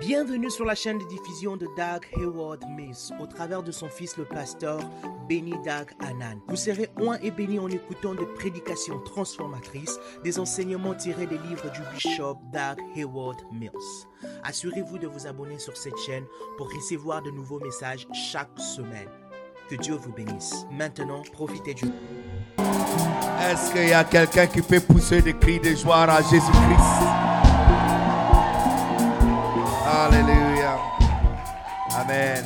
Bienvenue sur la chaîne de diffusion de Doug Hayward Mills au travers de son fils le pasteur Benny Doug Anan. Vous serez oint et béni en écoutant des prédications transformatrices, des enseignements tirés des livres du bishop Doug Hayward Mills. Assurez-vous de vous abonner sur cette chaîne pour recevoir de nouveaux messages chaque semaine. Que Dieu vous bénisse. Maintenant, profitez du Est-ce qu'il y a quelqu'un qui peut pousser des cris de joie à Jésus-Christ? Amen.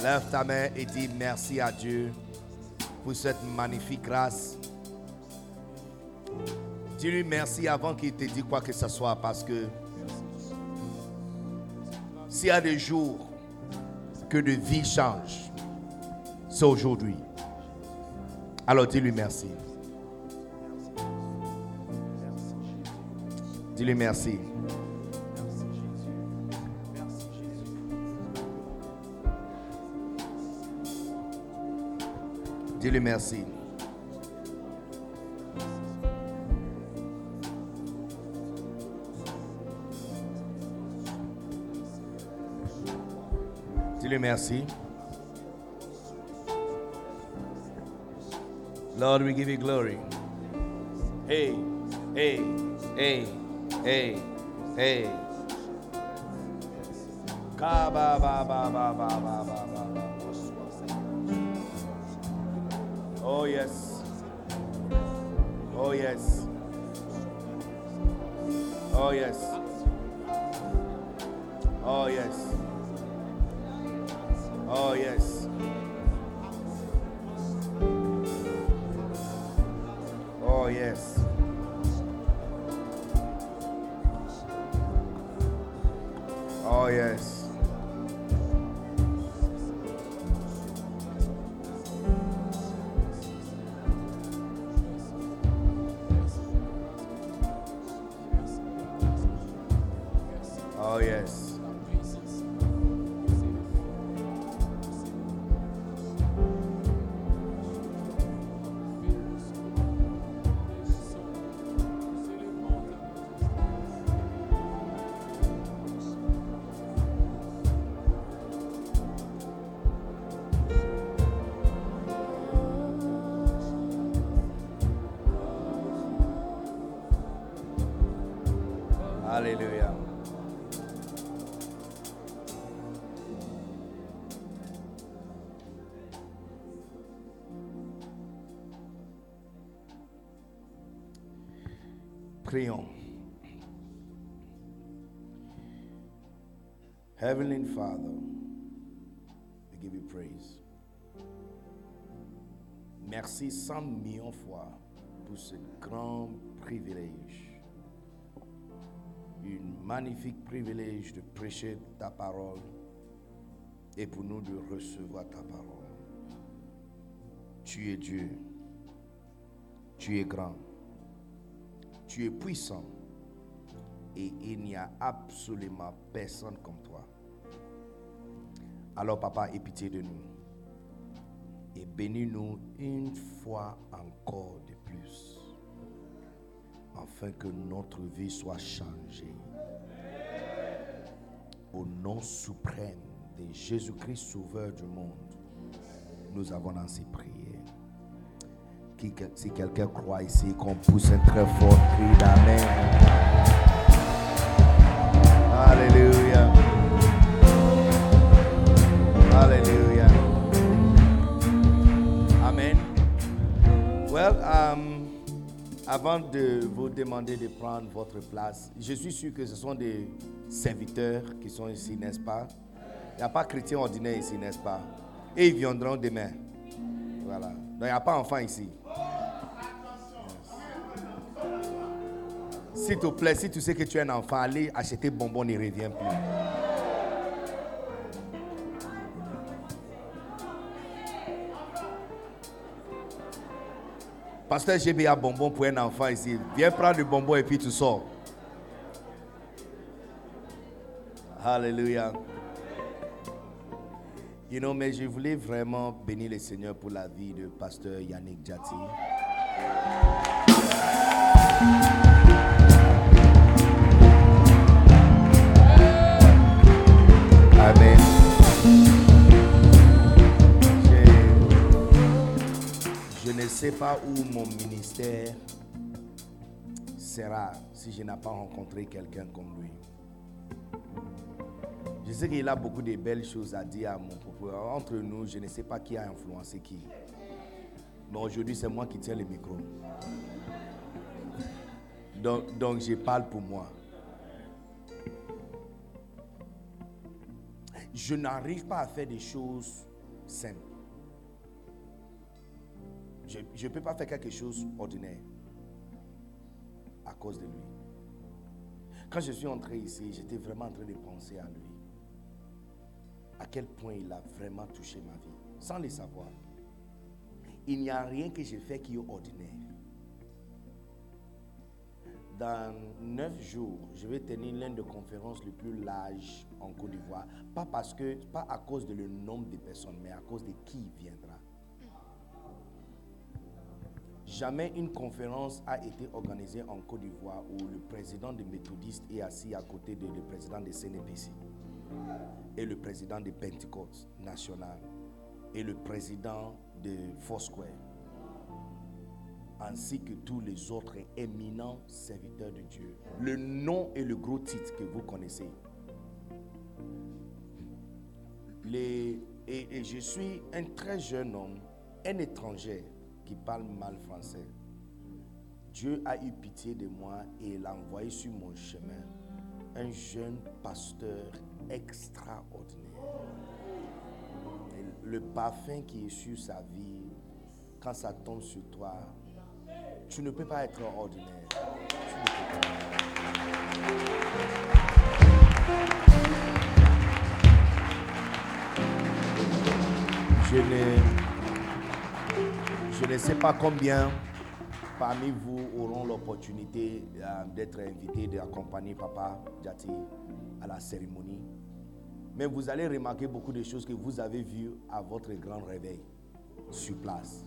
Lève ta main et dis merci à Dieu pour cette magnifique grâce. Dis-lui merci avant qu'il te dise quoi que ce soit parce que s'il y a des jours que de vie change, c'est aujourd'hui. Alors dis-lui merci. Dis-lui merci. Dis-lui merci. Dis-lui merci. Lord, we give you glory. Hey, hey, hey, hey, hey. Ka ba ba ba ba ba ba Oh yes. Oh yes. Oh yes. Oh yes. Oh yes. Merci cent millions fois pour ce grand privilège. Un magnifique privilège de prêcher ta parole et pour nous de recevoir ta parole. Tu es Dieu. Tu es grand. Tu es puissant. Et il n'y a absolument personne comme toi. Alors papa, aie pitié de nous. Et bénis-nous une fois encore de plus. Afin que notre vie soit changée. Au nom suprême de Jésus-Christ, Sauveur du monde, nous avons ainsi prié. Si quelqu'un croit ici, qu'on pousse un très fort cri d'Amen. Alléluia. Um, avant de vous demander de prendre votre place, je suis sûr que ce sont des serviteurs qui sont ici, n'est-ce pas? Il n'y a pas chrétien ordinaire ici, n'est-ce pas? Et ils viendront demain. Voilà. Donc il n'y a pas enfant ici. S'il te plaît, si tu sais que tu es un enfant, allez acheter bonbons, ne reviens plus. Pasteur GB a bonbon pour un enfant ici. Viens prendre le bonbon et puis tu sors. Alléluia. You know, mais je voulais vraiment bénir le Seigneur pour la vie de pasteur Yannick Djati. pas où mon ministère sera si je n'ai pas rencontré quelqu'un comme lui. Je sais qu'il a beaucoup de belles choses à dire à mon propos. Entre nous, je ne sais pas qui a influencé qui. Mais aujourd'hui, c'est moi qui tiens le micro. Donc, donc je parle pour moi. Je n'arrive pas à faire des choses simples. Je ne peux pas faire quelque chose ordinaire à cause de lui. Quand je suis entré ici, j'étais vraiment en train de penser à lui. À quel point il a vraiment touché ma vie, sans le savoir. Il n'y a rien que j'ai fait qui est ordinaire. Dans neuf jours, je vais tenir l'une des conférences les plus larges en Côte d'Ivoire. Pas parce que, pas à cause de le nombre de personnes, mais à cause de qui viendra. Jamais une conférence a été organisée en Côte d'Ivoire où le président des méthodistes est assis à côté du président de CNPC et le président de Pentecôte national et le président de Foursquare ainsi que tous les autres éminents serviteurs de Dieu. Le nom et le gros titre que vous connaissez. Et je suis un très jeune homme, un étranger qui parle mal français. Dieu a eu pitié de moi et il a envoyé sur mon chemin un jeune pasteur extraordinaire. Le parfum qui est sur sa vie, quand ça tombe sur toi, tu ne peux pas être ordinaire. Je je ne sais pas combien parmi vous auront l'opportunité euh, d'être invités, d'accompagner Papa Jati à la cérémonie. Mais vous allez remarquer beaucoup de choses que vous avez vues à votre grand réveil sur place.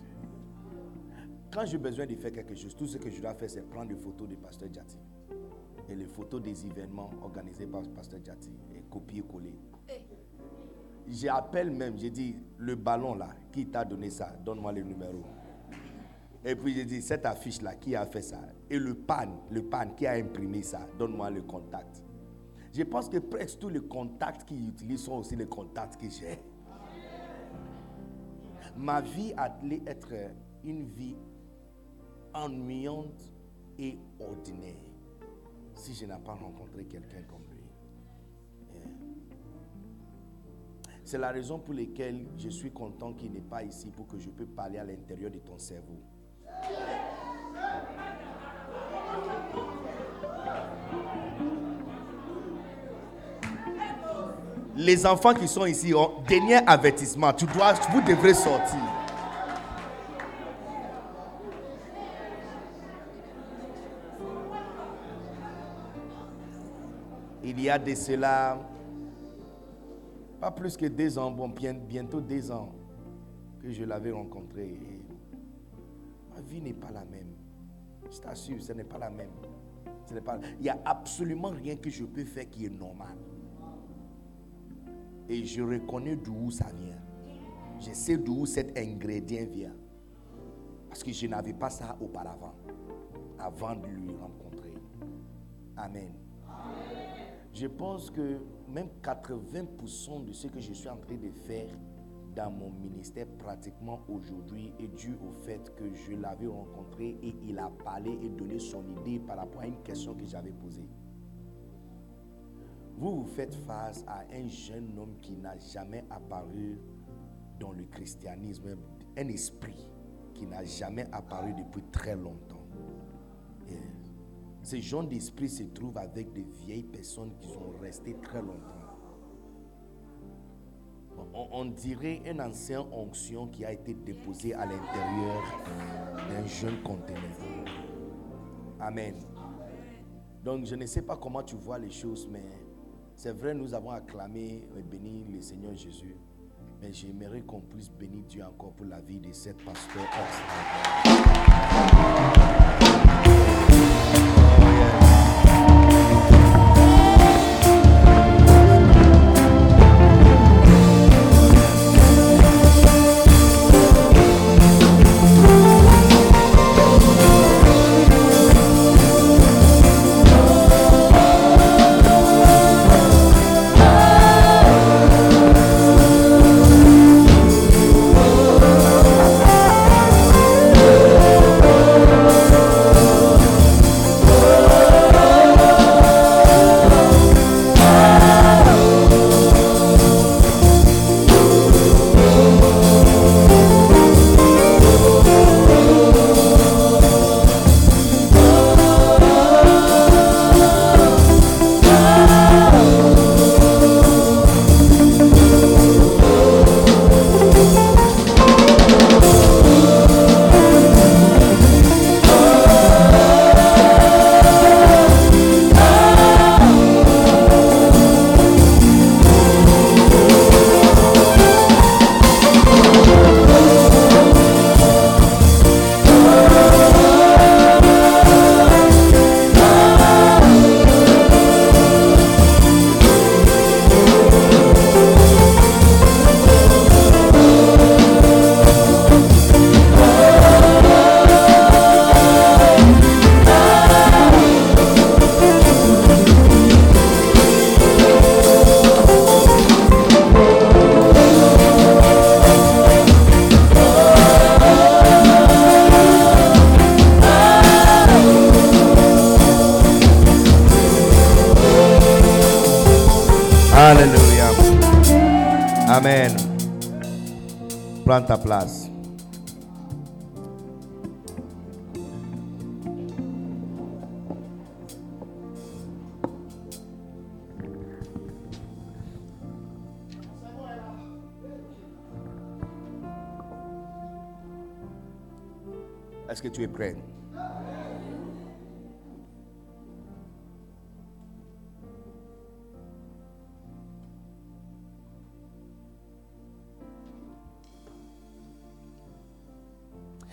Quand j'ai besoin de faire quelque chose, tout ce que je dois faire, c'est prendre des photos de Pasteur Jati et les photos des événements organisés par Pasteur Jati et copier-coller. J'appelle même, j'ai dit, le ballon là, qui t'a donné ça, donne-moi le numéro. Et puis j'ai dit, cette affiche-là, qui a fait ça Et le pan, le pan, qui a imprimé ça Donne-moi le contact. Je pense que presque tous les contacts qu'ils utilisent sont aussi les contacts que j'ai. Ma vie allait être une vie ennuyante et ordinaire si je n'ai pas rencontré quelqu'un comme lui. Yeah. C'est la raison pour laquelle je suis content qu'il n'est pas ici pour que je puisse parler à l'intérieur de ton cerveau. Les enfants qui sont ici ont dernier avertissement. Tu dois, vous devrez sortir. Il y a de cela, pas plus que deux ans, bon, bien- bientôt deux ans que je l'avais rencontré. Vie n'est pas la même. Je t'assure, ce n'est pas la même. Il n'y a absolument rien que je peux faire qui est normal. Et je reconnais d'où ça vient. Je sais d'où cet ingrédient vient. Parce que je n'avais pas ça auparavant, avant de lui rencontrer. Amen. Je pense que même 80% de ce que je suis en train de faire dans mon ministère pratiquement aujourd'hui est dû au fait que je l'avais rencontré et il a parlé et donné son idée par rapport à une question que j'avais posée. Vous vous faites face à un jeune homme qui n'a jamais apparu dans le christianisme, un esprit qui n'a jamais apparu depuis très longtemps. Et ce genre d'esprit se trouve avec des vieilles personnes qui sont restées très longtemps. On, dirait une ancienne onction qui a été déposée à l'intérieur d'un jeune conteneur. Amen. Donc je ne sais pas comment tu vois les choses, mais c'est vrai, nous avons acclamé et béni le Seigneur Jésus. Mais j'aimerais qu'on puisse bénir Dieu encore pour la vie de cette pasteur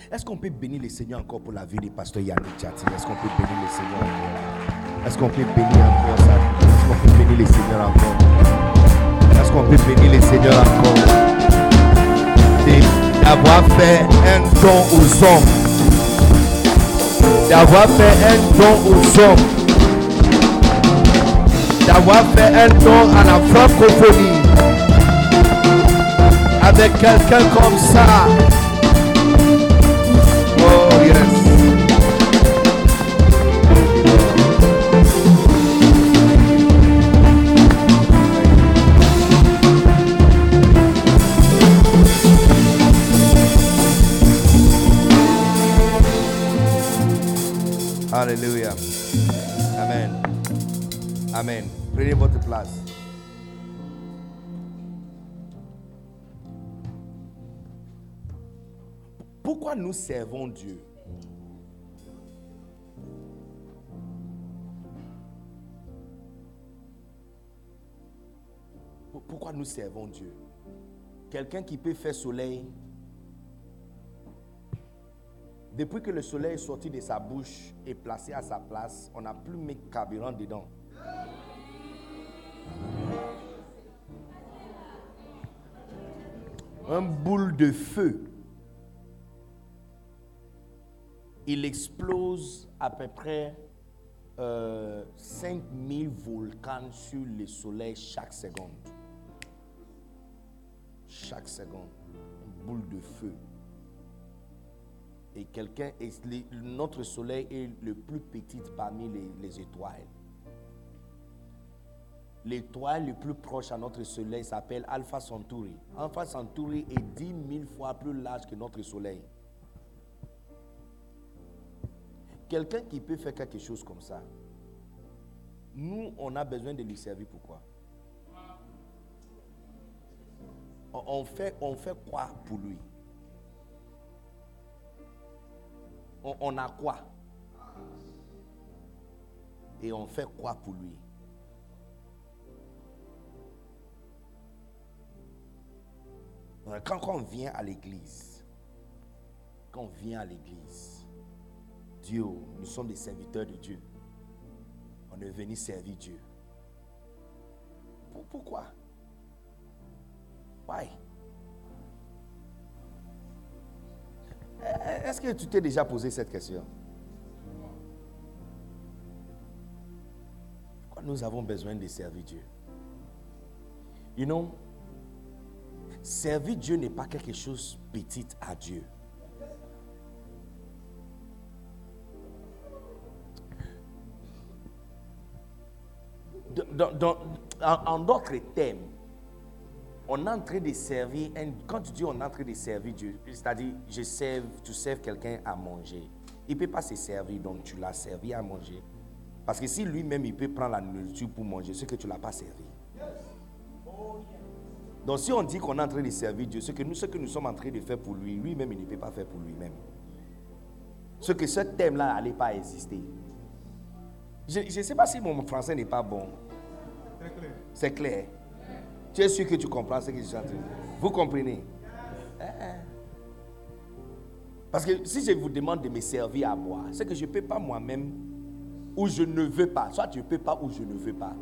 Est-ce qu'on peut bénir le Seigneur encore pour la vie du pasteur Yannick Chati Est-ce qu'on peut bénir le Seigneur encore? Est-ce qu'on peut bénir encore ça? Est-ce qu'on peut bénir le Seigneur encore? Est-ce qu'on peut bénir le Seigneur encore? D'avoir fait un don aux hommes. D'avoir fait un don aux hommes. D'avoir fait un don à la francophonie. Avec quelqu'un comme ça. Alléluia. Amen. Amen. Prenez votre place. Pourquoi nous servons Dieu? Pourquoi nous servons Dieu? Quelqu'un qui peut faire soleil depuis que le soleil est sorti de sa bouche et placé à sa place, on n'a plus mis carburant dedans. Un boule de feu. Il explose à peu près euh, 5000 volcans sur le soleil chaque seconde. Chaque seconde. Une boule de feu et quelqu'un notre soleil est le plus petit parmi les, les étoiles. L'étoile le plus proche à notre soleil s'appelle Alpha Centauri. Alpha Centauri est 10 000 fois plus large que notre soleil. Quelqu'un qui peut faire quelque chose comme ça, nous, on a besoin de lui servir pourquoi on fait, on fait quoi pour lui? On, a quoi? Et on fait quoi pour lui? Quand, quand on vient à l'église, quand on vient à l'église, Dieu, nous sommes des serviteurs de Dieu. On est venu servir Dieu. Pour- Pourquoi? Why? Est-ce que tu t'es déjà posé cette question? Pourquoi nous avons besoin de servir Dieu? You know, servir Dieu n'est pas quelque chose petit à Dieu. Dans- en d'autres termes, on est en train de servir, quand tu dis on est en train de servir Dieu, c'est-à-dire je serve, tu serves quelqu'un à manger. Il ne peut pas se servir, donc tu l'as servi à manger. Parce que si lui-même il peut prendre la nourriture pour manger, c'est que tu ne l'as pas servi. Donc si on dit qu'on est en train de servir Dieu, ce que nous, ce que nous sommes en train de faire pour lui, lui-même il ne peut pas faire pour lui-même. Ce que ce thème-là n'allait pas exister. Je ne sais pas si mon français n'est pas bon. C'est clair. Tu es sûr que tu comprends ce que je suis en train de dire. Vous comprenez? Eh. Parce que si je vous demande de me servir à boire, c'est que je ne peux pas moi-même, ou je ne veux pas. Soit je ne peux pas, ou je ne veux pas.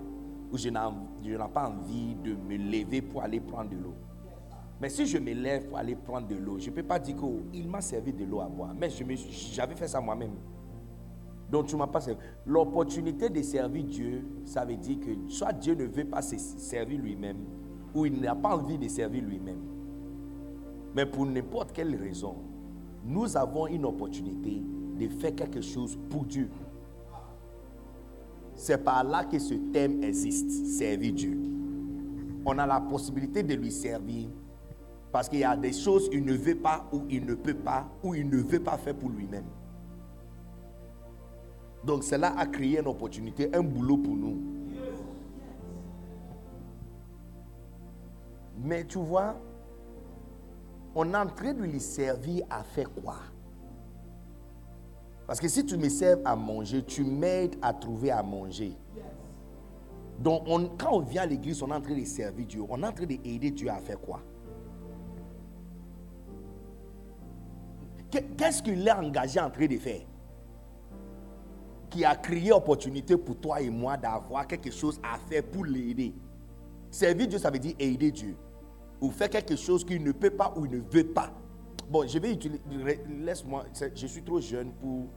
Ou je n'ai pas envie de me lever pour aller prendre de l'eau. Mais si je me lève pour aller prendre de l'eau, je ne peux pas dire qu'il m'a servi de l'eau à boire. Mais j'avais fait ça moi-même. Donc tu m'as pas servi. L'opportunité de servir Dieu, ça veut dire que soit Dieu ne veut pas se servir lui-même, ou il n'a pas envie de servir lui-même. Mais pour n'importe quelle raison, nous avons une opportunité de faire quelque chose pour Dieu. C'est par là que ce thème existe, servir Dieu. on a la possibilité de lui servir. Parce qu'il y a des choses qu'il ne veut pas ou il ne peut pas ou il ne veut pas faire pour lui-même. Donc cela a créé une opportunité, un boulot pour nous. Mais tu vois, on est en train de lui servir à faire quoi? Parce que si tu me sers à manger, tu m'aides à trouver à manger. Donc quand on vient à l'église, on est en train de servir Dieu. On est en train d'aider Dieu à faire quoi? Qu'est-ce qu'il est engagé en train de faire? Qui a créé opportunité pour toi et moi d'avoir quelque chose à faire pour l'aider. Servir Dieu, ça veut dire aider Dieu faire quelque chose qu'il ne peut pas ou il ne veut pas. Bon, je vais utiliser, laisse-moi, je suis trop jeune pour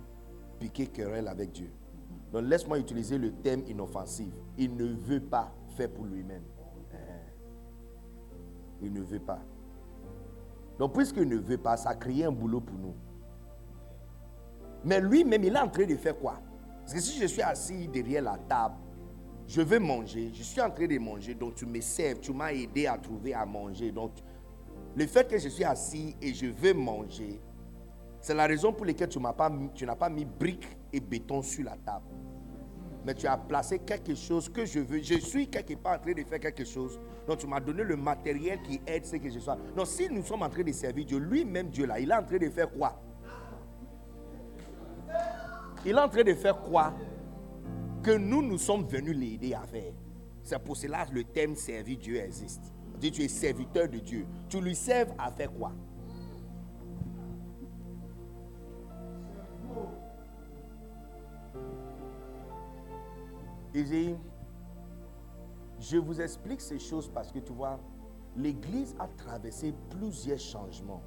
piquer querelle avec Dieu. Donc laisse-moi utiliser le thème inoffensif. Il ne veut pas faire pour lui-même. Eh. Il ne veut pas. Donc puisqu'il ne veut pas, ça crée un boulot pour nous. Mais lui-même, il est en train de faire quoi? Parce que si je suis assis derrière la table je veux manger, je suis en train de manger, donc tu me sers, tu m'as aidé à trouver à manger. Donc, le fait que je suis assis et je veux manger, c'est la raison pour laquelle tu n'as pas, pas mis briques et béton sur la table. Mais tu as placé quelque chose que je veux. Je suis quelque part en train de faire quelque chose. Donc tu m'as donné le matériel qui aide ce que je sois. Donc si nous sommes en train de servir Dieu, lui-même Dieu là, il est en train de faire quoi? Il est en train de faire quoi? Que nous, nous sommes venus l'aider à faire. C'est pour cela que le thème servir Dieu existe. Dis, tu es serviteur de Dieu. Tu lui serves à faire quoi? Il dit, je vous explique ces choses parce que tu vois, l'Église a traversé plusieurs changements.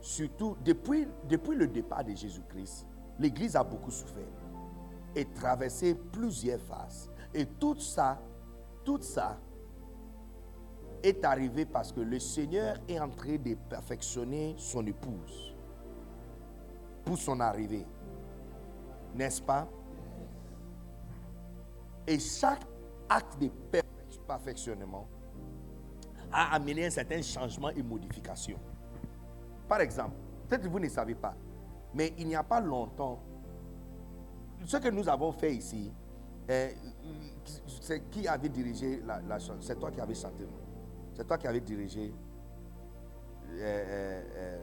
Surtout depuis, depuis le départ de Jésus-Christ, l'Église a beaucoup souffert et traversé plusieurs phases. Et tout ça, tout ça est arrivé parce que le Seigneur est en train de perfectionner son épouse pour son arrivée. N'est-ce pas? Et chaque acte de perfectionnement a amené un certain changement et modification. Par exemple, peut-être vous ne savez pas, mais il n'y a pas longtemps, ce que nous avons fait ici, eh, c'est qui avait dirigé la, chanson C'est toi qui avais chanté. C'est toi qui avais dirigé. Eh, eh,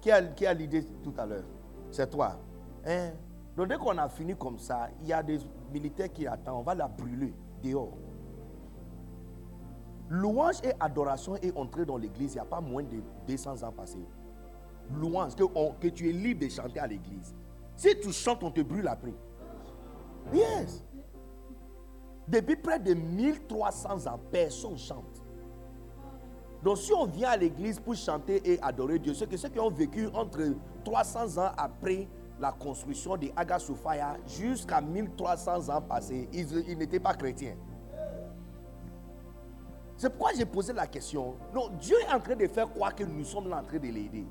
qui a, qui a l'idée tout à l'heure? C'est toi. Hein? Donc dès qu'on a fini comme ça, il y a des militaires qui attendent. On va la brûler dehors. Louange et adoration est entré dans l'église il n'y a pas moins de 200 ans passés. Louange, que tu es libre de chanter à l'église. Si tu chantes, on te brûle après. Yes. Depuis près de 1300 ans, personne chante. Donc si on vient à l'église pour chanter et adorer Dieu, c'est que ceux qui ont vécu entre 300 ans après la construction de Aga jusqu'à 1300 ans passés, ils, n'étaient pas chrétiens. C'est pourquoi j'ai posé la question. Non, Dieu est en train de faire quoi que nous sommes en train de l'aider.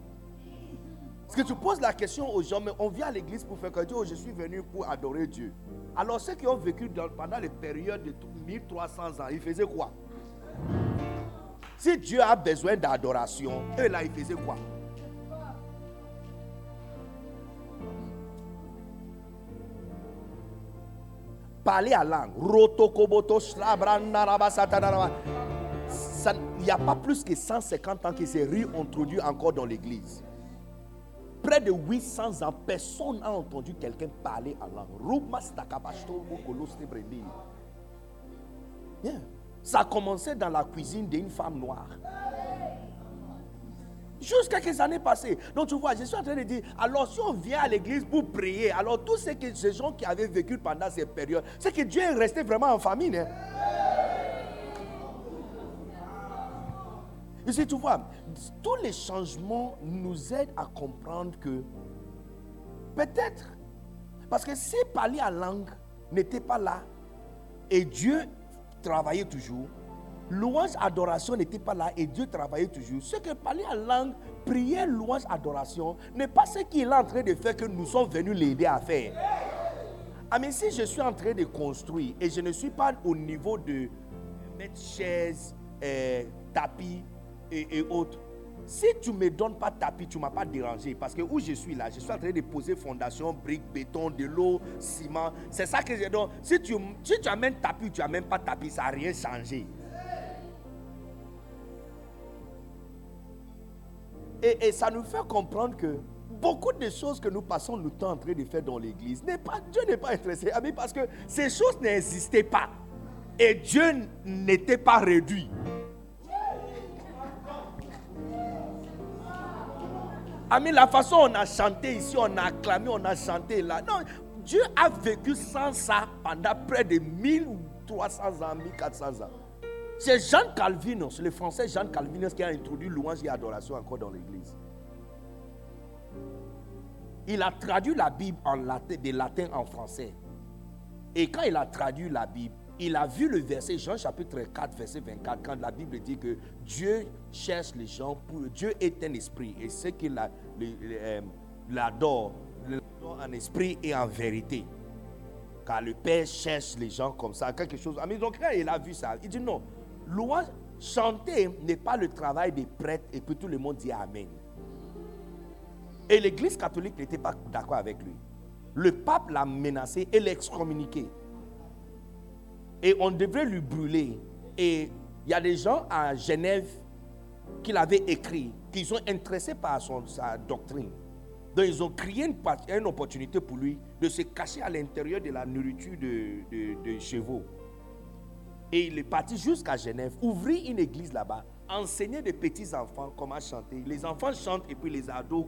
Parce que tu poses la question aux gens, mais on vient à l'église pour faire que Dieu, oh, je suis venu pour adorer Dieu. Alors ceux qui ont vécu pendant les périodes de 1300 ans, ils faisaient quoi? Si Dieu a besoin d'adoration, eux là, ils faisaient quoi? Parler à langue. Il n'y a pas plus que 150 ans que ces riz introduit encore dans l'église près de 800 ans, personne n'a entendu quelqu'un parler à langue. Ça a commencé dans la cuisine d'une femme noire. Juste quelques années passées. Donc tu vois, je suis en train de dire, alors si on vient à l'église pour prier, alors tous ces, gens qui avaient vécu pendant ces périodes, c'est que Dieu est resté vraiment en famille. Hein? Ici, tu vois, tous les changements nous aident à comprendre que peut-être, parce que si parler en langue n'était pas là et Dieu travaillait toujours, louange, adoration n'était pas là et Dieu travaillait toujours, ce que parler en langue, prier, louange, adoration n'est pas ce qu'il est en train de faire que nous sommes venus l'aider à faire. Ah mais si je suis en train de construire et je ne suis pas au niveau de mettre chaises, euh, tapis et, autres. Si tu ne me donnes pas tapis, tu ne m'as pas dérangé. Parce que où je suis là, je suis en train de poser fondation, briques, béton, de l'eau, ciment. C'est ça que je donne. Si tu, si tu amènes tapis, tu n'amènes pas tapis, ça n'a rien changé. Et, ça nous fait comprendre que beaucoup de choses que nous passons le temps en train de faire dans l'église, Dieu n'est pas intéressé. Amis, parce que ces choses n'existaient pas. Et Dieu n'était pas réduit. Amis, la façon on a chanté ici, on a acclamé, on a chanté là. Non, Dieu a vécu sans ça pendant près de 1300 ans, 1400 ans. C'est Jean Calvinus, le français Jean Calvinus, qui a introduit louange et adoration encore dans l'église. Il a traduit la Bible en latin, de latin en français. Et quand il a traduit la Bible, il a vu le verset, Jean chapitre 4, verset 24, quand la Bible dit que Dieu cherche les gens, Dieu est un esprit, et ceux qui euh, l'adorent, l'adorent en esprit et en vérité. Car le Père cherche les gens comme ça, quelque chose. Mais donc quand il a vu ça, il dit non, chanter n'est pas le travail des prêtres, et puis tout le monde dit Amen. Et l'église catholique n'était pas d'accord avec lui. Le pape l'a menacé et l'a excommuniqué. Et on devrait lui brûler. Et il y a des gens à Genève qui l'avaient écrit, qui sont intéressés par sa doctrine. Donc ils ont créé une, opportunité pour lui de se cacher à l'intérieur de la nourriture de, chevaux. Et il est parti jusqu'à Genève, ouvrir une église là-bas, enseigner des petits enfants comment chanter. Les enfants chantent et puis les ados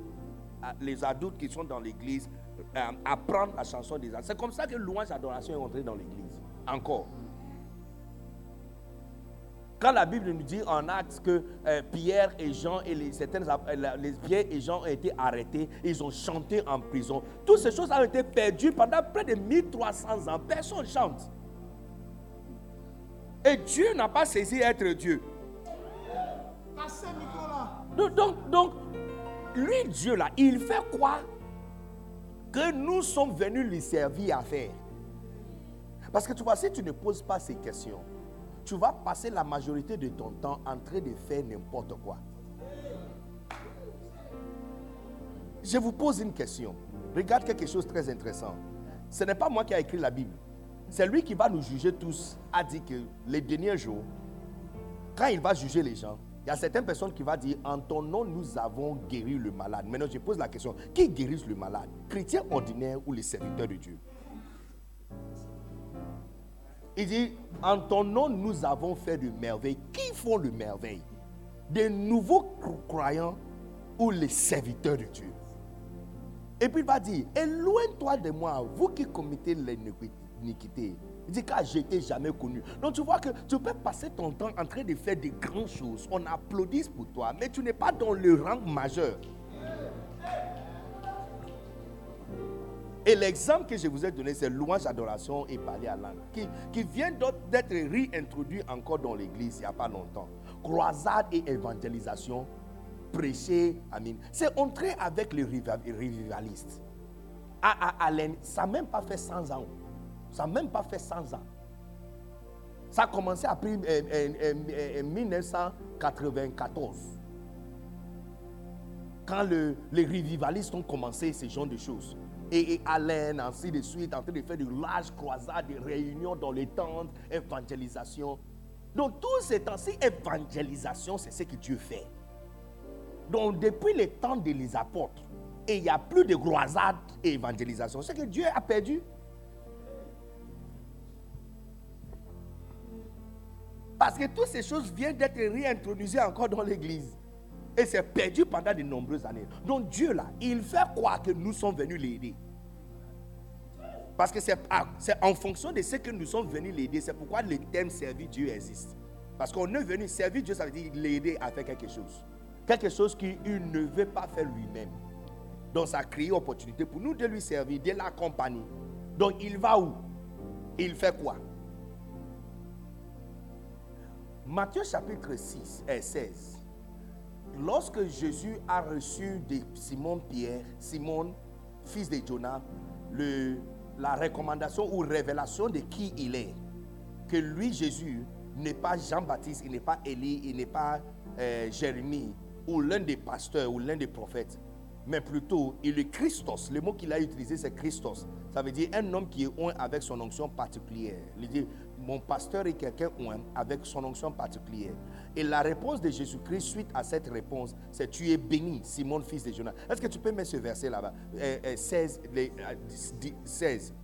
les adultes qui sont dans l'église euh, apprendre la chanson des adultes. C'est comme ça que louange adoration est entrée dans l'église. Encore. Quand la Bible nous dit en acte que euh, Pierre et Jean et les, certaines, euh, les Pierre et Jean ont été arrêtés, ils ont chanté en prison. Toutes ces choses ont été perdues pendant près de 1300 ans. Personne chante. Et Dieu n'a pas saisi être Dieu. Donc, donc, lui, Dieu, là, il fait quoi que nous sommes venus lui servir à faire? Parce que tu vois, si tu ne poses pas ces questions, tu vas passer la majorité de ton temps en train de faire n'importe quoi. Je vous pose une question. Regarde quelque chose de très intéressant. Ce n'est pas moi qui ai écrit la Bible. C'est lui qui va nous juger tous, a dit que les derniers jours, quand il va juger les gens, il y a certaines personnes qui vont dire, en ton nom, nous avons guéri le malade. Maintenant, je pose la question, qui guérit le malade? Chrétien ordinaire ou les serviteurs de Dieu? Il dit, en ton nom, nous avons fait de merveilles. Qui font le merveille Des nouveaux croyants ou les serviteurs de Dieu Et puis il va dire, éloigne-toi de moi, vous qui commettez l'iniquité. Il dit car je t'ai jamais connu. Donc tu vois que tu peux passer ton temps en train de faire des grandes choses. On applaudit pour toi, mais tu n'es pas dans le rang majeur. Et l'exemple que je vous ai donné, c'est louange, adoration et parler à langue, qui, vient d'être réintroduit encore dans l'église il n'y a pas longtemps. Croisade et évangélisation, prêcher, amen. C'est entré avec les rivalistes. À, ça n'a même pas fait 100 ans. Ça n'a même pas fait 100 ans. Ça a commencé après en 1994. Quand le, les revivalistes ont commencé ce genre de choses. Et, Alain, ainsi de suite, en train de faire de larges croisades, des réunions dans les tentes, évangélisation. Donc, tous ces temps-ci, évangélisation, c'est ce que Dieu fait. Donc, depuis les temps des apôtres, et il n'y a plus de croisades et évangélisation. C'est que Dieu a perdu. Parce que toutes ces choses viennent d'être réintroduites encore dans l'église. Et c'est perdu pendant de nombreuses années. Donc Dieu là, il fait croire que nous sommes venus l'aider. Parce que c'est en fonction de ce que nous sommes venus l'aider. C'est pourquoi le thème servir Dieu existe. Parce qu'on est venu servir Dieu, ça veut dire l'aider à faire quelque chose. Quelque chose qu'il ne veut pas faire lui-même. Donc ça crée opportunité pour nous de lui servir, de l'accompagner. Donc il va où? Il fait quoi? Matthieu chapitre 6 et 16. Lorsque Jésus a reçu de Simon Pierre, Simon, fils de Jonas, la recommandation ou révélation de qui il est, que lui, Jésus, n'est pas Jean-Baptiste, il n'est pas Élie, il n'est pas euh, Jérémie, ou l'un des pasteurs, ou l'un des prophètes, mais plutôt il est Christos. Le mot qu'il a utilisé, c'est Christos. Ça veut dire un homme qui est un avec son onction particulière. Il dit, mon pasteur est quelqu'un avec son onction particulière. Et la réponse de Jésus-Christ suite à cette réponse, c'est tu es béni, Simon, fils de Jonas. Est-ce que tu peux mettre ce verset là-bas? 16, euh, 16. Euh,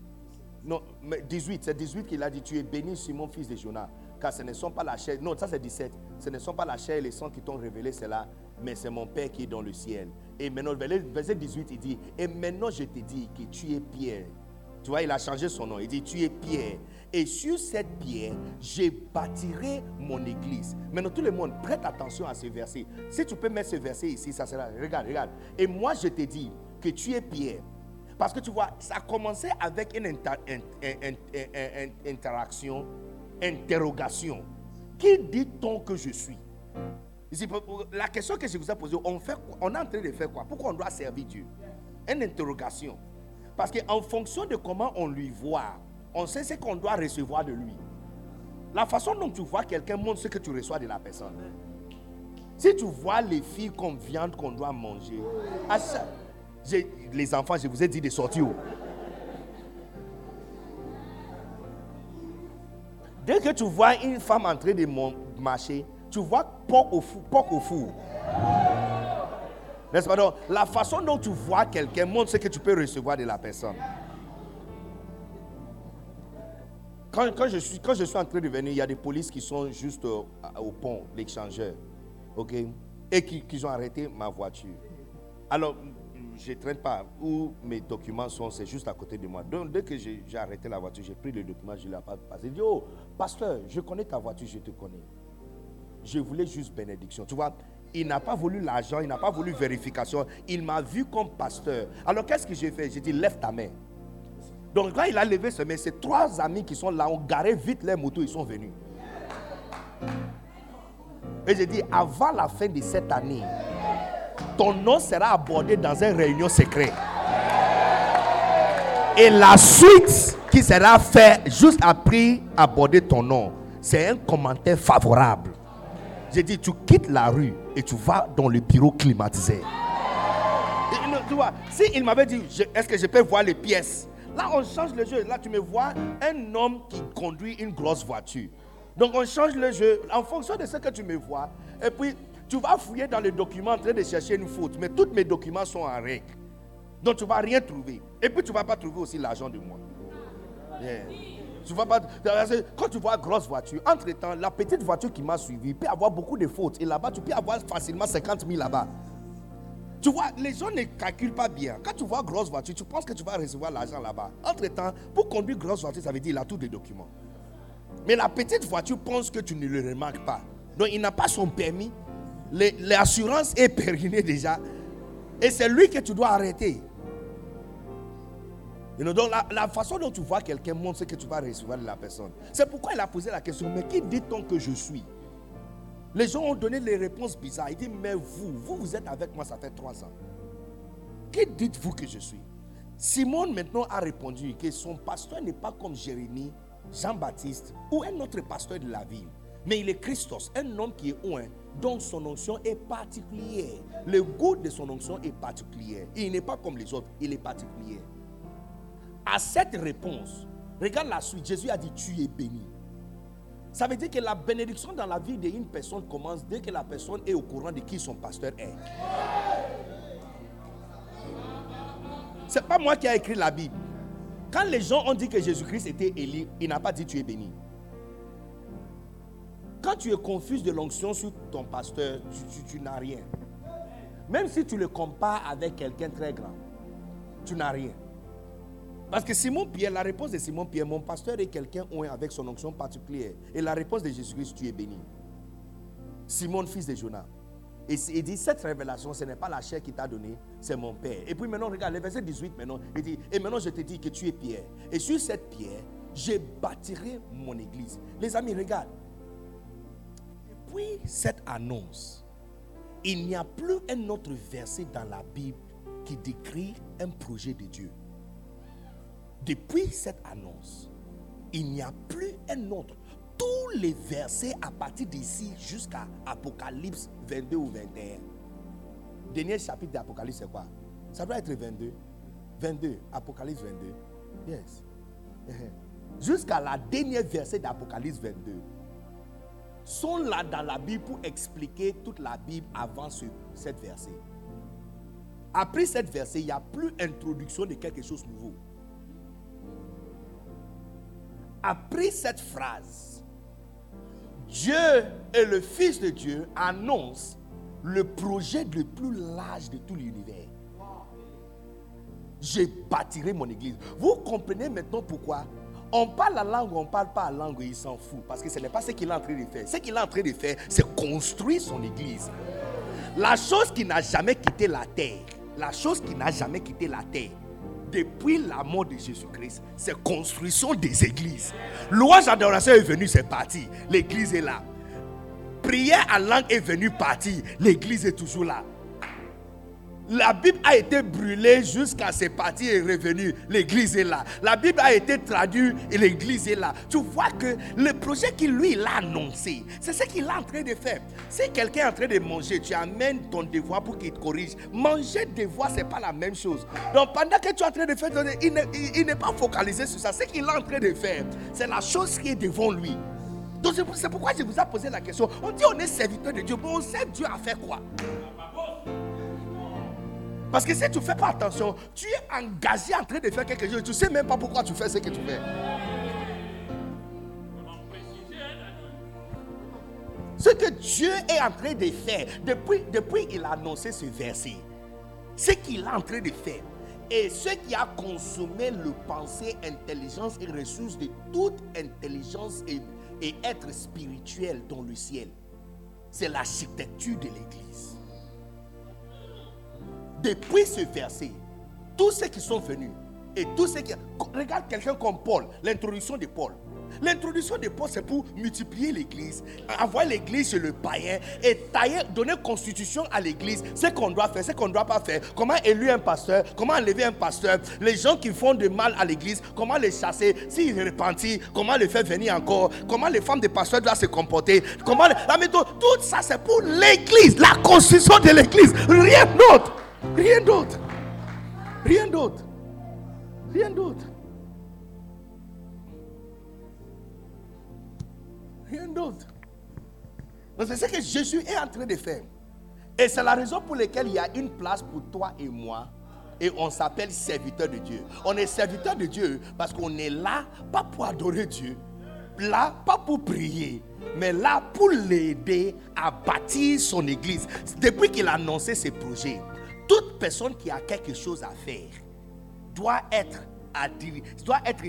non, 18, c'est 18 qu'il a dit, tu es béni, Simon, fils de Jonas. Car ce ne sont pas la chair, non, ça c'est 17. Ce ne sont pas la chair et les sangs qui t'ont révélé cela, mais c'est mon Père qui est dans le ciel. Et maintenant, verset 18, il dit, et maintenant je te dis que tu es Pierre. Tu vois, il a changé son nom. Il dit, tu es Pierre. Et sur cette pierre, je bâtirai mon église. Maintenant, tout le monde, prête attention à ce verset. Si tu peux mettre ce verset ici, ça sera. Regarde, regarde. Et moi, je te dis que tu es pierre. Parce que tu vois, ça a commencé avec une interaction, interrogation. Qui dit-on que je suis? La question que je vous ai posée, on, fait, on est en train de faire quoi? Pourquoi on doit servir Dieu? Une interrogation. Parce qu'en fonction de comment on lui voit, on sait ce qu'on doit recevoir de lui. La façon dont tu vois quelqu'un montre ce que tu reçois de la personne. Si tu vois les filles comme viande qu'on doit manger, les enfants, je vous ai dit de sortir. Dès que tu vois une femme en train de marcher, tu vois porc au four. Au four. N'est-ce pas? Donc La façon dont tu vois quelqu'un montre ce que tu peux recevoir de la personne. Quand, je suis, quand je suis en train de venir, il y a des polices qui sont juste au, pont, l'échangeur. OK? Et qui, qui, ont arrêté ma voiture. Alors, je ne traîne pas. Où mes documents sont, c'est juste à côté de moi. Donc, dès que j'ai arrêté la voiture, j'ai pris le document, je ne l'ai pas passé. Il dit Oh, pasteur, je connais ta voiture, je te connais. Je voulais juste bénédiction. Tu vois, il n'a pas voulu l'argent, il n'a pas voulu vérification. Il m'a vu comme pasteur. Alors, qu'est-ce que j'ai fait? J'ai dit Lève ta main. Donc quand il a levé ses mains, ses trois amis qui sont là ont garé vite les motos, ils sont venus. Et j'ai dit, avant la fin de cette année, ton nom sera abordé dans une réunion secrète. Et la suite qui sera faite juste après aborder ton nom, c'est un commentaire favorable. J'ai dit, tu quittes la rue et tu vas dans le bureau climatisé. tu vois, si il m'avait dit, est-ce que je peux voir les pièces? Là, on change le jeu. Là, tu me vois un homme qui conduit une grosse voiture. Donc, on change le jeu en fonction de ce que tu me vois. Et puis, tu vas fouiller dans les documents en train de chercher une faute. Mais tous mes documents sont en règle. Donc, tu ne vas rien trouver. Et puis, tu ne vas pas trouver aussi l'argent de moi. Quand tu vois grosse voiture, entre-temps, la petite voiture qui m'a suivi peut avoir beaucoup de fautes. Et là-bas, tu peux avoir facilement 50 000 là-bas. Tu vois, les gens ne calculent pas bien. Quand tu vois grosse voiture, tu penses que tu vas recevoir l'argent là-bas. Entre-temps, pour conduire grosse voiture, ça veut dire qu'il a tous les documents. Mais la petite voiture pense que tu ne le remarques pas. Donc, il n'a pas son permis. L'assurance est périnée déjà. Et c'est lui que tu dois arrêter. donc, la, la, façon dont tu vois quelqu'un montre ce que tu vas recevoir de la personne. C'est pourquoi il a posé la question, mais qui dit-on que je suis? Les gens ont donné les réponses bizarres. Ils disent, mais vous, vous, vous êtes avec moi, ça fait trois ans. Qui dites-vous que je suis? Simon maintenant a répondu que son pasteur n'est pas comme Jérémie, Jean-Baptiste ou un autre pasteur de la ville. Mais il est Christos, un homme qui est un, dont son onction est particulière. Le goût de son onction est particulier. Il n'est pas comme les autres, il est particulier. À cette réponse, regarde la suite. Jésus a dit, tu es béni. Ça veut dire que la bénédiction dans la vie d'une personne commence dès que la personne est au courant de qui son pasteur est. C'est pas moi qui ai écrit la Bible. Quand les gens ont dit que Jésus-Christ était Élie, il n'a pas dit tu es béni. Quand tu es confus de l'onction sur ton pasteur, tu, tu n'as rien. Même si tu le compares avec quelqu'un très grand, tu n'as rien. Parce que Simon Pierre, la réponse de Simon Pierre, mon pasteur est quelqu'un avec son onction particulière. Et la réponse de Jésus-Christ, tu es béni. Simon, fils de Jonas. Et il dit, cette révélation, ce n'est pas la chair qui t'a donné, c'est mon Père. Et puis maintenant, regarde, le verset 18, maintenant, il dit, et maintenant je te dis que tu es Pierre. Et sur cette pierre, je bâtirai mon église. Les amis, regarde. Depuis cette annonce, il n'y a plus un autre verset dans la Bible qui décrit un projet de Dieu. Depuis cette annonce, il n'y a plus un autre. Tous les versets à partir d'ici jusqu'à Apocalypse 22 ou 21. Dernier chapitre d'Apocalypse, c'est quoi? Ça doit être 22. 22, Apocalypse 22. Yes. Jusqu'à la dernière verset d'Apocalypse 22 sont là dans la Bible pour expliquer toute la Bible avant ce, cette verset. Après cette verset, il n'y a plus introduction de quelque chose de nouveau. Après cette phrase, Dieu et le Fils de Dieu annoncent le projet le plus large de tout l'univers. Je bâtirai mon église. Vous comprenez maintenant pourquoi? On parle la langue, on ne parle pas la langue, il s'en fout. Parce que ce n'est pas ce qu'il est en train de faire. Ce qu'il est en train de faire, c'est construire son église. La chose qui n'a jamais quitté la terre, la chose qui n'a jamais quitté la terre, depuis la mort de Jésus-Christ, c'est construction des églises. Louange d'adoration est venue, c'est parti. L'église est là. Prière à langue est venue, partie. L'église est toujours là. La Bible a été brûlée jusqu'à ses parties et revenue. L'église est là. La Bible a été traduite et l'église est là. Tu vois que le projet qu'il lui l'a annoncé, c'est ce qu'il est en train de faire. Si quelqu'un est en train de manger, tu amènes ton devoir pour qu'il te corrige. Manger devoir, ce n'est pas la même chose. Donc pendant que tu es en train de faire, il n'est pas focalisé sur ça. Ce qu'il est en train de faire, c'est la chose qui est devant lui. Donc c'est pourquoi je vous ai posé la question. On dit on est serviteur de Dieu, mais on sert Dieu à faire quoi? Parce que si tu ne fais pas attention, tu es engagé en train de faire quelque chose. Tu ne sais même pas pourquoi tu fais ce que tu fais. Ce que Dieu est en train de faire, depuis, depuis il a annoncé ce verset, ce qu'il est en train de faire, et ce qui a consommé le pensée, intelligence et ressources de toute intelligence et, et être spirituel dans le ciel, c'est l'architecture de l'Église depuis ce verset, tous ceux qui sont venus et tous ceux qui... Regarde quelqu'un comme Paul, l'introduction de Paul. L'introduction de Paul, c'est pour multiplier l'église, envoyer l'église chez le païen et tailler, donner constitution à l'église, ce qu'on doit faire, ce qu'on ne doit pas faire, comment élire un pasteur, comment enlever un pasteur, les gens qui font du mal à l'église, comment les chasser, s'ils repentis, comment les faire venir encore, comment les femmes des pasteurs doivent se comporter, comment la méthode, tout ça c'est pour l'église, la constitution de l'église, rien d'autre. Rien d'autre. Rien d'autre. Rien d'autre. Rien d'autre. C'est ce que Jésus est en train de faire. Et c'est la raison pour laquelle il y a une place pour toi et moi. Et on s'appelle serviteur de Dieu. On est serviteur de Dieu parce qu'on est là, pas pour adorer Dieu, là, pas pour prier, mais là pour l'aider à bâtir son église. Depuis qu'il a annoncé ses projets, toute personne qui a quelque chose à faire doit être,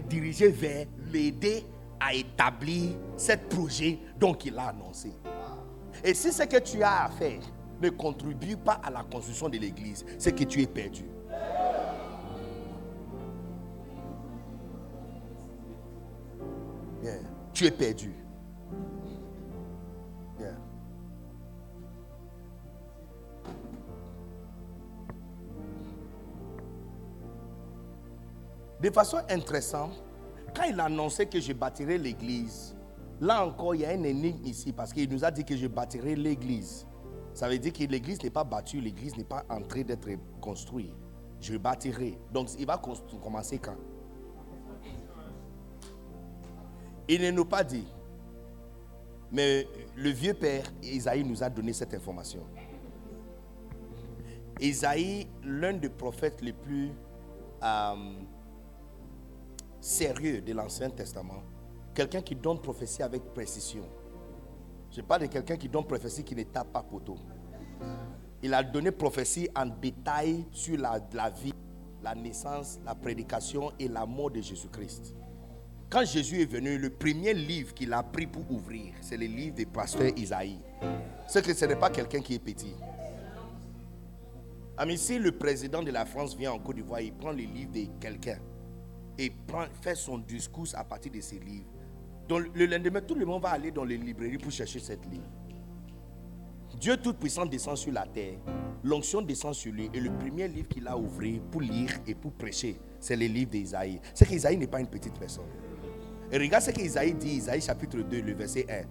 dirigée vers l'aider à établir ce projet dont il a annoncé. Et si ce que tu as à faire ne contribue pas à la construction de l'église, c'est que tu es perdu. Tu es perdu. De façon intéressante, quand il a annoncé que je bâtirais l'église, là encore, il y a un énigme ici parce qu'il nous a dit que je bâtirais l'église. Ça veut dire que l'église n'est pas battue, l'église n'est pas en train d'être construite. Je bâtirai. Donc, il va commencer quand? Il ne nous pas dit. Mais le vieux père Isaïe nous a donné cette information. Isaïe, l'un des prophètes les plus euh, sérieux de l'Ancien Testament, quelqu'un qui donne prophétie avec précision. Je parle de quelqu'un qui donne prophétie qui ne tape pas poteau. Il a donné prophétie en détail sur la, vie, la naissance, la prédication et la mort de Jésus-Christ. Quand Jésus est venu, le premier livre qu'il a pris pour ouvrir, c'est le livre du pasteur Isaïe. C'est que ce n'est pas quelqu'un qui est petit. Ami, si le président de la France vient en Côte d'Ivoire, il prend le livre de quelqu'un et fait son discours à partir de ses livres. Donc, le lendemain, tout le monde va aller dans les librairies pour chercher cette livre. Dieu Tout-Puissant descend sur la terre. L'onction descend sur lui. Et le premier livre qu'il a ouvert pour lire et pour prêcher, c'est le livre d'Isaïe. C'est qu'Isaïe n'est pas une petite personne. Et regarde ce qu'Isaïe dit, Isaïe chapitre 2, le verset 1.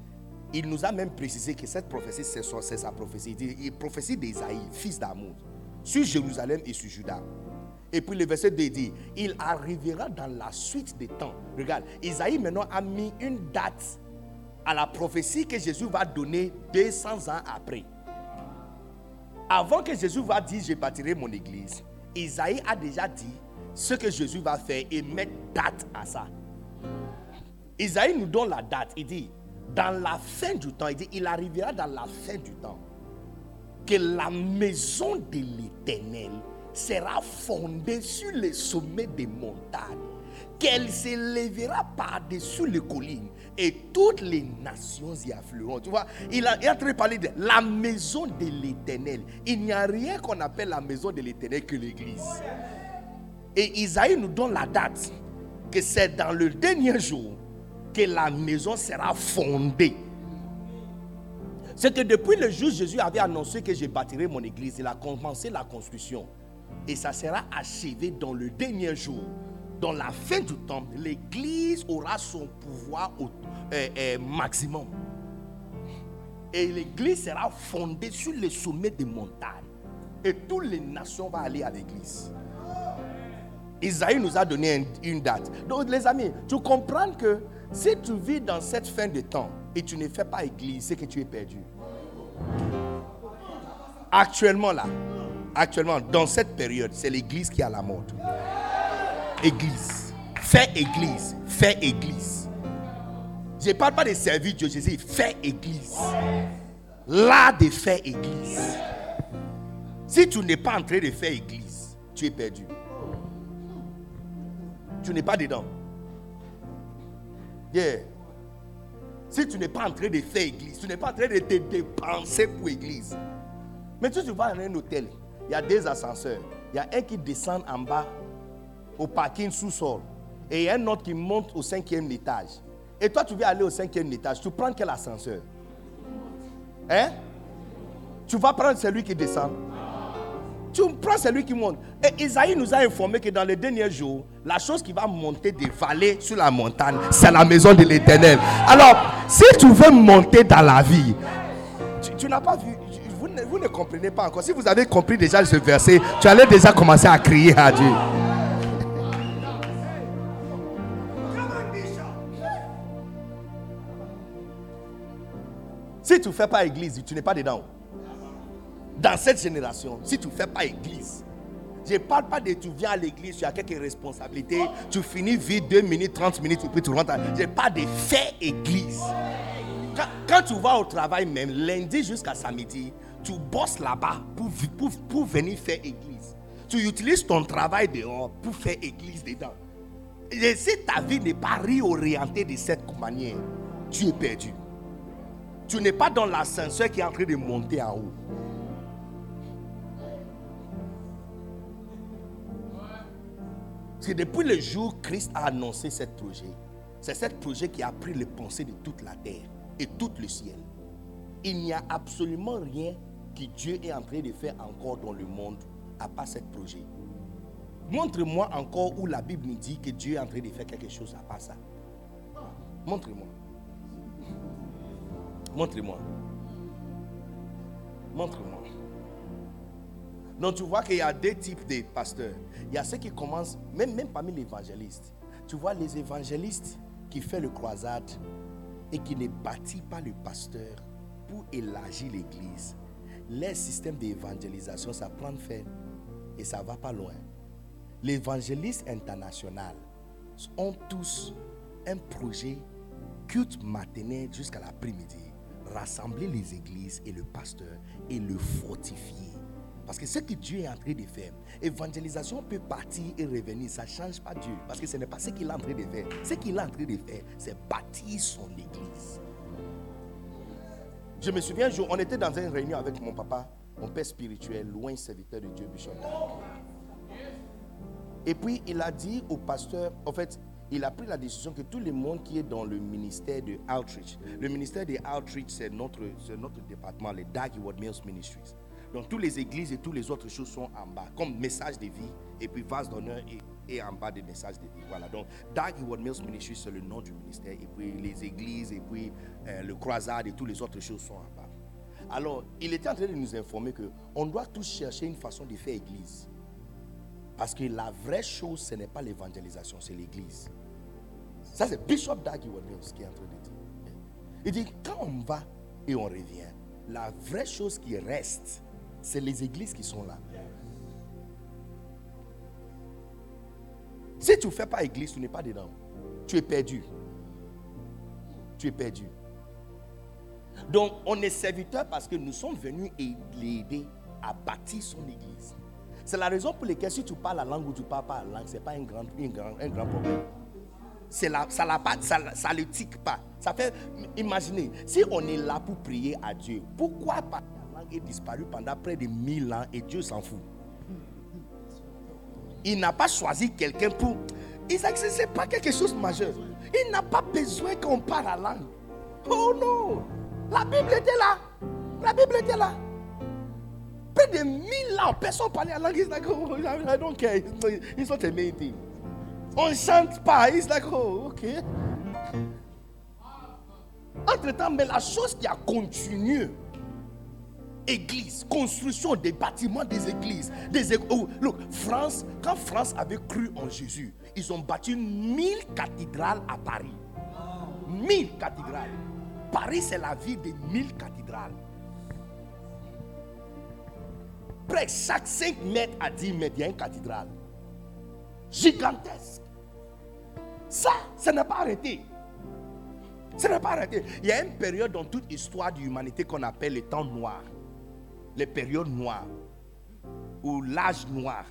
Il nous a même précisé que cette prophétie, c'est sa prophétie. Il, dit, prophétie d'Isaïe, fils d'Amour, sur Jérusalem et sur Juda. Et puis le verset 2 dit, il arrivera dans la suite des temps. Regarde, Isaïe maintenant a mis une date à la prophétie que Jésus va donner 200 ans après. Avant que Jésus va dire, je bâtirai mon église, Isaïe a déjà dit ce que Jésus va faire et mettre date à ça. Isaïe nous donne la date. Il dit, dans la fin du temps, il dit, il arrivera dans la fin du temps que la maison de l'éternel sera fondée sur les sommets des montagnes, qu'elle s'élèvera par-dessus les collines et toutes les nations y afflueront. Tu vois, il, a, il train de parler de la maison de l'éternel. Il n'y a rien qu'on appelle la maison de l'éternel que l'église. Et Isaïe nous donne la date que c'est dans le dernier jour que la maison sera fondée. C'est que depuis le jour Jésus avait annoncé que je bâtirai mon église, il a commencé la construction. Et ça sera achevé dans le dernier jour. Dans la fin du temps, l'église aura son pouvoir au euh, euh, maximum. Et l'église sera fondée sur les sommets des montagnes. Et toutes les nations vont aller à l'église. Isaïe nous a donné une date. Donc les amis, tu comprends que si tu vis dans cette fin de temps et tu ne fais pas église, c'est que tu es perdu. Actuellement là, actuellement dans cette période, c'est l'église qui a la mode. Église. Fais église. Fais église. Je ne parle pas de servir Dieu, je dis fais église. Là de faire église. Si tu n'es pas en train de faire église, tu es perdu. Tu n'es pas dedans. Yeah. Si tu n'es pas en train de faire église, tu n'es pas en train de te dépenser pour église. Mais si tu vas dans un hôtel, il y a des ascenseurs. Il y a un qui descend en bas au parking sous-sol. Et il y a un autre qui monte au cinquième étage. Et toi, tu veux aller au cinquième étage. Tu prends quel ascenseur? Hein? Tu vas prendre celui qui descend tu prends celui qui monte. Et Isaïe nous a informé que dans les derniers jours, la chose qui va monter des vallées sur la montagne, c'est la maison de l'éternel. Alors, si tu veux monter dans la vie, tu, n'as pas vu, vous ne, comprenez pas encore. Si vous avez compris déjà ce verset, tu allais déjà commencer à crier à Dieu. Si tu ne fais pas église, tu n'es pas dedans dans cette génération, si tu ne fais pas église, je ne parle pas de tu viens à l'église, tu as quelques responsabilités, tu finis vite 2 minutes, 30 minutes, puis tu rentres. Je parle de faire église. Quand, tu vas au travail même, lundi jusqu'à samedi, tu bosses là-bas pour, pour, pour venir faire église. Tu utilises ton travail dehors pour faire église dedans. Et si ta vie n'est pas réorientée de cette manière, tu es perdu. Tu n'es pas dans l'ascenseur qui est en train de monter en haut. C'est depuis le jour où Christ a annoncé ce projet, c'est ce projet qui a pris les pensées de toute la terre et tout le ciel. Il n'y a absolument rien que Dieu est en train de faire encore dans le monde à part ce projet. Montre-moi encore où la Bible nous dit que Dieu est en train de faire quelque chose à part ça. Montre-moi. Montre-moi. Montre-moi. Donc tu vois qu'il y a deux types de pasteurs. Il y a ceux qui commencent, même, même parmi les évangélistes. Tu vois les évangélistes qui font le croisade et qui ne bâtit pas le pasteur pour élargir l'église. Les systèmes d'évangélisation, ça prend fait et ça va pas loin. Les évangélistes internationaux ont tous un projet culte matinal jusqu'à l'après-midi. Rassembler les églises et le pasteur et le fortifier parce que ce que Dieu est en train de faire, évangélisation peut partir et revenir. Ça ne change pas Dieu. Parce que ce n'est pas ce qu'il est en train de faire. Ce qu'il est en train de faire, c'est bâtir son église. Je me souviens on était dans une réunion avec mon papa, mon père spirituel, loin serviteur de Dieu, Bishop. Et puis il a dit au pasteur, en fait, il a pris la décision que tout le monde qui est dans le ministère de Outreach, le ministère de Outreach, c'est notre, notre département, le Dag World Mills Ministries. Donc toutes les églises et toutes les autres choses sont en bas, comme message de vie, et puis vase d'honneur et, en bas des messages de. Voilà, donc Dag Heward Mills Ministry, c'est le nom du ministère. Et puis les églises, et puis euh, le croisade et toutes les autres choses sont en bas. Alors, il était en train de nous informer qu'on doit tous chercher une façon de faire église. Parce que la vraie chose, ce n'est pas l'évangélisation, c'est l'église. Ça, c'est Bishop Dag Heward Mills qui est en train de dire. Il dit, quand on va et on revient, la vraie chose qui reste, c'est les églises qui sont là. Si tu ne fais pas église, tu n'es pas dedans. Tu es perdu. Tu es perdu. Donc, on est serviteur parce que nous sommes venus l'aider à bâtir son église. C'est la raison pour laquelle si tu parles la langue ou tu ne parles pas la langue, ce n'est pas un grand, un grand, problème. La, ça ne ça, ça le tique pas. Ça fait, imaginez, si on est là pour prier à Dieu, pourquoi la langue est disparue pendant près de mille ans et Dieu s'en fout? Il n'a pas choisi quelqu'un pour... Isaac, ce n'est pas quelque chose de majeur. Il n'a pas besoin qu'on parle la langue. Oh non La Bible était là. La Bible était là. Près de mille ans, personne parlait la langue. He's like, oh, I don't care. It's not a main thing. On ne chante pas. He's like, oh, ok. Entre-temps, mais la chose qui a continué, église, construction des bâtiments des églises, des oh, France, quand France avait cru en Jésus, ils ont bâti mille cathédrales à Paris. Mille cathédrales. Paris, c'est la ville des mille cathédrales. Près chaque 5 mètres à 10 mètres, il y a une cathédrale. Gigantesque. Ça, ça n'a pas arrêté. Ça n'a pas arrêté. Il y a une période dans toute l'histoire de l'humanité qu'on appelle les temps noirs. Les périodes noires. Ou l'âge noir.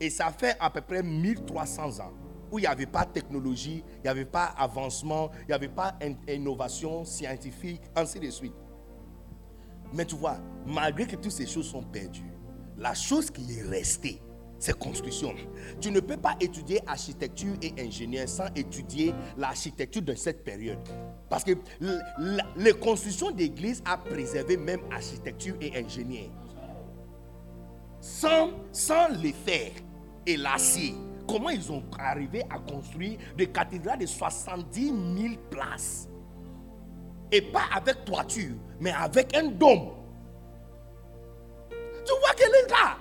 Et ça fait à peu près 1300 ans. Où il n'y avait pas de technologie, il n'y avait pas avancement, il n'y avait pas innovation scientifique, ainsi de suite. Mais tu vois, malgré que toutes ces choses sont perdues, la chose qui est restée, c'est construction. Tu ne peux pas étudier architecture et ingénieur sans étudier l'architecture de cette période. Parce que les constructions d'église a préservé même architecture et ingénieur. Sans, sans les fer et l'acier, comment ils ont arrivé à construire des cathédrales de 70 000 places? Et pas avec toiture, mais avec un dôme. Tu vois qu'elle est là.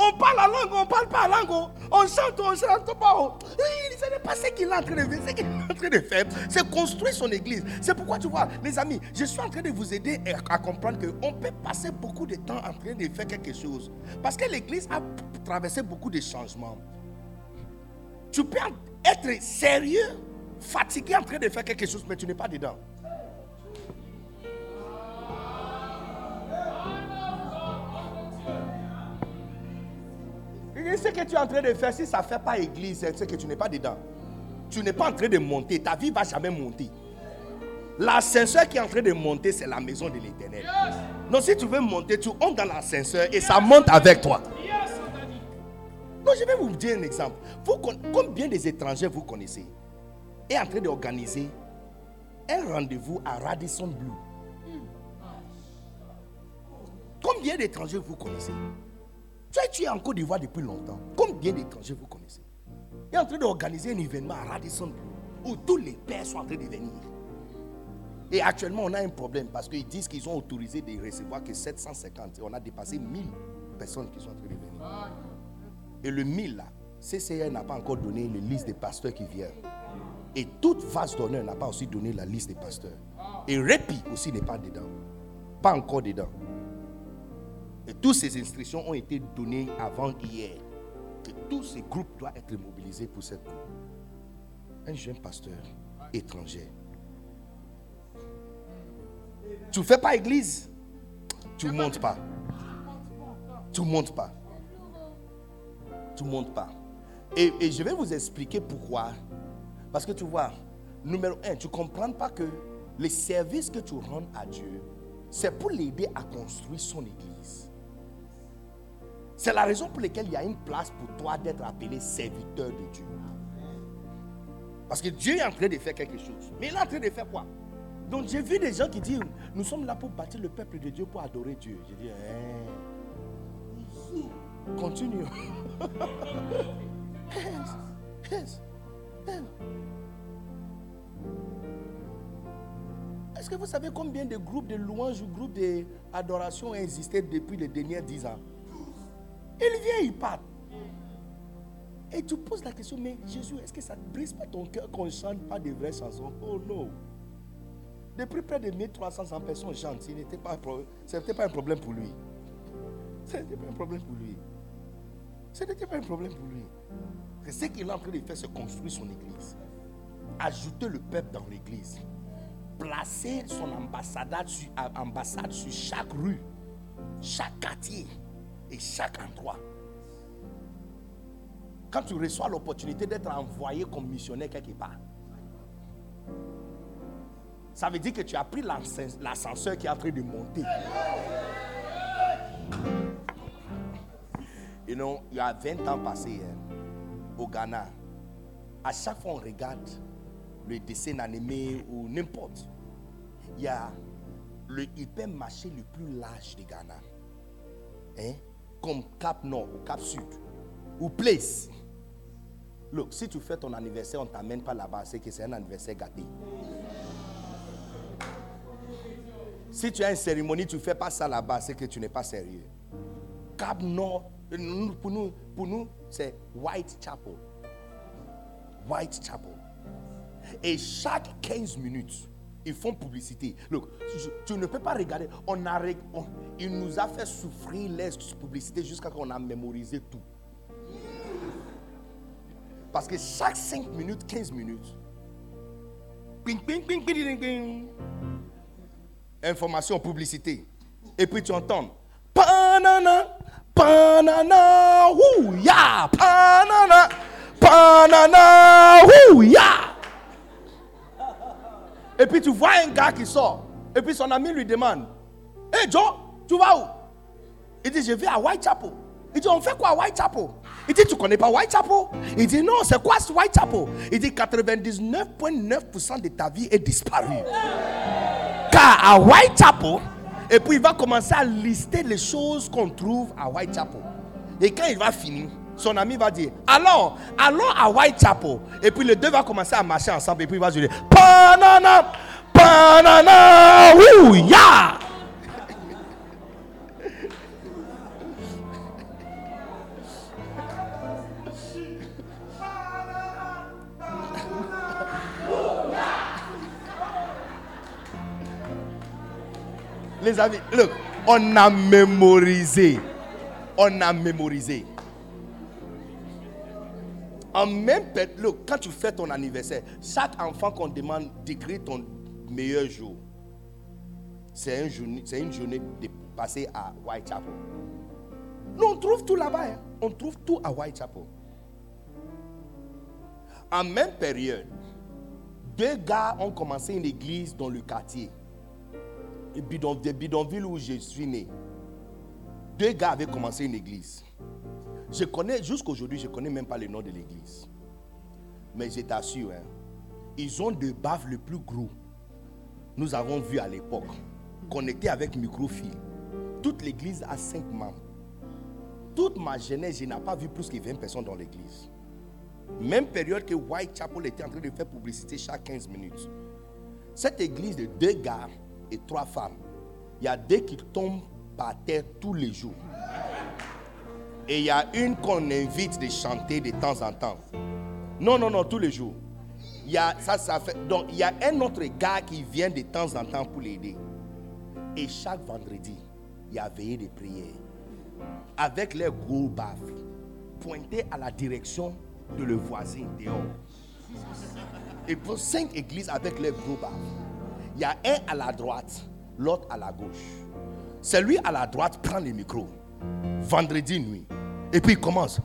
On parle la langue, on parle pas la langue. On chante, on chante pas. Ce n'est pas ce qu'il est en train de faire. Ce qu'il est en train de faire, c'est construire son église. C'est pourquoi tu vois, les amis, je suis en train de vous aider à comprendre qu'on peut passer beaucoup de temps en train de faire quelque chose. Parce que l'église a traversé beaucoup de changements. Tu peux être sérieux, fatigué en train de faire quelque chose, mais tu n'es pas dedans. Ce que tu es en train de faire, si ça ne fait pas église, c'est que tu n'es pas dedans. Tu n'es pas en train de monter. Ta vie ne va jamais monter. L'ascenseur qui est en train de monter, c'est la maison de l'éternel. Donc si tu veux monter, tu entres dans l'ascenseur et ça monte avec toi. Donc je vais vous dire un exemple. combien des étrangers vous connaissez est en train d'organiser un rendez-vous à Radisson Blue? Combien d'étrangers vous connaissez? Tu es en Côte d'Ivoire depuis longtemps? Combien d'étrangers vous connaissez Il est en train d'organiser un événement à Radisson où tous les pères sont en train de venir. Et actuellement, on a un problème parce qu'ils disent qu'ils ont autorisé de recevoir que 750. Et on a dépassé 1000 personnes qui sont en train de venir. Et le 1000 là, CCR n'a pas encore donné la liste des pasteurs qui viennent. Et toute vase d'honneur n'a pas aussi donné la liste des pasteurs. Et Répi aussi n'est pas dedans. Pas encore dedans. Et toutes ces instructions ont été données avant hier. Que tous ces groupes doivent être mobilisés pour cette groupe. Un jeune pasteur étranger. Tu ne fais pas église? Tu ne montes pas. Tu ne montes pas. Tu ne montes pas. Et, et, je vais vous expliquer pourquoi. Parce que tu vois, numéro un, tu ne comprends pas que les services que tu rends à Dieu, c'est pour l'aider à construire son église. C'est la raison pour laquelle il y a une place pour toi d'être appelé serviteur de Dieu. Parce que Dieu est en train de faire quelque chose. Mais il est en train de faire quoi? Donc j'ai vu des gens qui disent, nous sommes là pour bâtir le peuple de Dieu, pour adorer Dieu. Je dis, hein, continue. Est-ce que vous savez combien de groupes de louanges ou groupes d'adoration ont existé depuis les derniers dix ans? Il vient, il part. Et tu poses la question, mais Jésus, est-ce que ça ne brise pas ton cœur qu'on ne chante pas de vraies chansons? Oh non. Depuis près de 1300 personnes chantent, ce n'était pas, un problème pour lui. Ce n'était pas un problème pour lui. Ce n'était pas un problème pour lui. Ce qu'il est en train de faire, c'est construire son église. Ajouter le peuple dans l'église. Placer son ambassade ambassade sur chaque rue, chaque quartier et chaque endroit. Quand tu reçois l'opportunité d'être envoyé comme missionnaire quelque part, ça veut dire que tu as pris l'ascenseur qui est en train de monter. Il y a 20 ans passés hein, au Ghana. À chaque fois on regarde le dessin animé ou n'importe, il y a le hypermarché le plus large du Ghana. Hein? Comme Cap Nord ou Cap Sud ou Place. Look, si tu fais ton anniversaire, on ne t'amène pas là-bas, c'est que c'est un anniversaire gâté. Si tu as une cérémonie, tu ne fais pas ça là-bas, c'est que tu n'es pas sérieux. Cap Nord, pour nous, pour nous c'est Whitechapel. Whitechapel. Et chaque 15 minutes, ils font publicité. Look, tu ne peux pas regarder. On a, il nous a fait souffrir les publicités jusqu'à ce qu'on a mémorisé tout. Parce que chaque 5 minutes, 15 minutes, ping, ping, ping, ping, ping, information, publicité. Et puis tu entends, panana, panana, ya, panana, panana, ya. Et puis tu vois un gars qui sort. Et puis son ami lui demande, Hé hey Joe, tu vas où? Il dit, je vais à Whitechapel. Il dit, on fait quoi à Whitechapel? Il dit, tu connais pas Whitechapel? Il dit, non, c'est quoi ce Whitechapel? Il dit, 99,9% de ta vie est disparue. Car à Whitechapel, et puis il va commencer à lister les choses qu'on trouve à Whitechapel. Et quand il va finir, son ami va dire, alors, allons à Whitechapel. Et puis les deux vont commencer à marcher ensemble. Et puis il va dire, panana, panana, ouh, ya. Les amis, look, on a mémorisé. On a mémorisé. En même look, quand tu fais ton anniversaire, chaque enfant qu'on demande d'écrire ton meilleur jour, c'est une journée, une journée de passer à Whitechapel. Nous, on trouve tout là-bas. Hein. On trouve tout à Whitechapel. En même période, deux gars ont commencé une église dans le quartier des bidonvilles où je suis né, deux gars avaient commencé une église. Je connais, jusqu'aujourd'hui, je ne connais même pas le nom de l'église. Mais je t'assure, hein, ils ont de baves le plus gros. Nous avons vu à l'époque, connecté avec microfil. Toute l'église a cinq membres. Toute ma jeunesse, je n'ai pas vu plus que 20 personnes dans l'église. Même période que Whitechapel était en train de faire publicité chaque 15 minutes. Cette église de deux gars et trois femmes. Il y a deux qui tombent par terre tous les jours. Et il y a une qu'on invite de chanter de temps en temps. Non, non, non, tous les jours. Il y a, ça, ça fait, donc, il y a un autre gars qui vient de temps en temps pour l'aider. Et chaque vendredi, il y a veillé de prière. Avec les gros baffes pointés à la direction de le voisin dehors. Et pour cinq églises avec les gros baffes. Il y a un à la droite, l'autre à la gauche. Celui à la droite prend le micro. Vendredi nuit. Et puis il commence.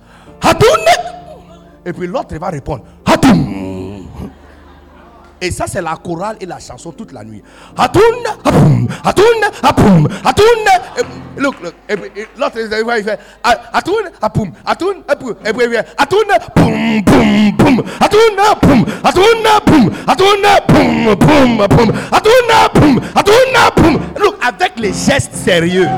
Et puis l'autre va répondre. Et ça, c'est la chorale et la chanson toute la nuit. Hatoun, hatoun. Look, look. Et puis l'autre, il fait Hatoun, hapoum, hatoun, hapoum. Et puis il fait Hatoun, boum, boum, boum. Hatoun, boum, hatoun, boum, hatoun, boum, boum, boum. Hatoun, boum, hatoun, boum. Look, avec les gestes sérieux.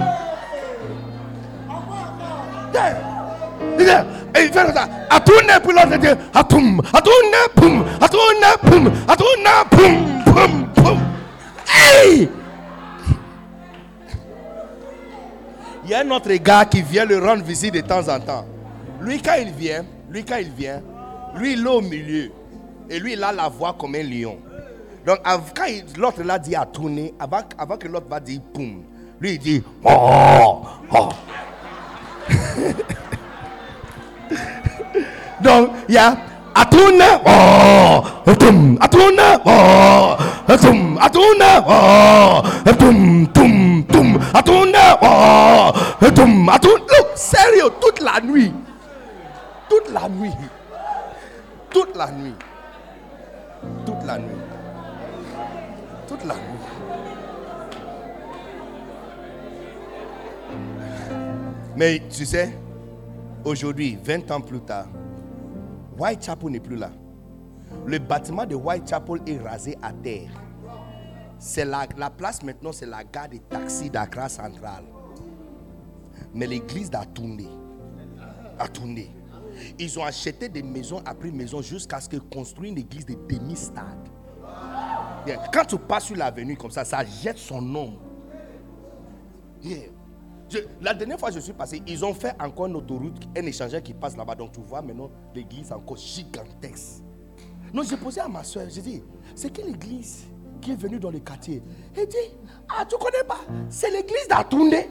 Il y a un autre gars qui vient le rendre visite de temps en temps. Lui, quand il vient, lui, quand il vient, lui, il est au milieu. Et lui, il a la voix comme un lion. Donc, quand l'autre l'a dit à tourner, avant, avant que l'autre va dire boum, lui, il dit oh, oh. Donc, il y a Atuna, oh, atum, atuna, oh, atum, atuna, oh, atum, tum, tum, atuna, oh, atum, atum. Look, sérieux, toute la nuit, toute la nuit, toute la nuit, toute la nuit, toute la nuit. Mais tu sais, aujourd'hui, 20 ans plus tard, Whitechapel n'est plus là. Le bâtiment de Whitechapel est rasé à terre. C'est la, la place maintenant, c'est la gare des taxis d'Accra Central. Mais l'église a tourné. A tourné. Ils ont acheté des maisons après maisons jusqu'à ce qu'ils construisent une église de demi-stade. Quand tu passes sur l'avenue comme ça, ça jette son nom. La dernière fois que je suis passé, ils ont fait encore une autoroute, un échangeur qui passe là-bas. Donc tu vois maintenant l'église encore gigantesque. Non, j'ai posé à ma soeur, j'ai dit, c'est quelle église qui est venue dans le quartier? Elle dit, ah, tu connais pas? C'est l'église d'Atoundé.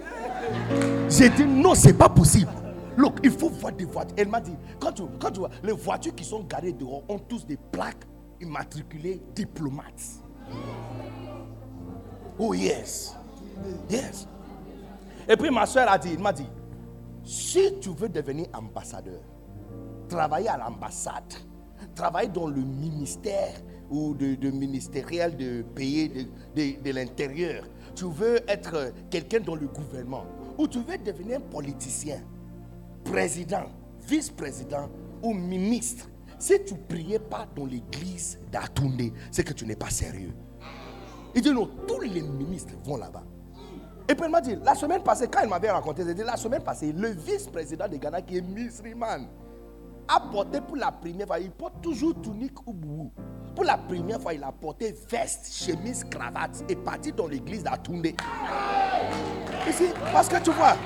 J'ai dit, non, c'est pas possible. Look, il faut voir des voitures. Elle m'a dit, quand tu, quand tu vois, les voitures qui sont garées dehors ont tous des plaques immatriculées diplomates. Oh yes. Yes. Et puis ma soeur a dit, il m'a dit, si tu veux devenir ambassadeur, travailler à l'ambassade, travailler dans le ministère ou de, ministériel de pays de, de l'intérieur, tu veux être quelqu'un dans le gouvernement, ou tu veux devenir politicien, président, vice-président ou ministre, si tu ne priais pas dans l'église d'Atoundé, c'est que tu n'es pas sérieux. Il dit non, tous les ministres vont là-bas. Et puis il m'a dit, la semaine passée, quand il m'avait raconté, il dit, la semaine passée, le vice-président de Ghana qui est musulman a porté pour la première fois, il porte toujours tunique ou boubou. Pour la première fois, il a porté veste, chemise, cravate et parti dans l'église d'Atoundé. Ici, parce que tu vois,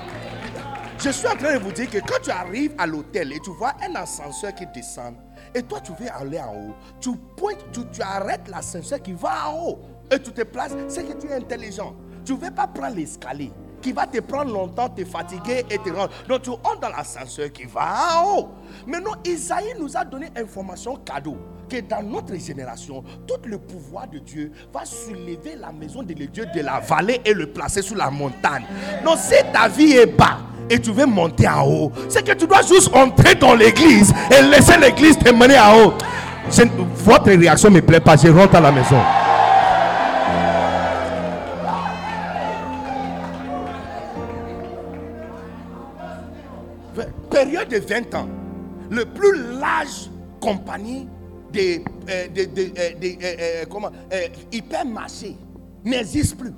je suis en train de vous dire que quand tu arrives à l'hôtel et tu vois un ascenseur qui descend, et toi tu veux aller en haut, tu pointes, tu, tu arrêtes l'ascenseur qui va en haut et tu te places, c'est que tu es intelligent. Tu ne veux pas prendre l'escalier qui va te prendre longtemps, te fatiguer et te rendre. Donc tu entres dans l'ascenseur qui va en haut. Maintenant, Isaïe nous a donné information cadeau que dans notre génération, tout le pouvoir de Dieu va soulever la maison de Dieu de la vallée et le placer sur la montagne. Donc si ta vie est bas, et tu veux monter en haut, c'est que tu dois juste entrer dans l'église et laisser l'église te mener en haut. votre réaction ne me plaît pas, je rentre à la maison. Période de 20 ans, le plus large compagnie des, euh, euh, euh, comment, hypermarchés n'existe plus.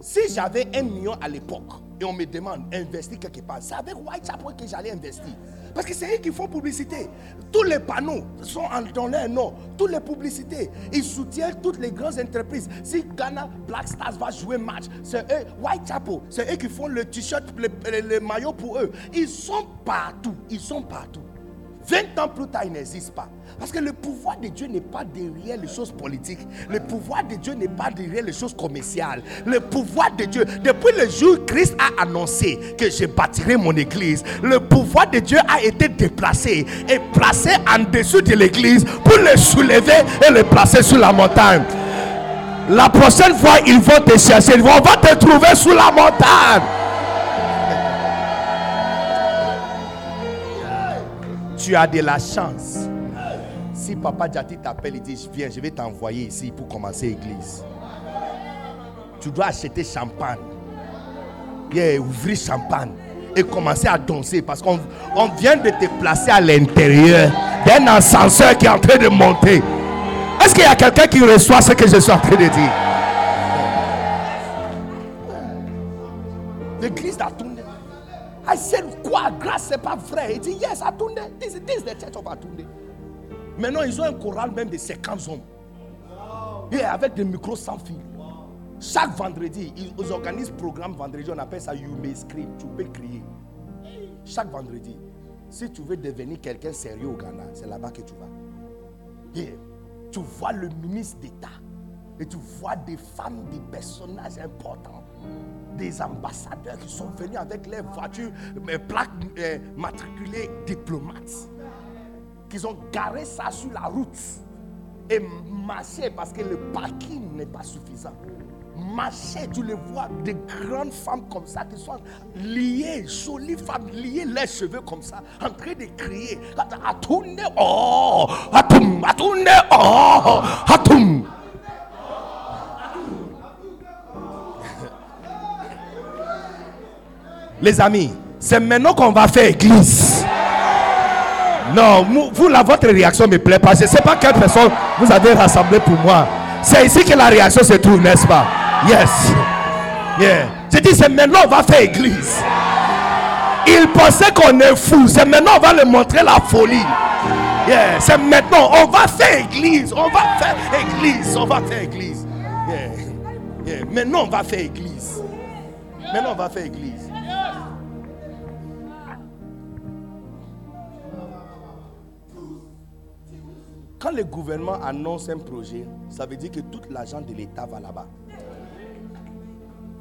Si j'avais un million à l'époque, et on me demande d'investir quelque part, c'est avec Whitechapel que j'allais investir. Parce que c'est eux qui font publicité. Tous les panneaux sont dans leur nom. Toutes les publicités. Ils soutiennent toutes les grandes entreprises. Si Ghana Black Stars va jouer match, c'est eux, Whitechapel, c'est eux qui font le t-shirt, le, le maillot pour eux. Ils sont partout. Ils sont partout. 20 ans plus tard, il n'existe pas. Parce que le pouvoir de Dieu n'est pas derrière les choses politiques. Le pouvoir de Dieu n'est pas derrière les choses commerciales. Le pouvoir de Dieu, depuis le jour où Christ a annoncé que je bâtirai mon église, le pouvoir de Dieu a été déplacé et placé en dessous de l'église pour le soulever et le placer sur la montagne. La prochaine fois, ils vont te chercher. On va te trouver sous la montagne. Tu as de la chance. Si Papa Jati t'appelle et dit Viens, je vais t'envoyer ici pour commencer l'église. Tu dois acheter champagne. Yeah, ouvrir champagne et commencer à danser parce qu'on on vient de te placer à l'intérieur d'un ascenseur qui est en train de monter. Est-ce qu'il y a quelqu'un qui reçoit ce que je suis en train de dire? L'église tourné. I Quoi Grâce, c'est pas vrai? Il dit Yes, Atunde. This, this is the church of Atunde. Maintenant, ils ont un choral même de 50 hommes. Et avec des micros sans fil. Chaque vendredi, ils organisent programme vendredi, on appelle ça You May Scream. Tu peux crier. Chaque vendredi. Si tu veux devenir quelqu'un sérieux au Ghana, c'est là-bas que tu vas. Tu vois le ministre d'État. Et tu vois des femmes, des personnages importants. Des ambassadeurs qui sont venus avec leurs voitures, plaques euh, matriculées diplomates. Qui ont garé ça sur la route. Et marché parce que le parking n'est pas suffisant marcher, tu les vois, des grandes femmes comme ça qui sont liées, jolies femmes, liées les cheveux comme ça, en train de crier. Atoune, oh, atoum, atoune, oh, atoum. Les amis, c'est maintenant qu'on va faire église. Non, vous, là, votre réaction me plaît pas. Je ne sais pas quelle personne vous avez rassemblé pour moi. C'est ici que la réaction se trouve, n'est-ce pas? Yes. Yeah. J'ai dit, c'est maintenant on va faire église. Il pensait qu'on est fou. C'est maintenant on va leur montrer la folie. Yeah. C'est maintenant on va faire église. On va faire église. On va faire église. Yeah. Maintenant on va faire église. Maintenant on va faire église. Quand le gouvernement annonce un projet, ça veut dire que tout l'argent de l'État va là-bas.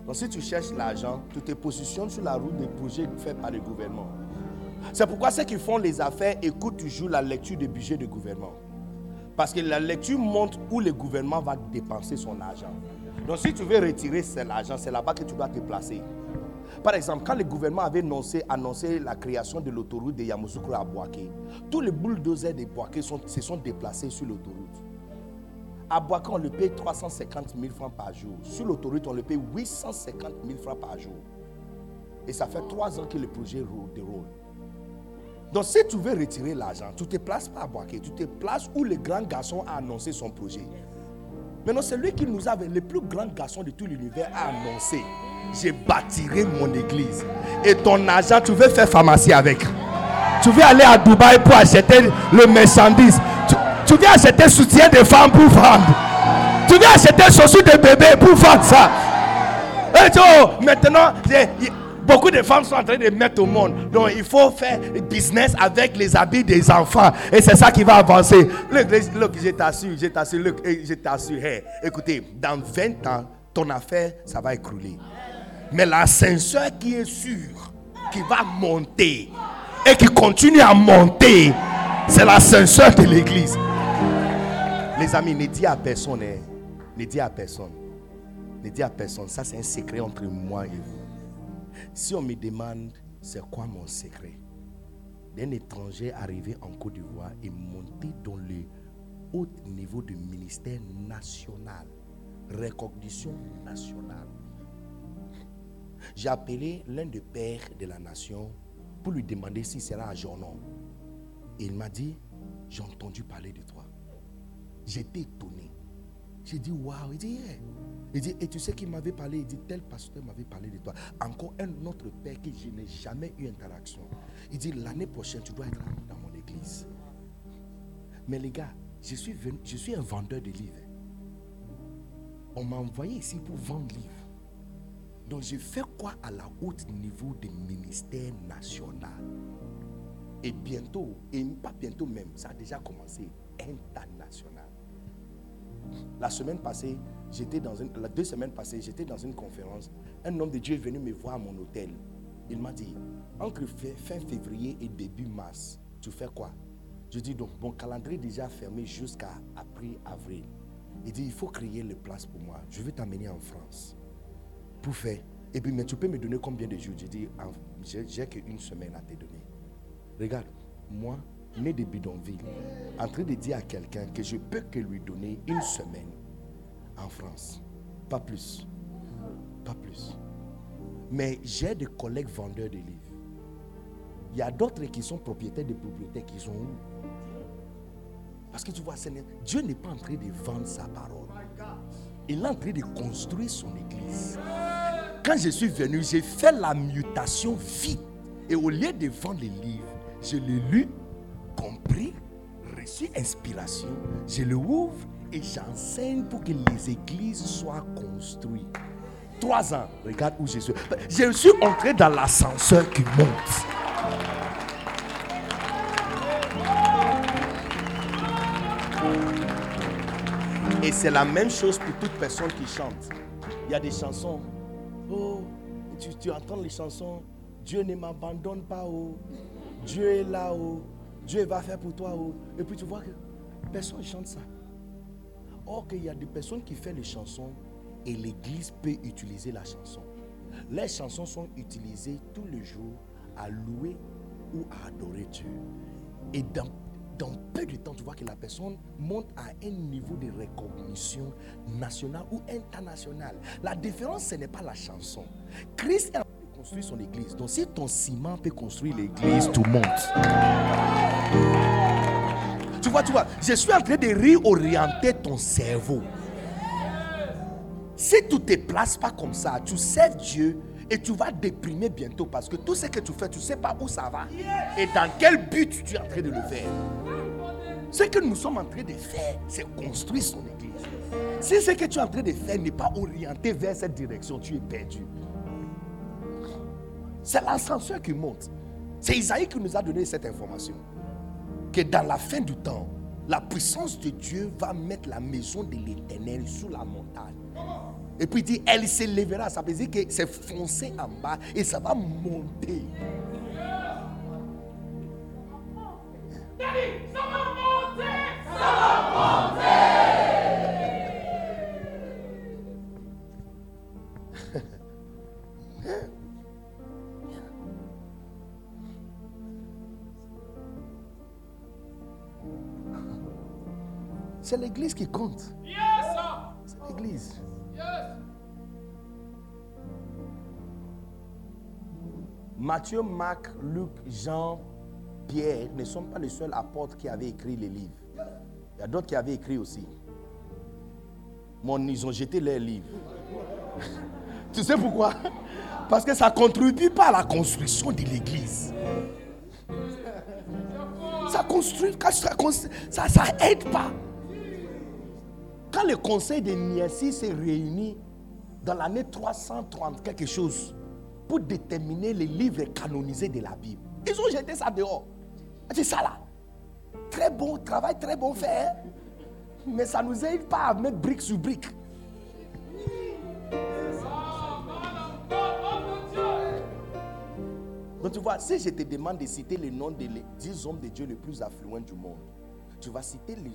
Donc si tu cherches l'argent, tu te positionnes sur la route des projets faits par le gouvernement. C'est pourquoi ceux qui font les affaires écoutent toujours la lecture des budgets du gouvernement. Parce que la lecture montre où le gouvernement va dépenser son argent. Donc si tu veux retirer cet argent, c'est là-bas que tu dois te placer. Par exemple, quand le gouvernement avait annoncé, la création de l'autoroute de Yamoussoukro à Boaké, tous les bulldozers de Boaké se sont déplacés sur l'autoroute. À Boaké, on le paye 350 000 francs par jour. Sur l'autoroute, on le paye 850 000 francs par jour. Et ça fait trois ans que le projet déroule. Donc, si tu veux retirer l'argent, tu te places pas à Boaké, tu te places où le grand garçon a annoncé son projet. Maintenant, c'est lui qui nous avait, le plus grand garçon de tout l'univers, a annoncé Je bâtirai mon église. Et ton argent, tu veux faire pharmacie avec. Tu veux aller à Dubaï pour acheter le marchandise. Tu viens acheter soutien de femmes pour vendre. Tu viens acheter chaussures de bébé pour vendre ça. Et oh, maintenant, beaucoup de femmes sont en train de mettre au monde. Donc il faut faire business avec les habits des enfants. Et c'est ça qui va avancer. Look, look je t'assure, je t'assure, look, je t'assure. écoutez, dans 20 ans, ton affaire, ça va écrouler. Mais l'ascenseur qui est sûr, qui va monter et qui continue à monter, c'est l'ascenseur de l'église. Les amis, ne dis à personne. Hein. Ne dis à personne. Ne dis à personne. Ça, c'est un secret entre moi et vous. Si on me demande, c'est quoi mon secret? D'un étranger arrivé en Côte d'Ivoire et monter dans le haut niveau de ministère national, recognition nationale. J'ai appelé l'un des pères de la nation pour lui demander si sera un journal. Et il m'a dit, j'ai entendu parler de toi. J'étais étonné. J'ai dit, waouh. Il dit, Il dit, et tu sais qui m'avait parlé? Il dit, tel pasteur m'avait parlé de toi. Encore un autre père que je n'ai jamais eu interaction. Il dit, l'année prochaine, tu dois être dans mon église. Mais les gars, je suis, je suis un vendeur de livres. On m'a envoyé ici pour vendre livres. Donc, j'ai fait quoi à la haute niveau du ministère national Et bientôt, et pas bientôt même, ça a déjà commencé, international. La semaine passée, j'étais dans une, la deux semaines passées, j'étais dans une conférence. Un homme de Dieu est venu me voir à mon hôtel. Il m'a dit, entre fin février et début mars, tu fais quoi? Je dis donc, mon calendrier est déjà fermé jusqu'à après avril. Il dit, il faut créer les places pour moi. Je vais t'amener en France pour faire. Et puis, mais tu peux me donner combien de jours? Je dis, j'ai qu'une semaine à te donner. Regarde, moi, né de bidonville, en train de dire à quelqu'un que je peux que lui donner une semaine en France. Pas plus. Pas plus. Mais j'ai des collègues vendeurs de livres. Il y a d'autres qui sont propriétaires de propriétés qui sont où? Parce que tu vois, Dieu n'est pas en train de vendre sa parole. Il est en train de construire son église. Quand je suis venu, j'ai fait la mutation vite Et au lieu de vendre les livres, je l'ai lu, compris, reçu inspiration, je le ouvre et j'enseigne pour que les églises soient construites. Trois ans, regarde où je suis. Je suis entré dans l'ascenseur qui monte. Et c'est la même chose pour toute personne qui chante. Il y a des chansons. Oh, tu, tu entends les chansons. Dieu ne m'abandonne pas. Oh. Dieu est là. Oh. Dieu va faire pour toi. Oh. Et puis tu vois que personne chante ça. Or qu'il y a des personnes qui font les chansons et l'église peut utiliser la chanson. Les chansons sont utilisées tous les jours à louer ou à adorer Dieu. Et dans, dans peu de temps, tu vois que la personne monte à un niveau de recognition nationale ou internationale. La différence, ce n'est pas la chanson. Christ a construit son église. Donc si ton ciment peut construire l'église, tout monte. Tu vois, tu vois, je suis en train de réorienter ton cerveau. Si tu ne te places pas comme ça, tu sais Dieu et tu vas déprimer bientôt parce que tout ce que tu fais, tu ne sais pas où ça va et dans quel but tu es en train de le faire. Ce que nous sommes en train de faire, c'est construire son église. Si ce que tu es en train de faire n'est pas orienté vers cette direction, tu es perdu. C'est l'ascenseur qui monte. C'est Isaïe qui nous a donné cette information. Que dans la fin du temps, la puissance de Dieu va mettre la maison de l'éternel sous la montagne. Et puis il dit, elle s'élèvera. Ça veut dire que c'est foncé en bas et ça va monter. Ça va monter! Ça va monter! C'est l'église qui compte. C'est l'église. Matthieu, Marc, Luc, Jean, Pierre ne sont pas les seuls apôtres qui avaient écrit les livres. Il y a d'autres qui avaient écrit aussi. Mais ils ont jeté leurs livres. tu sais pourquoi? Parce que ça ne contribue pas à la construction de l'église. Ça construit, ça, aide pas. Quand le conseil de Niacie s'est réuni dans l'année 330 quelque chose, pour déterminer les livres canonisés de la Bible. Ils ont jeté ça dehors. C'est ça là. Très bon travail, très bon fait. Hein. Mais ça ne nous aide pas à mettre brique sur brique. Donc tu vois, si je te demande de citer les noms des 10 hommes de Dieu les plus affluents du monde, tu vas citer les...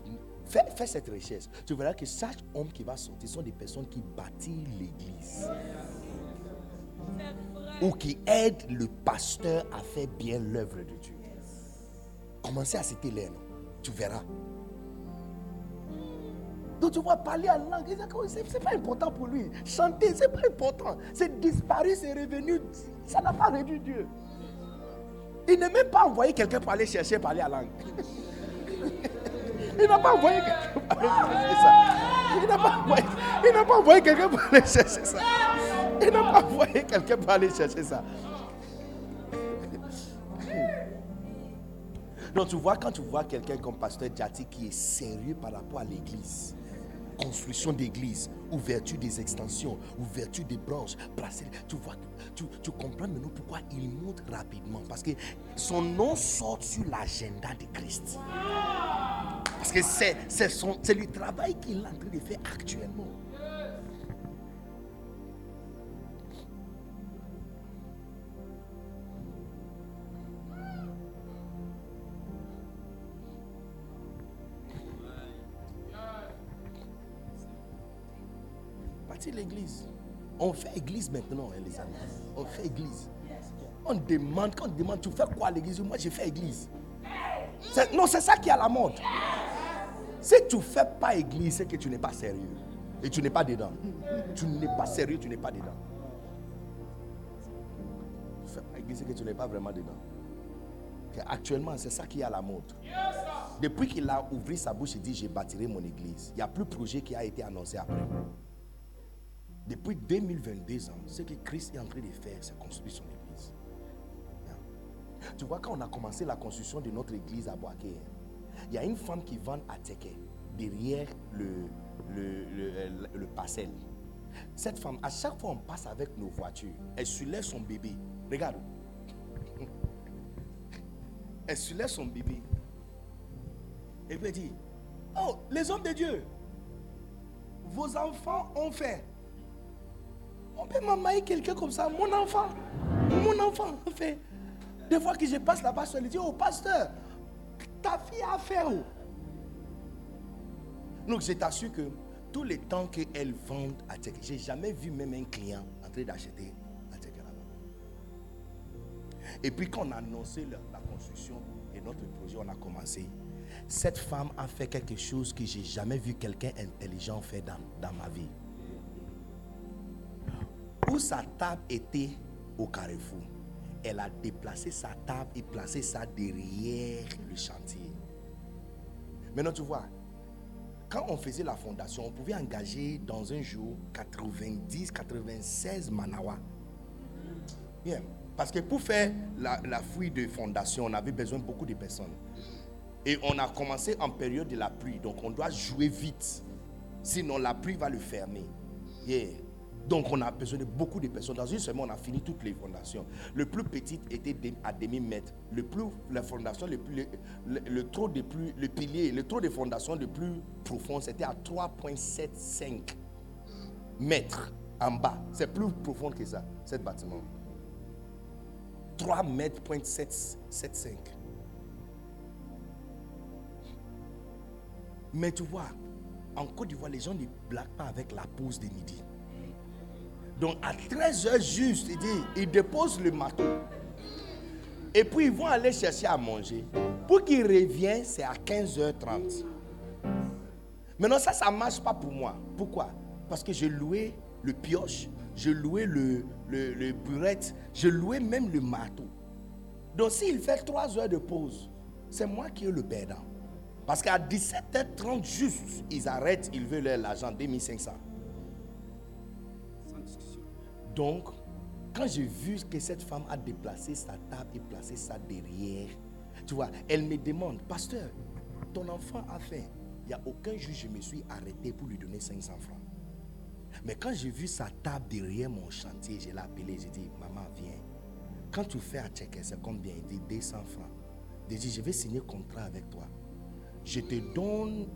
Fais, fais cette recherche. Tu verras que chaque homme qui va sortir sont des personnes qui bâtissent l'église ou qui aide le pasteur à faire bien l'œuvre de Dieu. Commencez à citer les noms. Tu verras. Donc tu vois parler en langue, c'est pas important pour lui. Chanter, c'est pas important. C'est disparu, c'est revenu. Ça n'a pas réduit Dieu. Il n'a même pas envoyé quelqu'un pour aller chercher parler en langue. Il n'a pas envoyé quelqu'un pour aller chercher ça. Il n'a pas envoyé, quelqu'un pour aller chercher ça. Il n'a pas envoyé quelqu'un pour aller chercher ça. Donc tu vois, quand tu vois quelqu'un comme Pasteur Djati qui est sérieux par rapport à l'église, construction d'église, ouverture des extensions, ouverture des branches, tu vois, tu, comprends maintenant pourquoi il monte rapidement. Parce que son nom sort sur l'agenda de Christ. Parce que c'est, c'est le travail qu'il est en train de faire actuellement. l'église. On fait église maintenant, hein, les amis. On fait église. On demande, quand on demande, tu fais quoi à l'église? Moi, j'ai fait église. Non, c'est ça qui est à la mode. Si tu ne fais pas église, c'est que tu n'es pas sérieux. Et tu n'es pas dedans. Tu n'es pas sérieux, tu n'es pas dedans. Tu fais pas église, c'est que tu n'es pas vraiment dedans. Actuellement, c'est ça qui est à la mode. Depuis qu'il a ouvert sa bouche, il dit Je bâtirai mon église. Il n'y a plus de projet qui a été annoncé après. Depuis 2022 ans, ce que Christ est en train de faire, c'est construire son église. Tu vois, quand on a commencé la construction de notre église à Boaké, il y a une femme qui vend à Teke, derrière le, le, le. Cette femme, à chaque fois on passe avec nos voitures, elle soulève son bébé. Regarde. Elle soulève son bébé. Et puis elle dit, oh, les hommes de Dieu, vos enfants ont fait. On peut m'amailler quelqu'un comme ça, mon enfant. Mon enfant a fait. Des fois que je passe là-bas, je dis, oh pasteur, ta fille a fait où? Donc je t'assure que tous les temps qu'elles vendent à Tchèque, j'ai jamais vu même un client en train d'acheter à Tchèque là-bas. Et puis quand on a annoncé la, la, construction et notre projet, on a commencé. Cette femme a fait quelque chose que j'ai jamais vu quelqu'un intelligent faire dans, dans ma vie. Où sa table était au carrefour, elle a déplacé sa table et placé ça derrière le chantier. Maintenant, tu vois, quand on faisait la fondation, on pouvait engager dans un jour 90, 96 manawa. Bien. Parce que pour faire la, fouille de fondation, on avait besoin de beaucoup de personnes. Et on a commencé en période de la pluie. Donc on doit jouer vite. Sinon la pluie va le fermer. Donc on a besoin de beaucoup de personnes. Dans une semaine, on a fini toutes les fondations. Le plus petit était à demi-mètre. Le plus, la fondation, le, plus, le, trou de plus, le le de fondation le plus profond, c'était à 3,75 mètres en bas. C'est plus profond que ça, cet bâtiment. 3 mètres, 75. Mais tu vois, en Côte d'Ivoire, les gens ne blaguent pas avec la pause de midi. Donc à 13h juste, il dit, ils déposent le marteau. Et puis ils vont aller chercher à manger. Pour qu'ils reviennent, c'est à 15h30. Maintenant, ça, ça ne marche pas pour moi. Pourquoi? Parce que j'ai loué le pioche, j'ai loué le, le, burette, j'ai loué même le marteau. Donc s'il fait 3 heures de pause, c'est moi qui ai le perdant. Parce qu'à 17h30 juste, ils arrêtent, ils veulent l'argent, 2500. Donc, quand j'ai vu que cette femme a déplacé sa table et placé ça derrière, tu vois, elle me demande, pasteur, ton enfant a fait. Il n'y a aucun jour je me suis arrêté pour lui donner 500 francs. Mais quand j'ai vu sa table derrière mon chantier, je l'ai appelé, j'ai dit, maman, viens. Quand tu fais à checker, c'est combien? Il dit 200 francs. J'ai dit, je vais signer contrat avec toi. Je te donne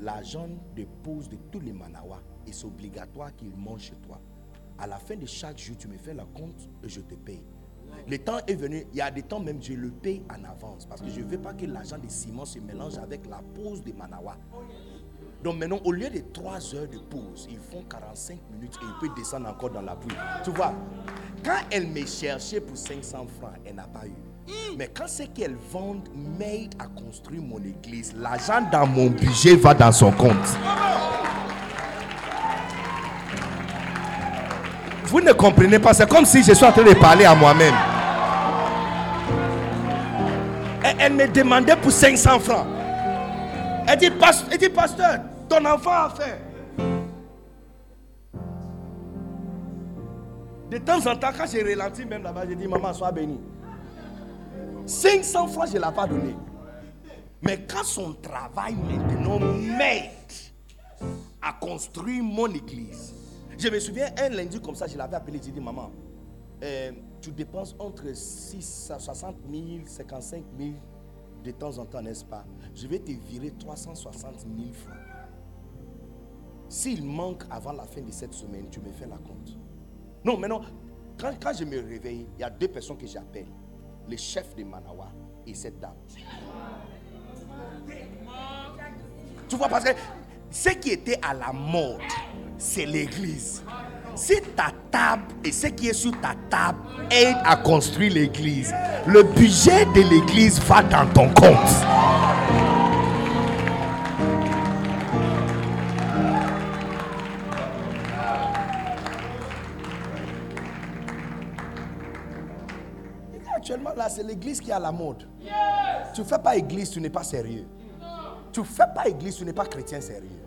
l'argent de pause de tous les manawas et c'est obligatoire qu'il mange chez toi. À la fin de chaque jour, tu me fais la compte et je te paye. Le temps est venu, il y a des temps même, je le paye en avance parce que je ne veux pas que l'argent de ciment se mélange avec la pause de Manawa. Donc maintenant, au lieu de 3 heures de pause, ils font 45 minutes et ils peuvent descendre encore dans la pluie. Tu vois, quand elle me cherchait pour 500 francs, elle n'a pas eu. Mais quand c'est qu'elle vend m'aide à construire mon église, l'argent dans mon budget va dans son compte. Vous ne comprenez pas, c'est comme si je suis en train de parler à moi-même. Elle me demandait pour 500 francs. Elle dit, elle dit, pasteur, ton enfant a fait. De temps en temps, quand j'ai ralenti même là-bas, j'ai dit, maman, sois bénie. 500 francs, je ne l'ai pas donné. Mais quand son travail maintenant m'aide à construire mon église, je me souviens, un lundi comme ça, je l'avais appelé, j'ai dit, maman, euh, tu dépenses entre 6, 60 000, 55 000 de temps en temps, n'est-ce pas? Je vais te virer 360 000 francs. S'il manque avant la fin de cette semaine, tu me fais la compte. Non, maintenant, quand, quand je me réveille, il y a deux personnes que j'appelle. Le chef de Manawa et cette dame. Tu vois, parce que ce qui était à la mode, c'est l'église. Si ta table et ce qui est sur ta table aide à construire l'église, le budget de l'église va dans ton compte. Actuellement, là, c'est l'église qui à la mode. Tu ne fais pas église, tu n'es pas sérieux. Tu ne fais pas église, tu n'es pas chrétien sérieux.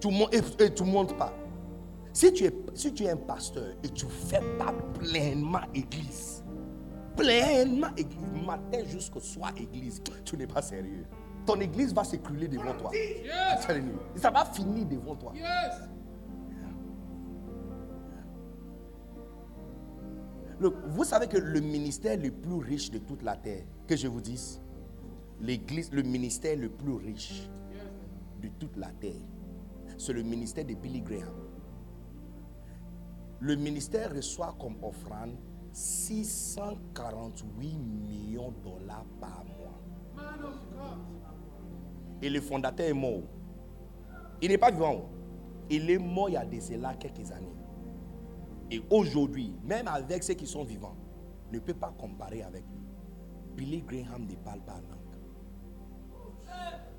Tu ne montes pas. Si tu, es, si tu es un pasteur et tu ne fais pas pleinement église, pleinement église. Matin jusqu'au soir, église. Tu n'es pas sérieux. Ton église va s'écrouler devant toi. Ça va finir devant toi. vous savez que le ministère le plus riche de toute la terre, que je vous dise, l'église, le ministère le plus riche de toute la terre, c'est le ministère de Billy Graham. Le ministère reçoit comme offrande 648 millions de dollars par mois. Et le fondateur est mort. Il n'est pas vivant. Il est mort il y a de cela quelques années. Et aujourd'hui, même avec ceux qui sont vivants, ne peut pas comparer avec lui. Billy Graham ne parle pas.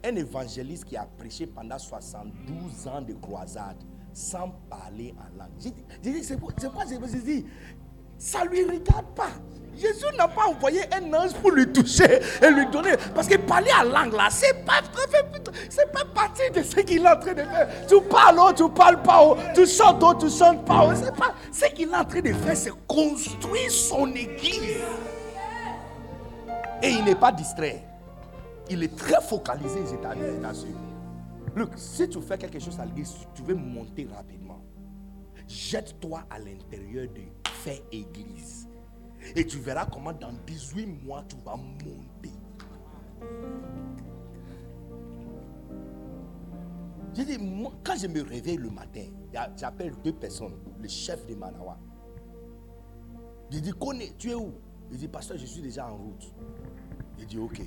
Un évangéliste qui a prêché pendant 72 ans de croisade sans parler en langue. J'ai dit, c'est quoi je dit, ça ne lui regarde pas. Jésus n'a pas envoyé un ange pour lui toucher et lui donner. Parce que parler en langue là, c'est pas, c'est pas partie de ce qu'il est en train de faire. Tu parles, oh, tu parles pas, oh, tu chantes, oh, tu chantes pas. C'est pas ce qu'il est en train de faire, c'est construire son église. Et il n'est pas distrait. Il est très focalisé, États-Unis. Look, si tu fais quelque chose à l'église, tu veux monter rapidement. Jette-toi à l'intérieur de faire église. Et tu verras comment dans 18 mois tu vas monter. J'ai dit, moi, quand je me réveille le matin, j'appelle deux personnes, le chef de Manawa. Je dis, connais, tu es où? Il dit, pasteur, je suis déjà en route. Il dit, ok,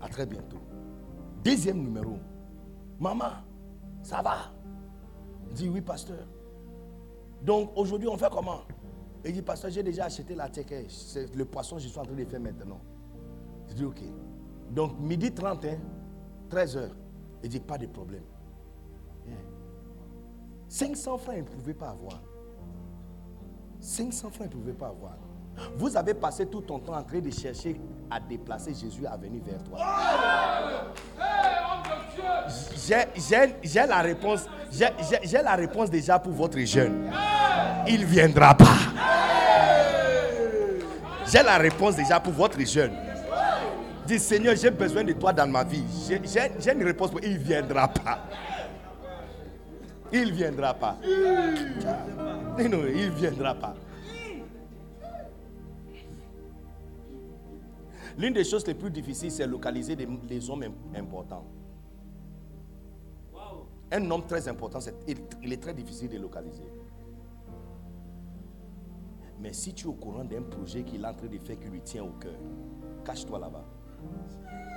à très bientôt. Deuxième numéro, maman, ça va? Il dit, oui, pasteur. Donc aujourd'hui, on fait comment? Il dit, pasteur, j'ai déjà acheté la teke. C'est le poisson je suis en train de faire maintenant. Je dis, ok. Donc, midi 30, 13 h Il dit, pas de problème. 500 francs, il ne pouvait pas avoir. 500 francs, il ne pouvait pas avoir. Vous avez passé tout ton temps en train de chercher à déplacer Jésus à venir vers toi. J'ai la réponse. J'ai la réponse déjà pour votre jeune. Il ne viendra pas. J'ai la réponse déjà pour votre jeune. Dis Seigneur, j'ai besoin de toi dans ma vie. J'ai une réponse pour il ne viendra pas. Il ne viendra pas. Non, il ne viendra pas. L'une des choses les plus difficiles, c'est localiser des, hommes importants. Un homme très important, il est très difficile de localiser. Mais si tu es au courant d'un projet qu'il est en train de faire qui lui tient au cœur, cache-toi là-bas.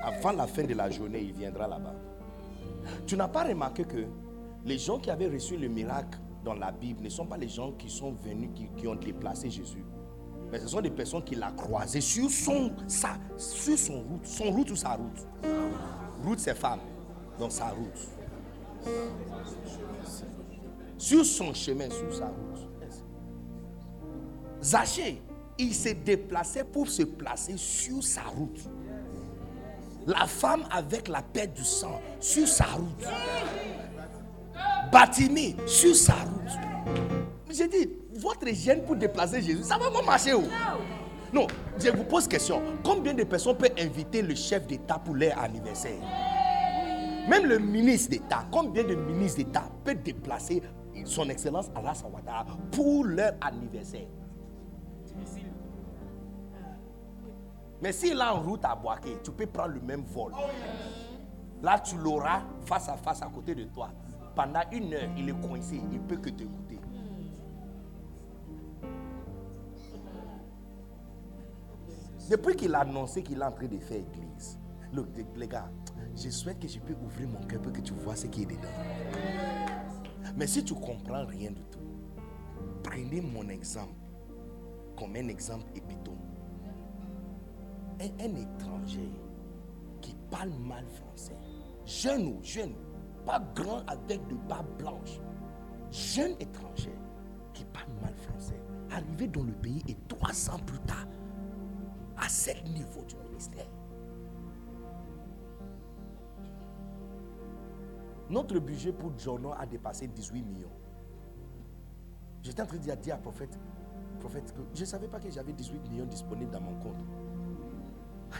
Avant la fin de la journée, il viendra là-bas. Tu n'as pas remarqué que les gens qui avaient reçu le miracle dans la Bible ne sont pas les gens qui sont venus, qui, ont déplacé Jésus. Mais ce sont des personnes qui l'ont croisé sur son, sa, sur son route. Son route ou sa route? Route, c'est femme. Donc sa route. Sur son chemin, sur sa route. Zachée, il s'est déplacé pour se placer sur sa route. La femme avec la perte du sang sur sa route. Batimi sur sa route. J'ai dit, votre gêne pour déplacer Jésus, ça va pas marcher où Non, je vous pose question. Combien de personnes peuvent inviter le chef d'État pour leur anniversaire? Même le ministre d'État, combien de ministres d'État peuvent déplacer son Excellence Allah Ouattara pour leur anniversaire? Mais s'il est en route à Boaké, tu peux prendre le même vol. Là, tu l'auras face à face à côté de toi. Pendant une heure, il est coincé. Il ne peut que t'écouter. Depuis qu'il a annoncé qu'il est en train de faire église, les gars, je souhaite que je puisse ouvrir mon cœur pour que tu vois ce qui est dedans. Mais si tu comprends rien du tout, prenez mon exemple comme un exemple épitome un, étranger qui parle mal français, jeune ou jeune, pas grand avec de bas blanches, jeune étranger qui parle mal français, arrivé dans le pays et trois ans plus tard, à ce niveau du ministère. Notre budget pour Jono a dépassé 18 millions. J'étais en train de dire à prophète, prophète, je ne savais pas que j'avais 18 millions disponibles dans mon compte. Ah,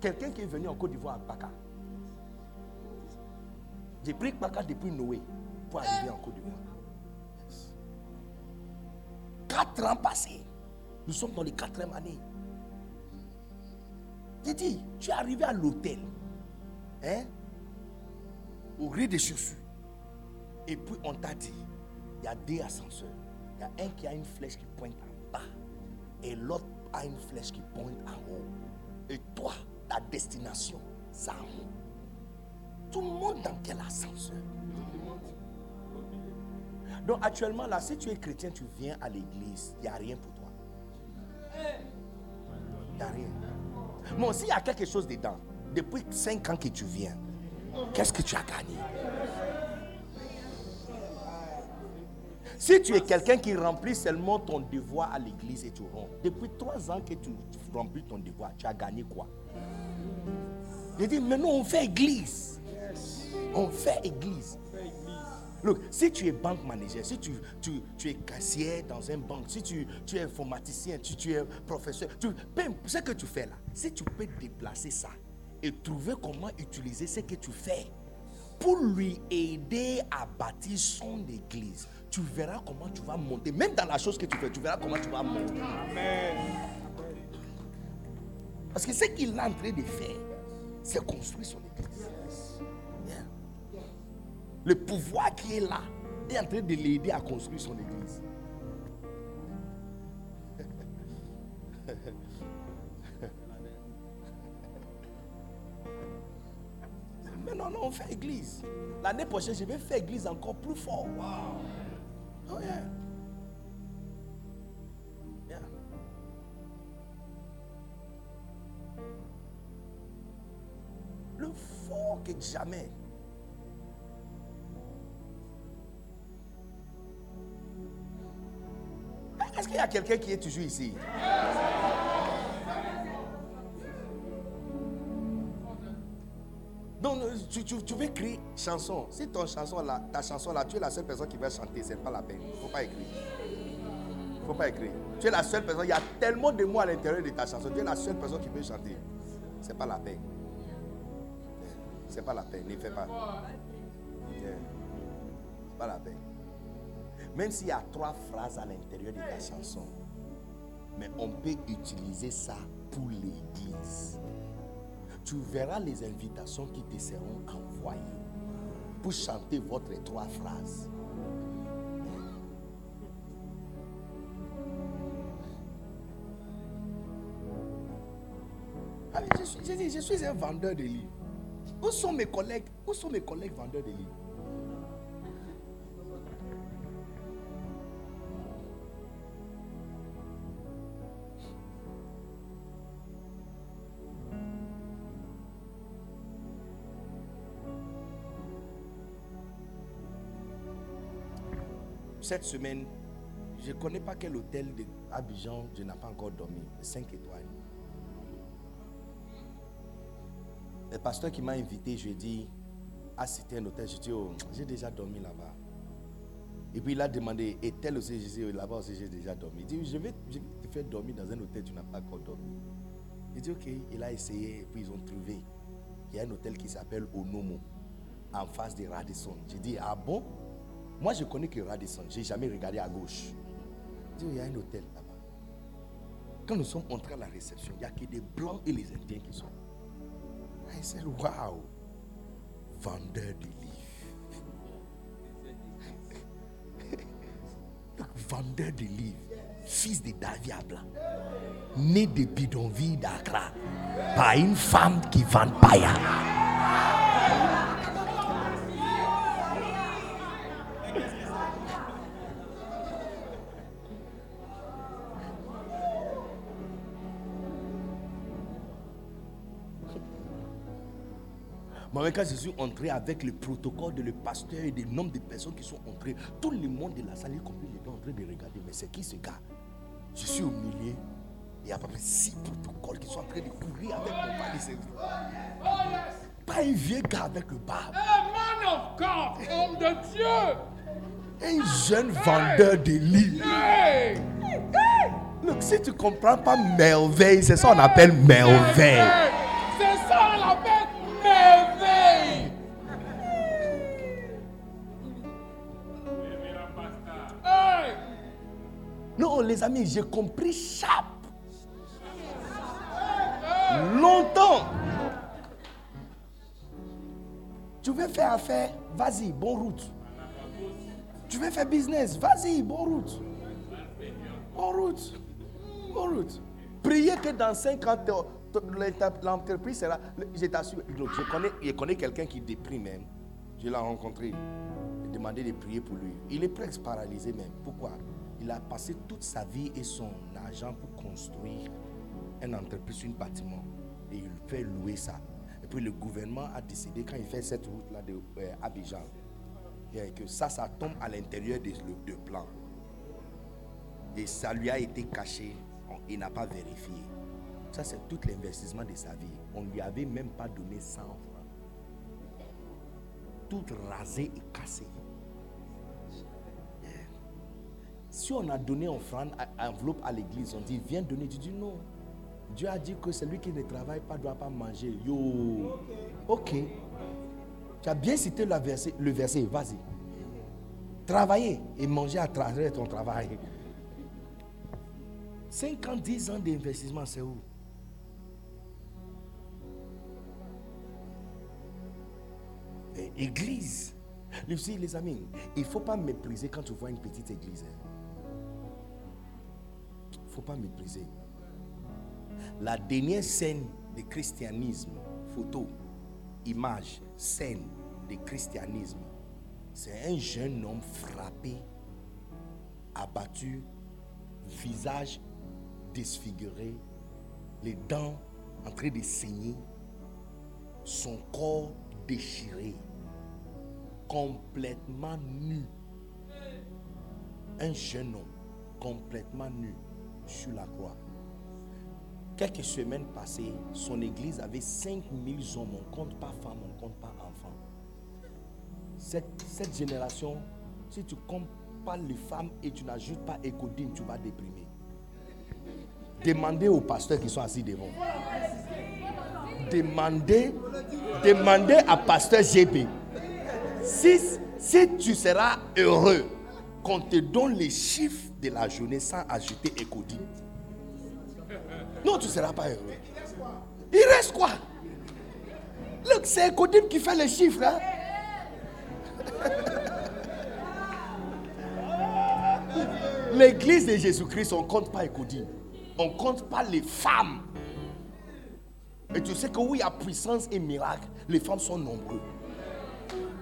Quelqu'un qui est venu en Côte d'Ivoire à Baka. J'ai pris Baka depuis Noé pour arriver en Côte d'Ivoire. Quatre ans passés. Nous sommes dans les quatrième année. J'ai dit, tu es arrivé à l'hôtel. Hein? Au rez-de-chaussée. Et puis on t'a dit, il y a deux ascenseurs. Il y a un qui a une flèche qui pointe en bas. Et l'autre a une flèche qui pointe en haut. Et toi, ta destination, c'est en haut. Tout le monde dans quel ascenseur? Donc actuellement, là, si tu es chrétien, tu viens à l'église, il n'y a rien pour. Il n'y a rien. Bon, s'il y a quelque chose dedans, depuis 5 ans que tu viens, qu'est-ce que tu as gagné? Si tu es quelqu'un qui remplit seulement ton devoir à l'église et tu rentres, depuis trois ans que tu remplis ton devoir, tu as gagné quoi? Je dis, maintenant on fait église. On fait église. Look, si tu es banque manager, si tu, tu, tu es caissier dans un banque, si tu, tu es informaticien, si tu es professeur, tu, ce que tu fais là, si tu peux déplacer ça et trouver comment utiliser ce que tu fais pour lui aider à bâtir son église, tu verras comment tu vas monter. Même dans la chose que tu fais, tu verras comment tu vas monter. Amen. Parce que ce qu'il est en train de faire, c'est construire son église. Le pouvoir qui est là est en train de l'aider à construire son église. Mais non, non, on fait église. L'année prochaine, je vais faire église encore plus fort. Oh. Le fort que jamais. Est-ce qu'il y a quelqu'un qui est toujours ici? Donc, tu, tu, veux écrire chanson. Si ton chanson là, ta chanson là, tu es la seule personne qui va chanter, c'est pas la peine. Il ne faut pas écrire. Faut pas écrire. Tu es la seule personne. Il y a tellement de mots à l'intérieur de ta chanson. Tu es la seule personne qui peut chanter. C'est pas la peine. C'est pas la peine. Ne fais pas. C'est pas la peine. Même s'il y a trois phrases à l'intérieur de ta chanson, mais on peut utiliser ça pour l'église. Tu verras les invitations qui te seront envoyées pour chanter votre trois phrases. Je, suis, je suis un vendeur de livres. Où sont mes collègues? Où sont mes collègues vendeurs de livres? Cette semaine, je ne connais pas quel hôtel d'Abidjan je n'ai pas encore dormi. 5 étoiles. Le pasteur qui m'a invité, je lui ai dit, ah c'était un hôtel, je dit, oh, j'ai déjà dormi là-bas. Et puis il a demandé, et tel aussi, je dit, là-bas aussi j'ai déjà dormi. Il dit, je vais, te faire dormir dans un hôtel, tu n'as pas encore dormi. Il dit, ok, il a essayé, puis ils ont trouvé. Il y a un hôtel qui s'appelle Onomo, en face de Radisson. J'ai dit, ah bon? Moi, je connais que Radisson. Je n'ai jamais regardé à gauche. il y a un hôtel là-bas. Quand nous sommes entrés à la réception, il n'y a que des blancs et les indiens qui sont. I said, wow, vendeur de livres. vendeur de livres, fils de Davia Blanc, né de bidonville d'Accra, par une femme qui vend païa. Moi, quand je suis entré avec le protocole de le pasteur et des nombres de personnes qui sont entrées, tout le monde de la salle, y compris les gens, en train de regarder. Mais c'est qui ce gars? Je suis au milieu. Il y a à peu près six protocoles qui sont en train de courir avec mon pas de service. Pas un vieux gars avec le barbe. A man of God, homme de Dieu. Un jeune vendeur de livres. Donc si tu comprends pas merveille, c'est ça qu'on appelle merveille. Les amis, j'ai compris chape. Longtemps. Tu veux faire affaire, vas-y, bonne route. Tu veux faire business, vas-y, bonne route. Bonne route. Bonne route. Priez que dans 5 ans, l'entreprise sera. Je t'assure, je connais, je connais quelqu'un qui déprime même. Je l'ai rencontré. J'ai demandé de prier pour lui. Il est presque paralysé même. Pourquoi? Il a passé toute sa vie et son argent pour construire une entreprise, un bâtiment. Et il fait louer ça. Et puis le gouvernement a décidé, quand il fait cette route-là de euh, Abidjan, que ça, ça tombe à l'intérieur de, de plan. Et ça lui a été caché. Il n'a pas vérifié. Ça, c'est tout l'investissement de sa vie. On ne lui avait même pas donné 100 francs. Tout rasé et cassé. Si on a donné offrande, enveloppe à l'église, on dit viens donner. Tu dis non. Dieu a dit que celui qui ne travaille pas ne doit pas manger. Yo. Ok. Tu as bien cité le verset, vas-y. Travailler et manger à travers ton travail. 5 ans, 10 ans d'investissement, c'est où? Et Église. Les les amis, il ne faut pas mépriser quand tu vois une petite église. Ne faut pas mépriser. La dernière scène du christianisme, photo, image, scène du christianisme, c'est un jeune homme frappé, abattu, visage disfiguré, les dents en train de saigner, son corps déchiré, complètement nu. Un jeune homme complètement nu sur la croix. Quelques semaines passées, son église avait 5000 hommes. On ne compte pas femmes, on ne compte pas enfants. Cette, cette génération, si tu ne comptes pas les femmes et tu n'ajoutes pas Écodine, tu vas déprimer. Demandez aux pasteurs qui sont assis devant. Demandez, demandez à pasteur GP. Si, si tu seras heureux qu'on te donne les chiffres de la journée sans ajouter Écodine. Non, tu ne seras pas heureux. Il reste quoi? Look, c'est Écodine qui fait les chiffres. hein. L'église de Jésus-Christ, on ne compte pas Écodine. On ne compte pas les femmes. Et tu sais que où il y a puissance et miracle, les femmes sont nombreuses.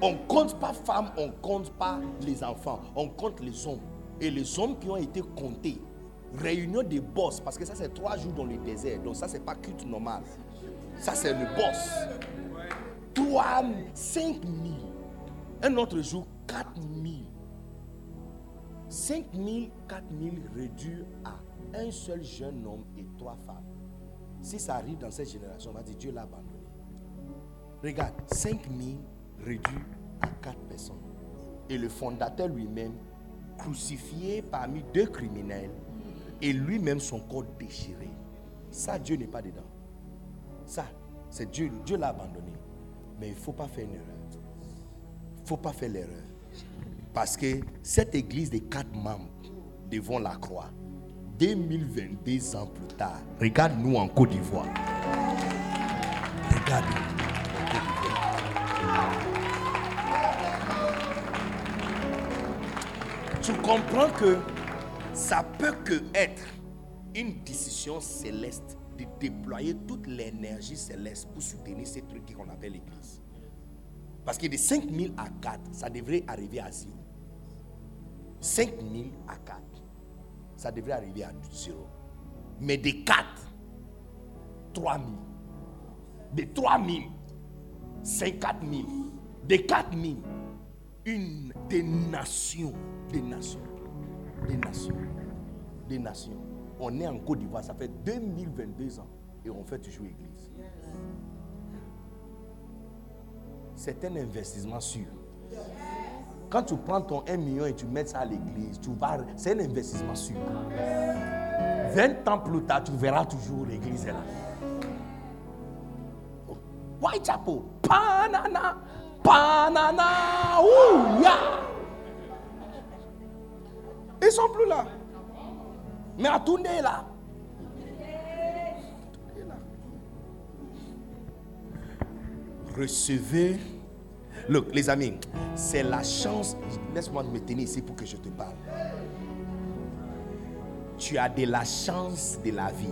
On ne compte pas femmes, on ne compte pas les enfants, on compte les hommes. Et les hommes qui ont été comptés, réunion des boss, parce que ça c'est trois jours dans le désert, donc ça c'est pas culte normal. Ça c'est le boss. 3 5 000. Un autre jour, 4 000. 5 000, 4 000 réduits à un seul jeune homme et trois femmes. Si ça arrive dans cette génération, on va dire Dieu l'a abandonné. Regarde, 5 000 réduits à 4 personnes. Et le fondateur lui-même, crucifié parmi deux criminels, et lui-même son corps déchiré. Ça, Dieu n'est pas dedans. Ça, c'est Dieu. Dieu l'a abandonné. Mais il ne faut pas faire une erreur. Il ne faut pas faire l'erreur. Parce que cette église de quatre membres devant la croix, 2022 ans plus tard, regarde-nous en Côte d'Ivoire. Regarde. Tu comprends que ça peut que être une décision céleste de déployer toute l'énergie céleste pour soutenir ces trucs qu'on appelle l'église. Parce que de 5 000 à 4, ça devrait arriver à 0. 5 000 à 4, ça devrait arriver à 0. Mais de 4, 3 000. De 3 000, 54 000. De 4 000, une des nations. Des nations. Des nations. Des nations. On est en Côte d'Ivoire, ça fait 2022 ans et on fait toujours église. C'est un investissement sûr. quand tu prends ton 1 million et tu mets ça à l'église, tu vas, c'est un investissement sûr. 20 ans plus tard, tu verras toujours l'église là. Whitechapel, panana, panana, ouh, ya. Ils sont plus là. Mais à tourner là. Recevez. Look, les amis, c'est la chance. Laisse-moi me tenir ici pour que je te parle. Tu as de la chance de la vie.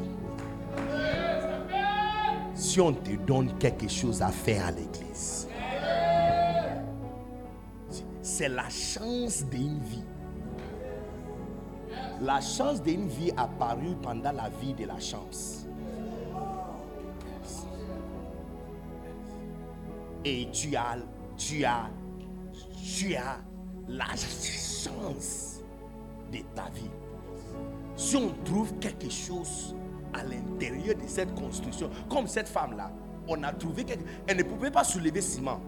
Si on te donne quelque chose à faire à l'église, c'est la chance d'une vie. La chance d'une vie apparue pendant la vie de la chance. Et tu as, tu as, tu as la chance de ta vie. Si on trouve quelque chose à l'intérieur de cette construction, comme cette femme-là, on a trouvé quelque Elle ne pouvait pas soulever ciment.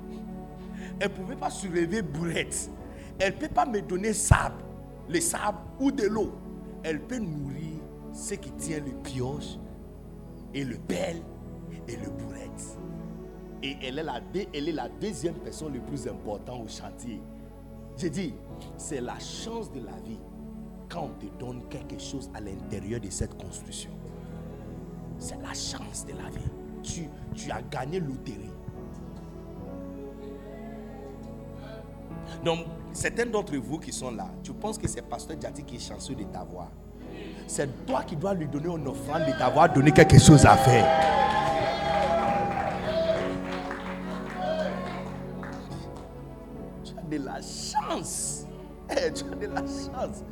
Elle ne pouvait pas soulever bourrette. Elle ne peut pas me donner sable, le sable ou de l'eau. Elle peut nourrir ce qui tient le pioche et le pelle et le bourrette. Et elle est, la, elle la deuxième personne le plus importante au chantier. J'ai dit, c'est la chance de la vie quand on te donne quelque chose à l'intérieur de cette construction. C'est la chance de la vie. Tu, tu as gagné loterie. Donc, certains d'entre vous qui sont là, tu penses que c'est Pasteur Djati qui est chanceux de t'avoir. C'est toi qui dois lui donner une offrande de t'avoir donné quelque chose à faire. Tu as de la chance. Eh, tu as de la chance.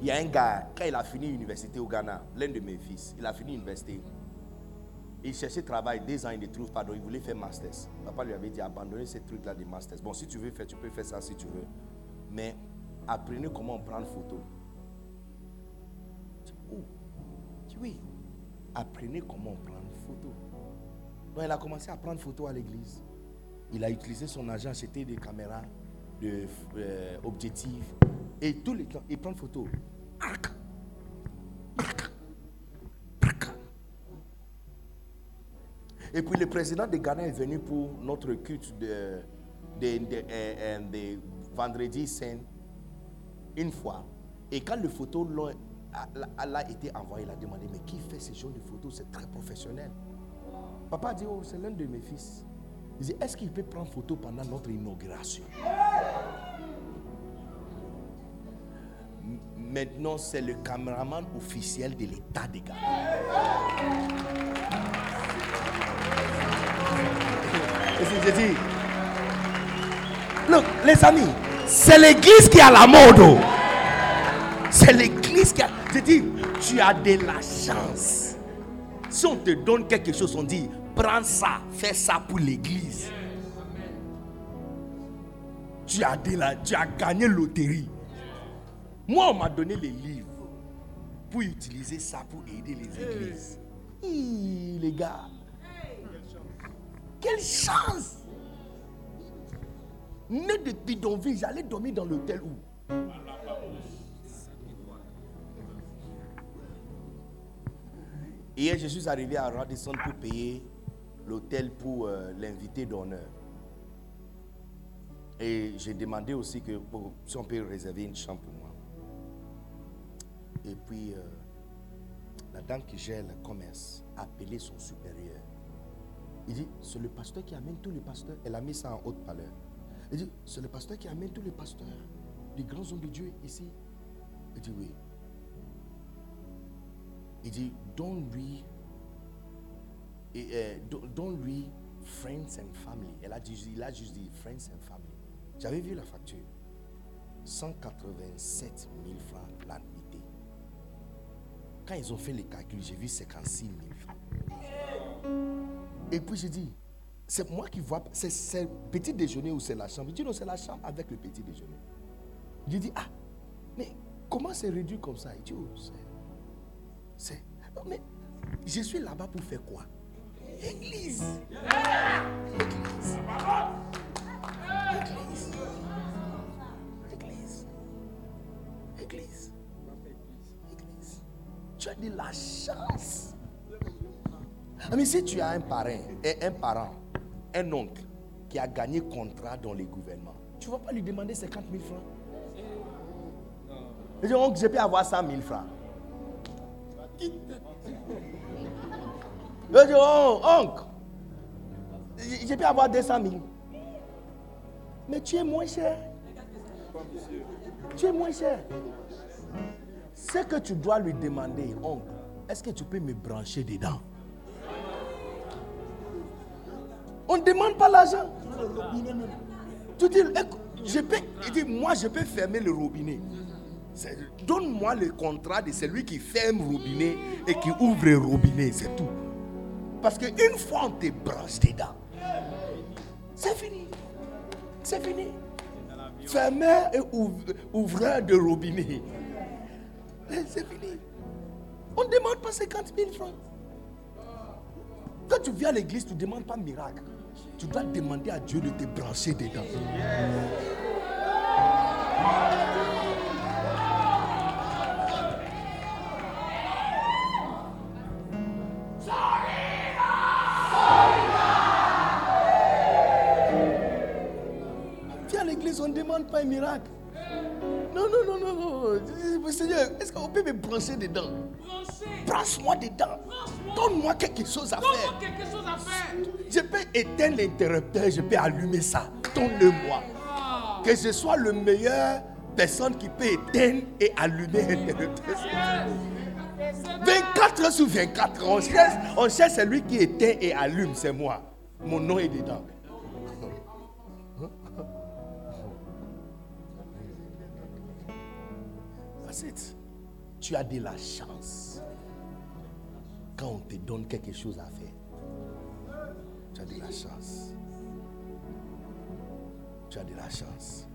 Il y a un gars, quand il a fini l'université au Ghana, l'un de mes fils, il a fini l'université. Il cherchait travail, deux ans, il ne trouve pas, donc il voulait faire masters. Papa lui avait dit abandonner ces trucs-là de masters. Bon, si tu veux faire, tu peux faire ça si tu veux. Mais apprenez comment prendre photo. Oh, oui. Apprenez comment prendre photo. Donc il a commencé à prendre photo à l'église. Il a utilisé son argent, acheter des caméras, des euh, objectifs. Et tous les temps, il prend photo. Arc. Arc. Arc. Et puis le président de Ghana est venu pour notre culte de, euh, de vendredi saint une fois. Et quand le photo l'a été envoyé, il a demandé, mais qui fait ce genre de photos C'est très professionnel. Papa a dit, oh, c'est l'un de mes fils. Il dit, est-ce qu'il peut prendre photo pendant notre inauguration? Maintenant, c'est le caméraman officiel de l'État de Ghana. Dit, look, les amis, c'est l'église qui a la mode. oh. C'est l'église qui a. J'ai dit, tu as de la chance. Si on te donne quelque chose, on dit, prends ça, fais ça pour l'église. Tu as, de la, tu as gagné loterie. Moi, on m'a donné les livres pour utiliser ça pour aider les églises. Hi, les gars. Quelle chance! Né de bidonville, j'allais dormir dans l'hôtel où? Hier, je suis arrivé à Radisson pour payer l'hôtel pour euh, l'invité d'honneur. Et j'ai demandé aussi que bon, si on peut réserver une chambre pour moi. Et puis, euh, la dame qui gère le commerce a appelé son supérieur. Il dit, c'est le pasteur qui amène tous les pasteurs. Elle a mis ça en haute valeur. Il dit, c'est le pasteur qui amène tous les pasteurs, les grands hommes de Dieu ici. Il dit, oui. Il dit, donne-lui, euh, don- donne-lui friends and family. Elle a dit, il a juste dit friends and family. J'avais vu la facture. 187 000 francs quand ils ont fait les calculs, j'ai vu 56 000 francs. Et puis j'ai dit, c'est moi qui vois, c'est petit déjeuner ou c'est la chambre. Je dis non, c'est la chambre avec le petit déjeuner. Je dis, ah, mais comment c'est réduit comme ça? Il dit, oh, c'est. Mais je suis là-bas pour faire quoi? Église. Église. Église. Église. Église. Tu as de la chance. Mais si tu as un parrain, et un parent, un oncle qui a gagné contrat dans les gouvernements, tu ne vas pas lui demander 50 000 francs. Il dit, oncle, je peux avoir 100 000 francs. Il dit, oh, oncle, je peux avoir 200 000. Mais tu es moins cher. Tu es moins cher. Ce que tu dois lui demander, oncle, est-ce que tu peux me brancher dedans? On ne demande pas l'argent. Tu dis, écoute, je peux, il dit, moi je peux fermer le robinet. Donne-moi le contrat de celui qui ferme le robinet et qui ouvre le robinet, c'est tout. Parce qu'une fois on te branche dedans, c'est fini. C'est fini. Fermeur et ouv- ouvreur de robinet. C'est fini. On ne demande pas 50 000 francs. Quand tu viens à l'église, tu ne demandes pas miracle. Tu dois demander à Dieu de te brancher dedans. Viens à l'église, on ne demande pas un miracle. Non, non, non, non, non. Seigneur, est-ce qu'on peut me brancher dedans? Branche-moi dedans. Donne-moi quelque chose à Donne-moi faire. quelque chose à faire. Je peux éteindre l'interrupteur, je peux allumer ça. Donne-le-moi. Ah. Que je sois le meilleur personne qui peut éteindre et allumer l'interrupteur. 24 heures sur 24, on cherche, on cherche celui qui éteint et allume, c'est moi. Mon nom est dedans. Tu as de la chance quand on te donne quelque chose à faire. Tu as de la chance. Tu as de la chance.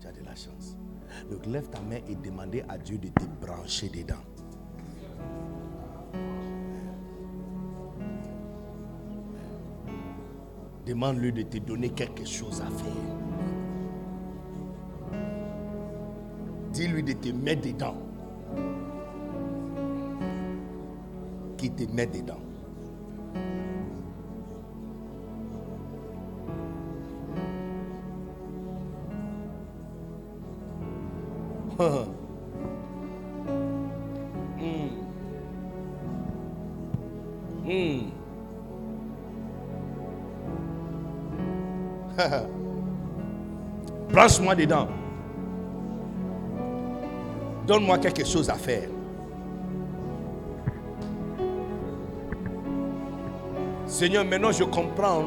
Tu as de la chance. Donc lève ta main et demandez à Dieu de te brancher dedans. Demande-lui de te donner quelque chose à faire. Dis-lui de te mettre dedans. Qui te met dedans. Hmm. Hmm. Branche-moi dedans. Donne-moi quelque chose à faire. Seigneur, maintenant je comprends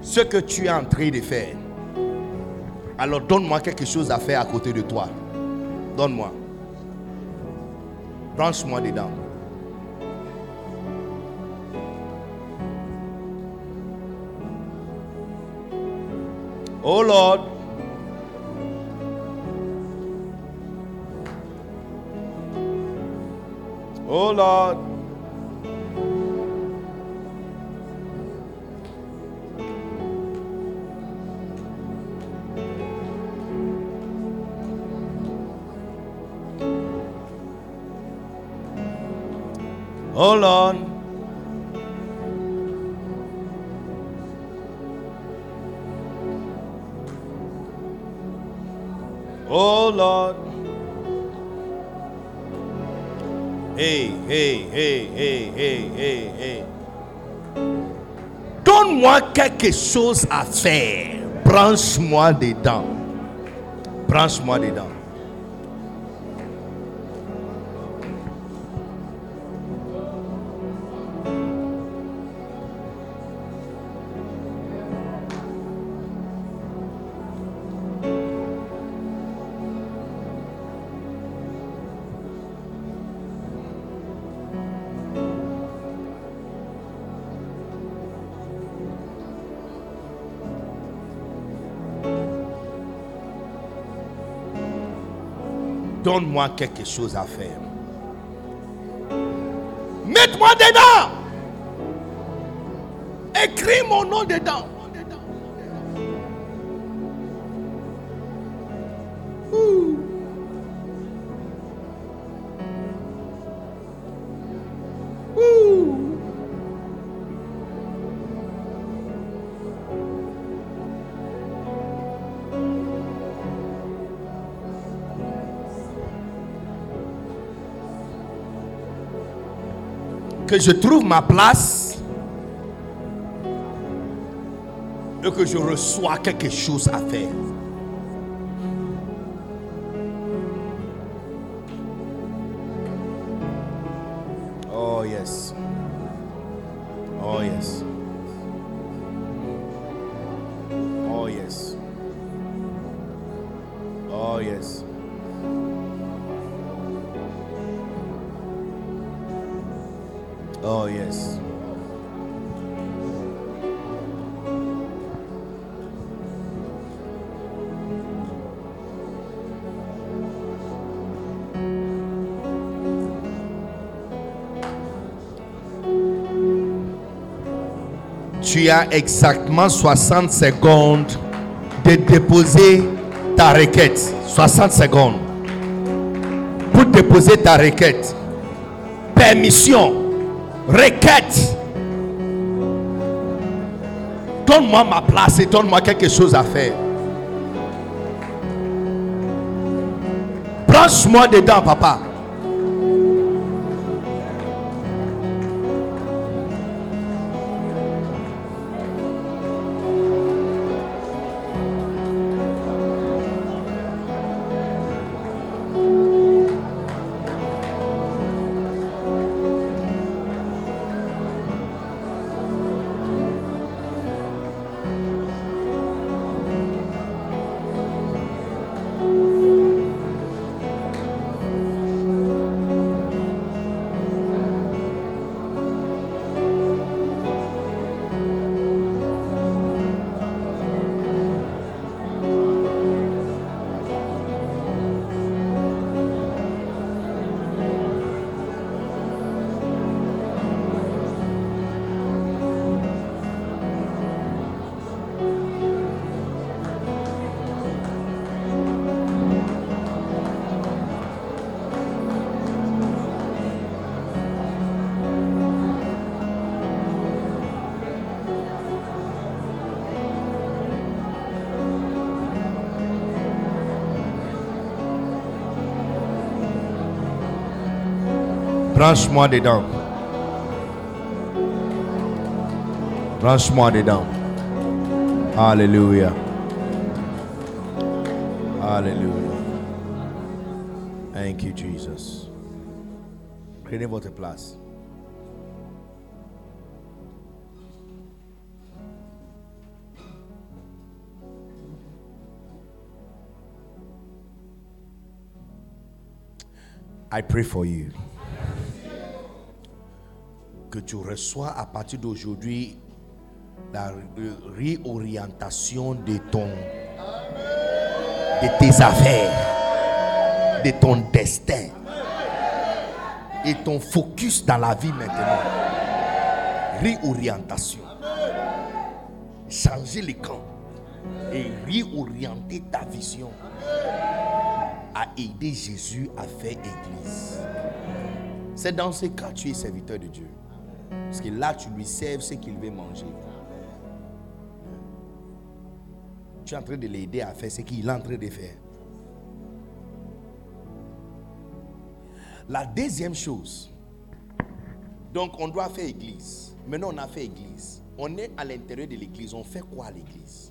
ce que tu es en train de faire. Alors donne-moi quelque chose à faire à côté de toi. Donne-moi. Branche-moi dedans. Oh Lord. Oh Lord. Oh Lord. Quelque chose à faire. Branche-moi dedans. Branche-moi dedans. Donne-moi quelque chose à faire. Mets-moi dedans. Écris mon nom dedans. Je trouve ma place et que je reçois quelque chose à faire. Tu as exactement 60 secondes de déposer ta requête. 60 secondes. Pour déposer ta requête. Permission. Requête. Donne-moi ma place et donne-moi quelque chose à faire. Branche-moi dedans, papa. Branche-moi dedans. Branche-moi dedans. Alléluia. Alléluia. Thank you, Jesus. Prenez votre place. I pray for you. Tu reçois à partir d'aujourd'hui la ré- réorientation de ton de tes affaires, de ton destin et ton focus dans la vie maintenant. Réorientation. Changer les camps et réorienter ta vision à aider Jésus à faire église. C'est dans ce cas que tu es serviteur de Dieu. Parce que là, tu lui serves ce qu'il veut manger. Tu es en train de l'aider à faire ce qu'il est en train de faire. La deuxième chose, donc on doit faire église. Maintenant, on a fait église. On est à l'intérieur de l'église. On fait quoi à l'église?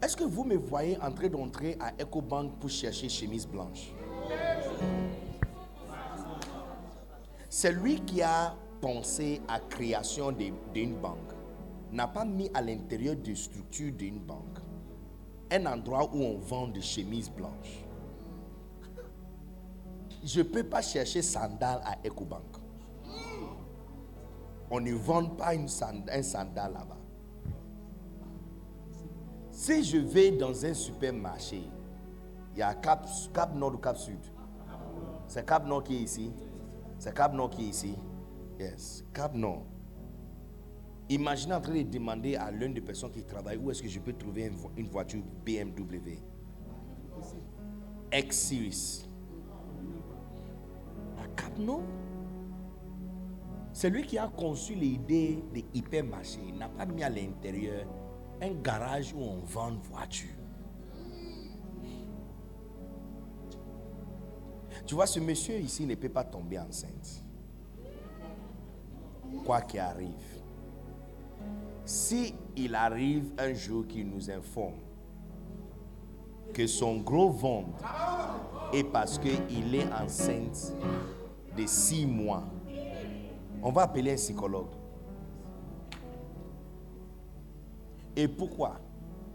Est-ce que vous me voyez en train d'entrer à EcoBank pour chercher chemise blanche? Celui qui a pensé à création d'une banque n'a pas mis à l'intérieur de structure d'une banque un endroit où on vend des chemises blanches. Je ne peux pas chercher sandales à EcoBank. On ne vend pas une sand- un sandal là-bas. Si je vais dans un supermarché, il y a Cap, Nord ou Cap Sud? C'est Cap Nord qui est ici. C'est Cap Nord qui est ici. Yes, Cap Nord. Imaginez en train de demander à l'une des personnes qui travaille où est-ce que je peux trouver une vo- une voiture BMW. X-Series. À Cap Nord? Celui qui a conçu l'idée de hypermarché n'a pas mis à l'intérieur un garage où on vend voitures. Tu vois, ce monsieur ici ne peut pas tomber enceinte. Quoi qu'il arrive. Si il arrive un jour qu'il nous informe que son gros ventre est parce qu'il est enceinte de six mois, on va appeler un psychologue. Et pourquoi?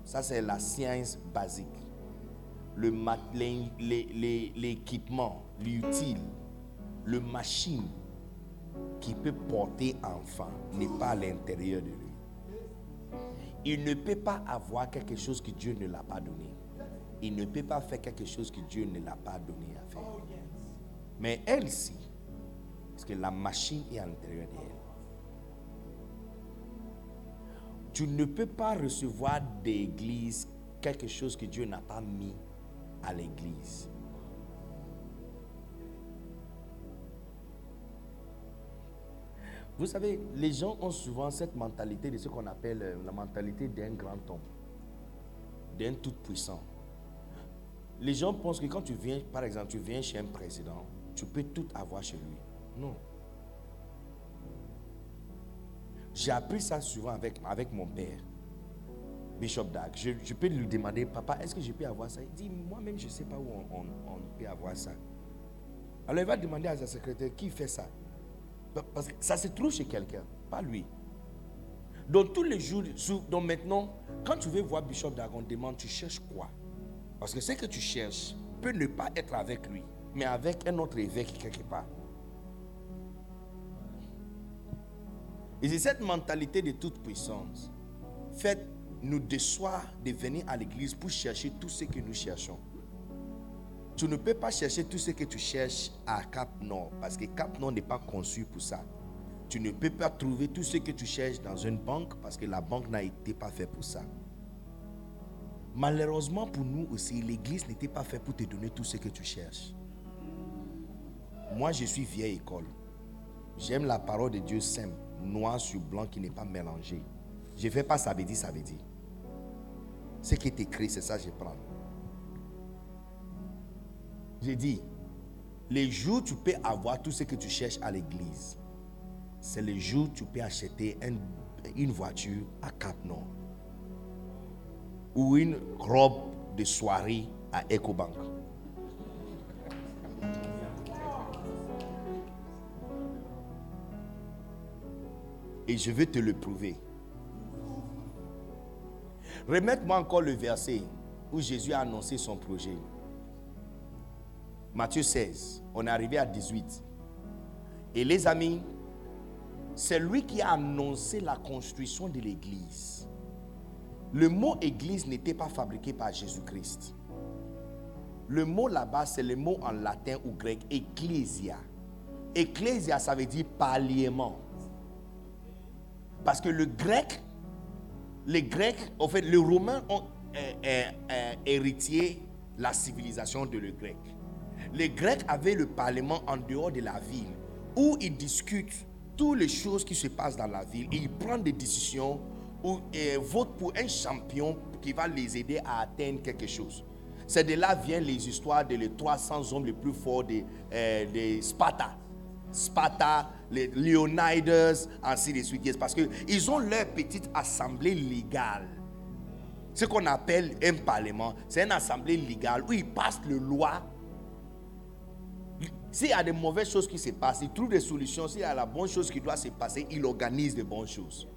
Ça, c'est la science basique. Le mat- l'é- l'é- l'é- L'équipement, l'utile, le machine qui peut porter enfant n'est pas à l'intérieur de lui. Il ne peut pas avoir quelque chose que Dieu ne l'a pas donné. Il ne peut pas faire quelque chose que Dieu ne l'a pas donné à faire. Mais elle, si. Parce que la machine est à l'intérieur d'elle. Tu ne peux pas recevoir d'église quelque chose que Dieu n'a pas mis à l'église. Vous savez, les gens ont souvent cette mentalité de ce qu'on appelle euh, la mentalité d'un grand homme, d'un tout-puissant. Les gens pensent que quand tu viens, par exemple, tu viens chez un président, tu peux tout avoir chez lui. Non. J'ai appris ça souvent avec, avec mon père, Bishop Dag. Je, peux lui demander, papa, est-ce que je peux avoir ça? Il dit, moi-même, je ne sais pas où on, peut avoir ça. Alors il va demander à sa secrétaire, qui fait ça Parce que ça se trouve chez quelqu'un, pas lui. Donc tous les jours, donc maintenant, quand tu veux voir Bishop Dag, on demande, tu cherches quoi? Parce que ce que tu cherches peut ne pas être avec lui, mais avec un autre évêque quelque part. Et c'est cette mentalité de toute puissance. Fait nous déçoit de venir à l'église pour chercher tout ce que nous cherchons. Tu ne peux pas chercher tout ce que tu cherches à Cap Nord parce que Cap Nord n'est pas conçu pour ça. Tu ne peux pas trouver tout ce que tu cherches dans une banque parce que la banque n'a été pas faite pour ça. Malheureusement pour nous aussi, l'église n'était pas faite pour te donner tout ce que tu cherches. Moi, je suis vieille école. J'aime la parole de Dieu simple, noir sur blanc qui n'est pas mélangé. Je ne fais pas ça veut dire, ça veut dire. Ce qui est écrit, c'est ça que je prends. J'ai dit, les jours où tu peux avoir tout ce que tu cherches à l'église, c'est les jours où tu peux acheter un- une voiture à Cap Nord ou une robe de soirée à EcoBank. Et je vais te le prouver. Remette-moi encore le verset où Jésus a annoncé son projet. Matthieu 16, on est arrivé à 18. Et les amis, c'est lui qui a annoncé la construction de l'église. Le mot église n'était pas fabriqué par Jésus-Christ. Le mot là-bas, c'est le mot en latin ou grec, ecclesia. Ecclesia, ça veut dire parlement. Parce que le grec, les Grecs, en fait, les Romains ont euh, euh, euh, hérité la civilisation de le grec. Les Grecs avaient le parlement en dehors de la ville où ils discutent toutes les choses qui se passent dans la ville et ils prennent des décisions ou votent pour un champion qui va les aider à atteindre quelque chose. C'est de là viennent les histoires de les 300 hommes les plus forts de, de Sparta. Sparta, les Leonidas, ainsi de suite. Parce qu'ils ont leur petite assemblée légale. Ce qu'on appelle un parlement, c'est une assemblée légale où ils passent les lois. S'il y a des mauvaises choses qui se passent, ils trouvent des solutions. S'il y a la bonne chose qui doit se passer, ils organisent des bonnes choses.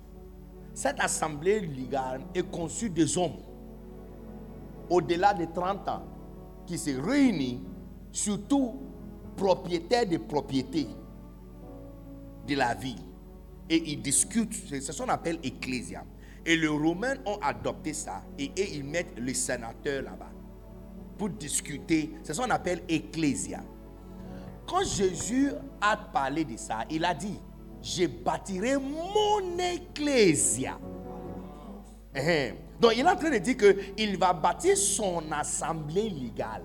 Cette assemblée légale est conçue des hommes au-delà de 30 ans qui se réunissent, surtout propriétaires de propriétés de la ville. Et ils discutent, c'est ce qu'on appelle ecclésia. Et les Romains ont adopté ça et, ils mettent le sénateur là-bas pour discuter. C'est ce qu'on appelle ecclésia. Quand Jésus a parlé de ça, il a dit, je bâtirai mon ecclésia. Hein. Donc il est en train de dire qu'il va bâtir son assemblée légale.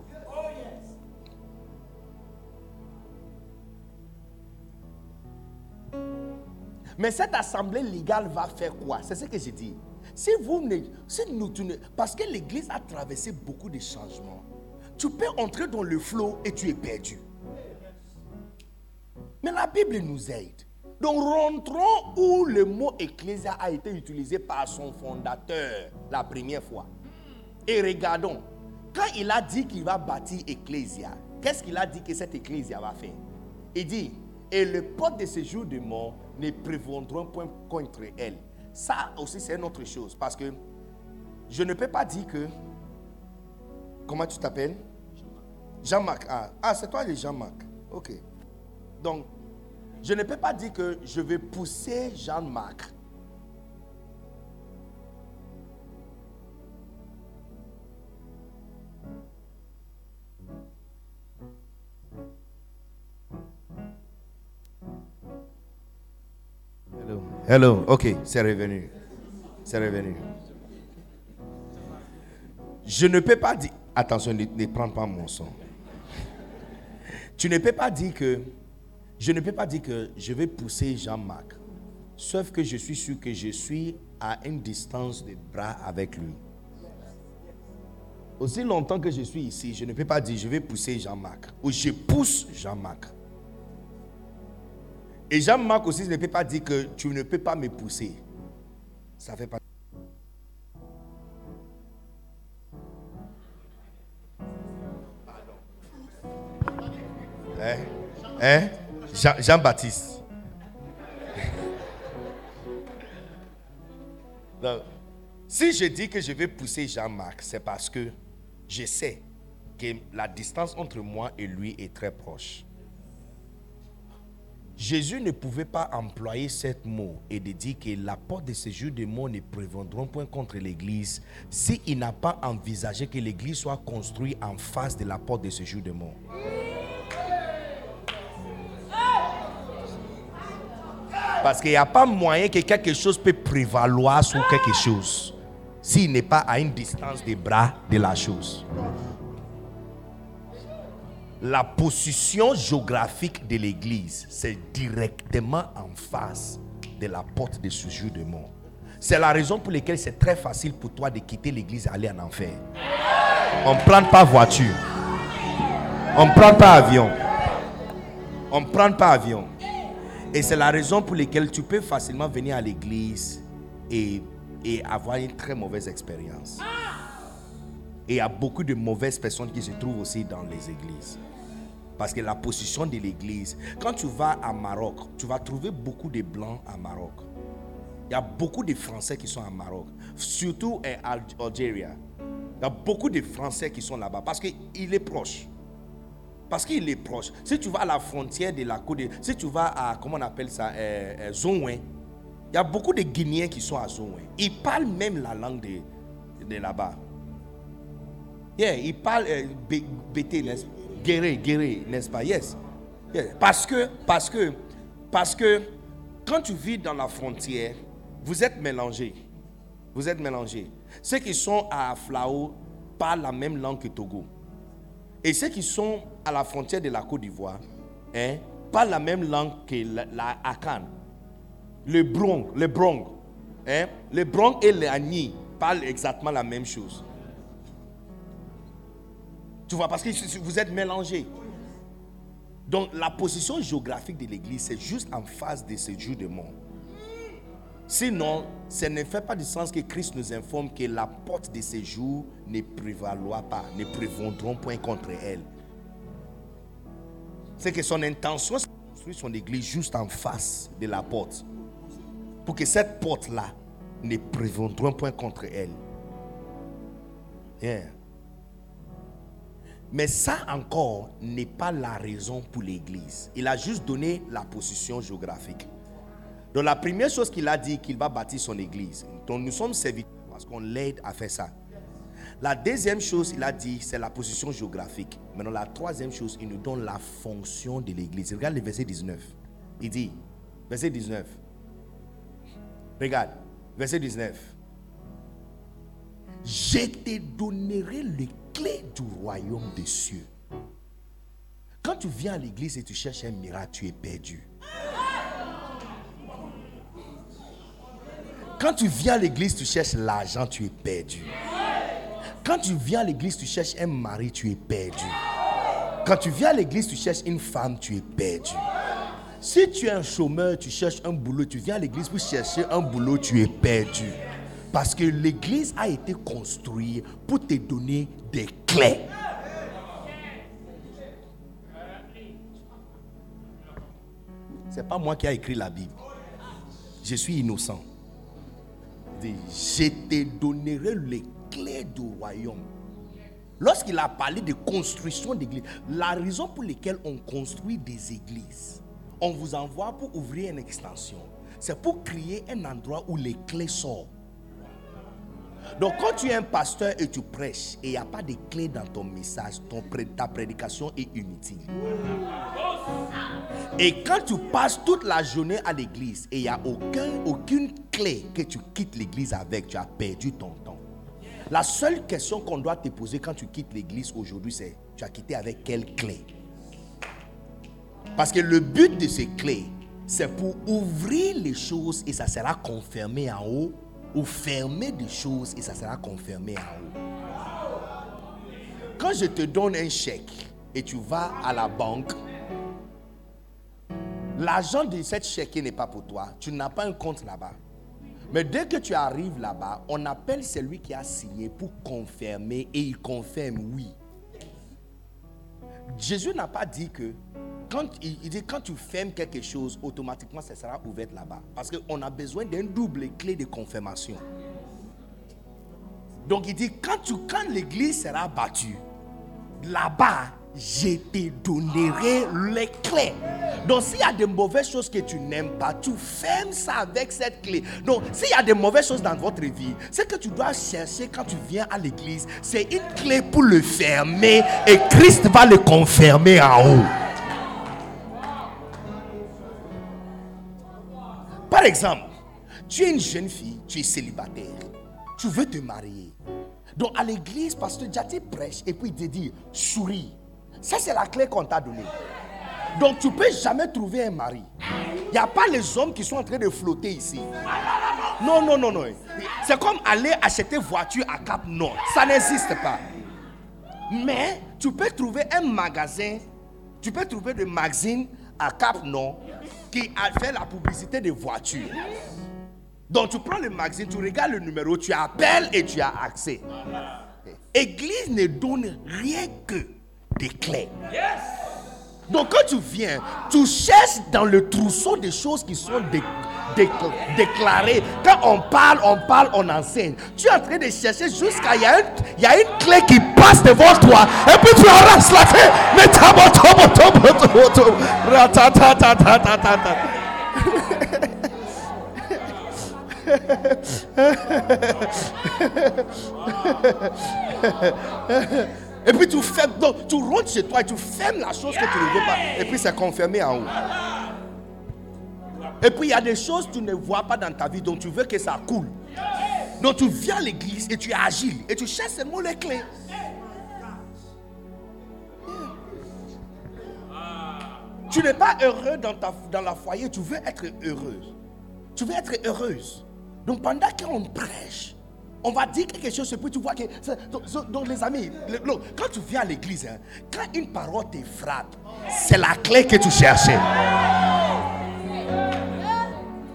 Mais cette assemblée légale va faire quoi? C'est ce que j'ai dit. Si vous ne, si nous, ne- parce que l'Église a traversé beaucoup de changements. Tu peux entrer dans le flot et tu es perdu. Mais la Bible nous aide. Donc rentrons où le mot ecclésia a été utilisé par son fondateur la première fois. Et regardons, quand il a dit qu'il va bâtir ecclésia, qu'est-ce qu'il a dit que cette ecclésia va faire? Il dit, et le porte de séjour de mort ne point contre elle. Ça aussi, c'est une autre chose. Parce que je ne peux pas dire que. Comment tu t'appelles? Jean-Marc. Ah, ah c'est toi le Jean-Marc. Ok. Donc, je ne peux pas dire que je vais pousser Jean-Marc. Hello. Hello. Ok, c'est revenu. C'est revenu. Je ne peux pas dire. Attention, ne, ne prends pas mon son. Tu ne peux pas dire que. Je ne peux pas dire que je vais pousser Jean-Marc. Sauf que je suis sûr que je suis à une distance de bras avec lui. Aussi longtemps que je suis ici, je ne peux pas dire je vais pousser Jean-Marc. Ou je pousse Jean-Marc. Et Jean-Marc aussi ne peut pas dire que tu ne peux pas me pousser. Ça fait pas. Hein? Hein? Jean- Jean-Baptiste. Si je dis que je vais pousser Jean-Marc, c'est parce que je sais que la distance entre moi et lui est très proche. Jésus ne pouvait pas employer ce mot et de dire que la porte de séjour des mots ne prévendront point contre l'Église s'il n'a pas envisagé que l'Église soit construite en face de la porte de séjour des mots. Parce qu'il n'y a pas moyen que quelque chose peut prévaloir sur quelque chose s'il n'est pas à une distance des bras de la chose. La position géographique de l'église, c'est directement en face de la porte de séjour de mort. C'est la raison pour laquelle c'est très facile pour toi de quitter l'église et aller en enfer. On ne prend pas voiture. On ne prend pas avion. On ne prend pas avion. Et c'est la raison pour laquelle tu peux facilement venir à l'église et, et avoir une très mauvaise expérience. Et il y a beaucoup de mauvaises personnes qui se trouvent aussi dans les églises. Parce que la position de l'église, quand tu vas à Maroc, tu vas trouver beaucoup de blancs à Maroc. Il y a beaucoup de Français qui sont à Maroc, surtout Al- Algérie. Il y a beaucoup de Français qui sont là-bas parce qu'il est proche. Parce qu'il est proche. Si tu vas à la frontière de la Côte si tu vas à, comment on appelle ça, euh, euh, il y a beaucoup de Guinéens qui sont à Zonouin. Ils parlent même la langue de, de là-bas. Yeah, ils parlent euh, Guéré, guéré, n'est-ce pas? Yes. Yeah. Parce que, parce que, parce que, quand tu vis dans la frontière, vous êtes mélangés. Vous êtes mélangés. Ceux qui sont à Flao parlent la même langue que Togo. Et ceux qui sont à la frontière de la Côte d'Ivoire hein, parlent la même langue que la, la Akan. Le Brong, le Brong. Hein, le Brong et le Agni parlent exactement la même chose. Parce que vous êtes mélangés. Donc la position géographique de l'église, c'est juste en face de ce jour de mort. Sinon, ça ne fait pas du sens que Christ nous informe que la porte de ces jours ne prévaloir pas, ne prévendront point contre elle. C'est que son intention, c'est de construire son église juste en face de la porte. Pour que cette porte-là ne prévendront point contre elle. Mais ça encore n'est pas la raison pour l'église. Il a juste donné la position géographique. Donc la première chose qu'il a dit, qu'il va bâtir son église. Donc nous sommes serviteurs parce qu'on l'aide à faire ça. La deuxième chose, il a dit, c'est la position géographique. Maintenant, la troisième chose, il nous donne la fonction de l'église. Regarde le verset 19. Il dit, verset 19. Regarde, verset 19. Je te donnerai les du royaume des cieux. Quand tu viens à l'église et tu cherches un miracle, tu es perdu. Quand tu viens à l'église, tu cherches l'argent, tu es perdu. Quand tu viens à l'église, tu cherches un mari, tu es perdu. Quand tu viens à l'église, tu cherches une femme, tu es perdu. Si tu es un chômeur, tu cherches un boulot, tu viens à l'église pour chercher un boulot, tu es perdu. Parce que l'église a été construite pour te donner des clés. C'est pas moi qui ai écrit la Bible. Je suis innocent. Je te donnerai les clés du royaume. Lorsqu'il a parlé de construction d'église, la raison pour laquelle on construit des églises, on vous envoie pour ouvrir une extension. C'est pour créer un endroit où les clés sortent. Donc quand tu es un pasteur et tu prêches et il n'y a pas de clés dans ton message, ton ta prédication est inutile. Et quand tu passes toute la journée à l'église et il n'y a aucun, aucune clé que tu quittes l'église avec, tu as perdu ton temps. La seule question qu'on doit te poser quand tu quittes l'église aujourd'hui, c'est tu as quitté avec quelle clé? Parce que le but de ces clés, c'est pour ouvrir les choses et ça sera confirmé en haut, ou fermer des choses et ça sera confirmé en haut. Quand je te donne un chèque et tu vas à la banque, l'argent de cette chèque n'est pas pour toi. Tu n'as pas un compte là-bas. Mais dès que tu arrives là-bas, on appelle celui qui a signé pour confirmer et il confirme oui. Jésus n'a pas dit que quand il, dit quand tu fermes quelque chose, automatiquement ça sera ouvert là-bas. Parce qu'on a besoin d'un double clé de confirmation. Donc il dit quand, tu, quand l'église sera battue, là-bas, je te donnerai les clés. Donc s'il y a de mauvaises choses que tu n'aimes pas, tu fermes ça avec cette clé. Donc s'il y a de mauvaises choses dans votre vie, ce que tu dois chercher quand tu viens à l'église, c'est une clé pour le fermer et Christ va le confirmer en haut. Par exemple, tu es une jeune fille, tu es célibataire, tu veux te marier. Donc à l'église, pasteur Jati prêche et puis il te dit, souris. Ça c'est la clé qu'on t'a donnée. Donc tu peux jamais trouver un mari. Il n'y a pas les hommes qui sont en train de flotter ici. Non, non, non, non. C'est comme aller acheter voiture à Cap Nord. Ça n'existe pas. Mais tu peux trouver un magasin, tu peux trouver des magazines à Cap Nord qui a fait la publicité des voitures. Donc tu prends le magazine, tu regardes le numéro, tu appelles et tu as accès. Église ne donne rien que des clés. Donc quand tu viens, tu cherches dans le trousseau des choses qui sont dé- dé- déclarées. Quand on parle, on parle, on enseigne. Tu es en train de chercher jusqu'à il y, y a une clé qui passe devant toi. Et puis tu arraches la clé. Mais Et puis tu rentres chez toi et tu fermes la chose que tu ne veux pas. Et puis c'est confirmé en haut. Et puis il y a des choses que tu ne vois pas dans ta vie, donc tu veux que ça coule. Donc tu viens à l'église et tu es agile et tu cherches seulement les clés. Tu n'es pas heureux dans, ta, dans la foyer, tu veux être heureuse. Tu veux être heureuse. Donc pendant qu'on prêche, on va dire quelque chose puis tu vois que... Donc, les amis, quand tu viens à l'église, hein, quand une parole te frappe, c'est la clé que tu cherchais.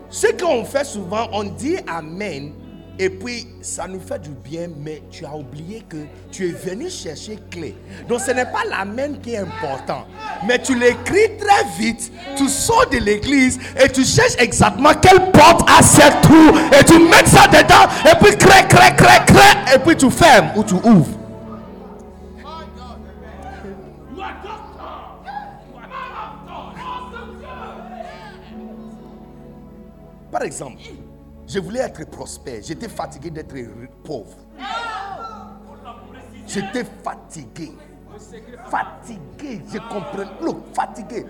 Ce qu'on fait souvent, on dit Amen. Et puis, ça nous fait du bien, mais tu as oublié que tu es venu chercher clé. Donc, ce n'est pas l'amen qui est important. Mais tu l'écris très vite, tu sors de l'église et tu cherches exactement quelle porte a cette trou. Et tu mets ça dedans, et puis crée, crée, crée, crée. Et puis tu fermes ou tu ouvres. Par exemple, je voulais être prospère. J'étais fatigué d'être pauvre. J'étais fatigué. Fatigué. Je comprends. Look, fatigué.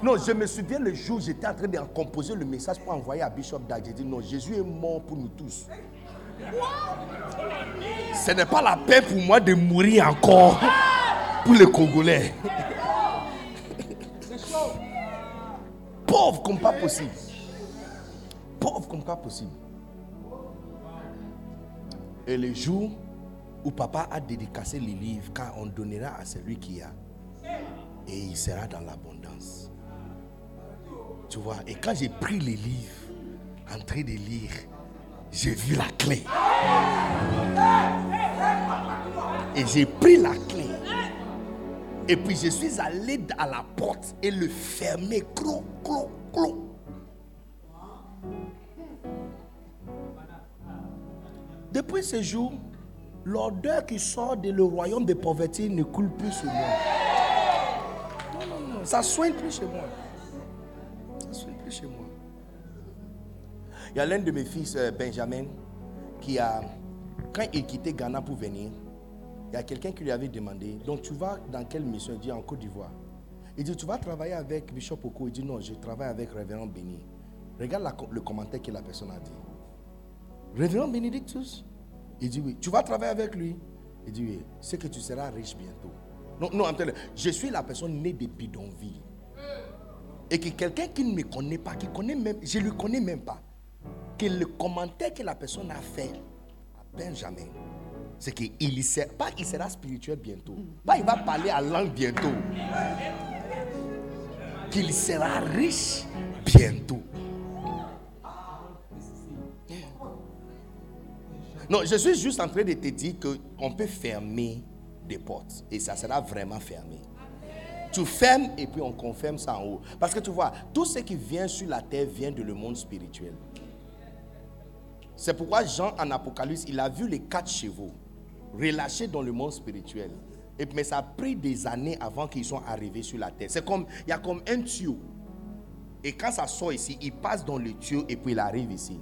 Non, je me souviens le jour où j'étais en train de composer le message pour envoyer à Bishop Dag. J'ai dit non, Jésus est mort pour nous tous. Ce n'est pas la paix pour moi de mourir encore pour les Congolais. Pauvre comme pas possible. Pauvre comme pas possible. Et le jour où papa a dédicacé les livres, car on donnera à celui qui a, et il sera dans l'abondance. Tu vois, et quand j'ai pris les livres, en train de lire, j'ai vu la clé. Et j'ai pris la clé. Et puis je suis allé à la porte et le fermer. Clou, clou, clou. Depuis ce jour, l'odeur qui sort de le royaume de pauvreté ne coule plus sur moi. Non, non, non. Ça soigne plus chez moi. Ça soigne plus chez moi. Il y a l'un de mes fils, euh, Benjamin, qui a, quand il quittait Ghana pour venir, il y a quelqu'un qui lui avait demandé, donc tu vas dans quelle mission? Il dit en Côte d'Ivoire. Il dit, tu vas travailler avec Bishop Oko Il dit, non, je travaille avec Révérend Béni. Regarde le commentaire que la personne a dit. Révérend Bénédictus Il dit, oui. Tu vas travailler avec lui Il dit, oui. C'est que tu seras riche bientôt. Non, non, je suis la personne née de bidonville. Et que quelqu'un qui ne me connaît pas, qui connaît même, je ne le connais même pas, que le commentaire que la personne a fait à Benjamin, c'est qu'il sera, pas il sera spirituel bientôt, pas il va parler à langue bientôt, qu'il sera riche bientôt. Non, je suis juste en train de te dire qu'on peut fermer des portes et ça sera vraiment fermé. Tu fermes et puis on confirme ça en haut. Parce que tu vois, tout ce qui vient sur la terre vient de le monde spirituel. C'est pourquoi Jean en Apocalypse, il a vu les quatre chevaux relâchés dans le monde spirituel. Et, mais ça a pris des années avant qu'ils soient arrivés sur la terre. C'est comme, il y a comme un tuyau. Et quand ça sort ici, il passe dans le tuyau et puis il arrive ici.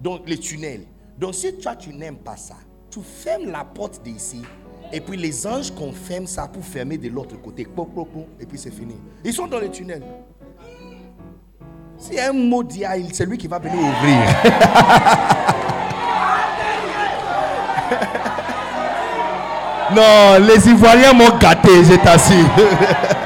Donc le tunnel. Donc si toi tu n'aimes pas ça, tu fermes la porte d'ici. Et puis les anges confirment ça pour fermer de l'autre côté. Et puis c'est fini. Ils sont dans le tunnel. Si un mot dit c'est lui qui va venir ouvrir. non, les Ivoiriens m'ont gâté, j'ai t'assure.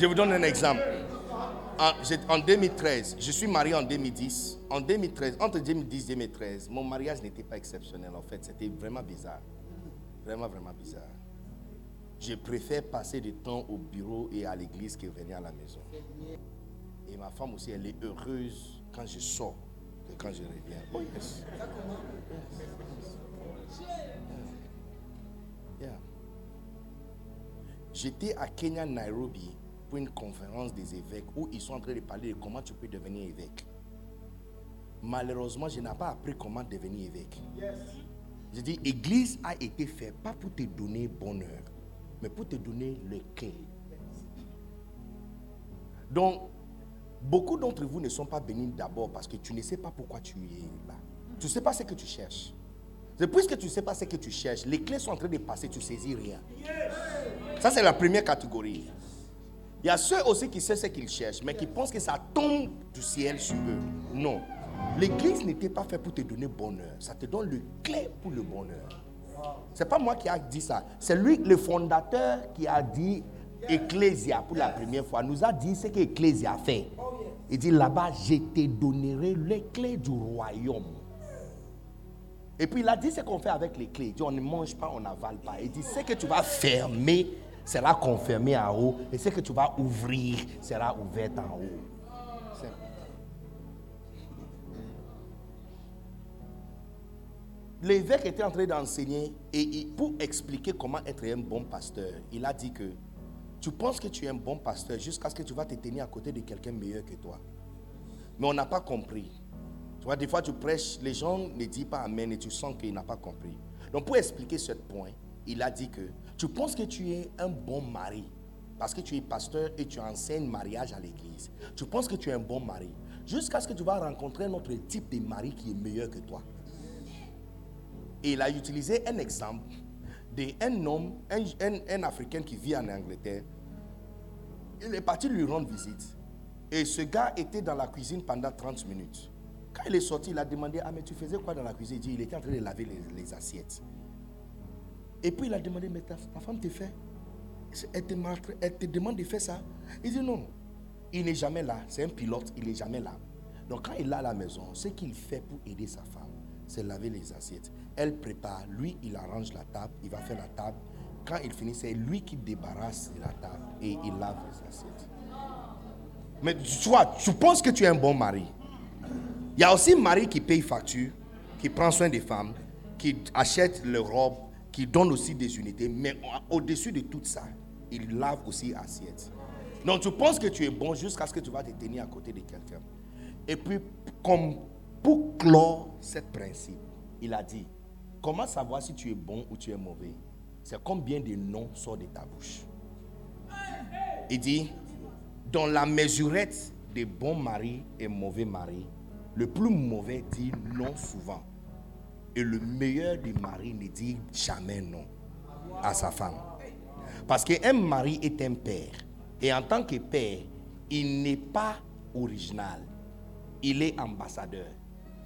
Je vous donne un exemple. En, j'ai- en 2013, je suis marié en 2010. En 2013, entre 2010 et 2013, mon mariage n'était pas exceptionnel en fait. C'était vraiment bizarre. Vraiment, vraiment bizarre. Je préfère passer du temps au bureau et à l'église que venir à la maison. Et ma femme aussi, elle est heureuse quand je sors que quand je reviens. Oh yes. J'étais à Kenya, Nairobi, pour une conférence des évêques où ils sont en train de parler de comment tu peux devenir évêque. Malheureusement, je n'ai pas appris comment devenir évêque. Je dis, Église a été faite pas pour te donner bonheur, mais pour te donner le clé. Donc, beaucoup d'entre vous ne sont pas bénis d'abord parce que tu ne sais pas pourquoi tu es là. Tu ne sais pas ce que tu cherches. C'est puisque tu ne sais pas ce que tu cherches, les clés sont en train de passer, tu ne saisis rien. Ça, c'est la première catégorie. Il y a ceux aussi qui savent ce qu'ils cherchent, mais qui pensent que ça tombe du ciel sur eux. Non. L'église n'était pas faite pour te donner bonheur. Ça te donne le clé pour le bonheur. C'est pas moi qui a dit ça. C'est lui, le fondateur, qui a dit Ecclésia pour la première fois. Nous a dit ce que Ecclésia fait. Il dit là-bas, je te donnerai les clés du royaume. Et puis il a dit ce qu'on fait avec les clés. Il dit on ne mange pas, on n'avale pas. Il dit ce que tu vas fermer sera confirmé en haut. Et ce que tu vas ouvrir sera ouvert en haut. L'évêque était en train d'enseigner et pour expliquer comment être un bon pasteur, il a dit que tu penses que tu es un bon pasteur jusqu'à ce que tu vas te tenir à côté de quelqu'un meilleur que toi. Mais on n'a pas compris. Tu vois, des fois tu prêches, les gens ne disent pas Amen et tu sens qu'il n'a pas compris. Donc pour expliquer ce point, il a dit que tu penses que tu es un bon mari parce que tu es pasteur et tu enseignes mariage à l'église. Tu penses que tu es un bon mari jusqu'à ce que tu vas rencontrer un autre type de mari qui est meilleur que toi. Et il a utilisé un exemple d'un homme, un, un- Africain qui vit en Angleterre. Il est parti lui rendre visite. Et ce gars était dans la cuisine pendant 30 minutes. Quand il est sorti, il a demandé Ah, mais tu faisais quoi dans la cuisine? Il dit Il était en train de laver les assiettes. Et puis il a demandé Mais ta, femme te fait elle te, demande de faire ça Il dit Non. il n'est jamais là. C'est un pilote, il n'est jamais là. Donc quand il est à la maison, ce qu'il fait pour aider sa femme, c'est laver les assiettes. Elle prépare, lui, il arrange la table, il va faire la table. Quand il finit, c'est lui qui débarrasse la table et il lave les assiettes. Mais tu tu penses que tu es un bon mari. Il y a aussi un mari qui paye facture, qui prend soin des femmes, qui achète leurs robes, qui donne aussi des unités. Mais au-dessus de tout ça, il lave aussi assiettes. Donc tu penses que tu es bon jusqu'à ce que tu vas te tenir à côté de quelqu'un. Et puis, comme pour clore ce principe, il a dit, comment savoir si tu es bon ou tu es mauvais? C'est combien de noms sortent de ta bouche. Il dit, dans la mesurette des bons maris et mauvais maris, le plus mauvais dit non souvent. Et le meilleur des maris ne dit jamais non à sa femme. Parce qu'un mari est un père. Et en tant que père, il n'est pas original. Il est ambassadeur.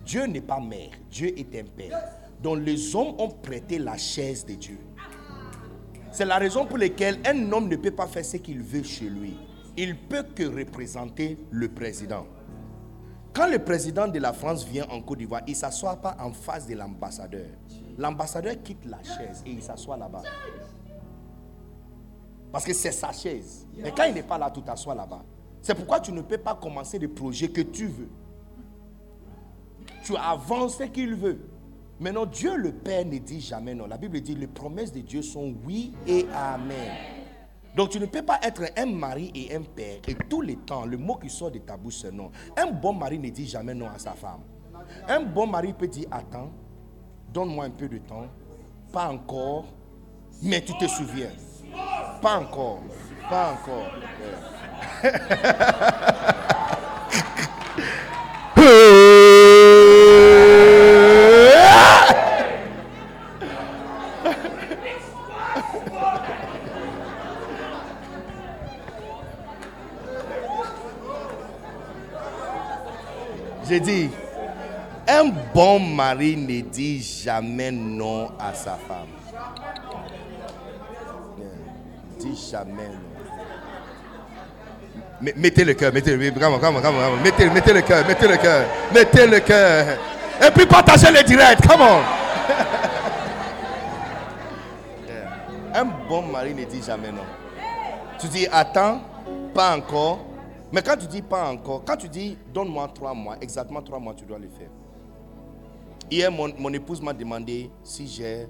Dieu n'est pas mère. Dieu est un père. Donc les hommes ont prêté la chaise de Dieu. C'est la raison pour laquelle un homme ne peut pas faire ce qu'il veut chez lui. Il peut que représenter le président. Quand le président de la France vient en Côte d'Ivoire, il ne s'assoit pas en face de l'ambassadeur. L'ambassadeur quitte la chaise et il s'assoit là-bas. Parce que c'est sa chaise. Mais quand il n'est pas là, tu t'assois là-bas. C'est pourquoi tu ne peux pas commencer des projets que tu veux. Tu avances ce qu'il veut. Maintenant, Dieu le Père ne dit jamais non. La Bible dit les promesses de Dieu sont oui et amen. Donc tu ne peux pas être un mari et un père et tous les temps, le mot qui sort de ta bouche, c'est non. Un bon mari ne dit jamais non à sa femme. Un bon mari peut dire attends, donne-moi un peu de temps, pas encore, mais tu te souviens. Pas encore. Pas encore. J'ai dit, un bon mari ne dit jamais non à sa femme jamais Mettez le cœur, mettez le cœur, mettez, mettez le cœur, mettez le cœur, mettez le cœur. Et puis partagez le direct, come on. Un bon mari ne dit jamais non. Tu dis attends, pas encore. Mais quand tu dis pas encore, quand tu dis donne-moi trois mois, exactement trois mois, tu dois le faire. Hier, mon, mon épouse m'a demandé si j'ai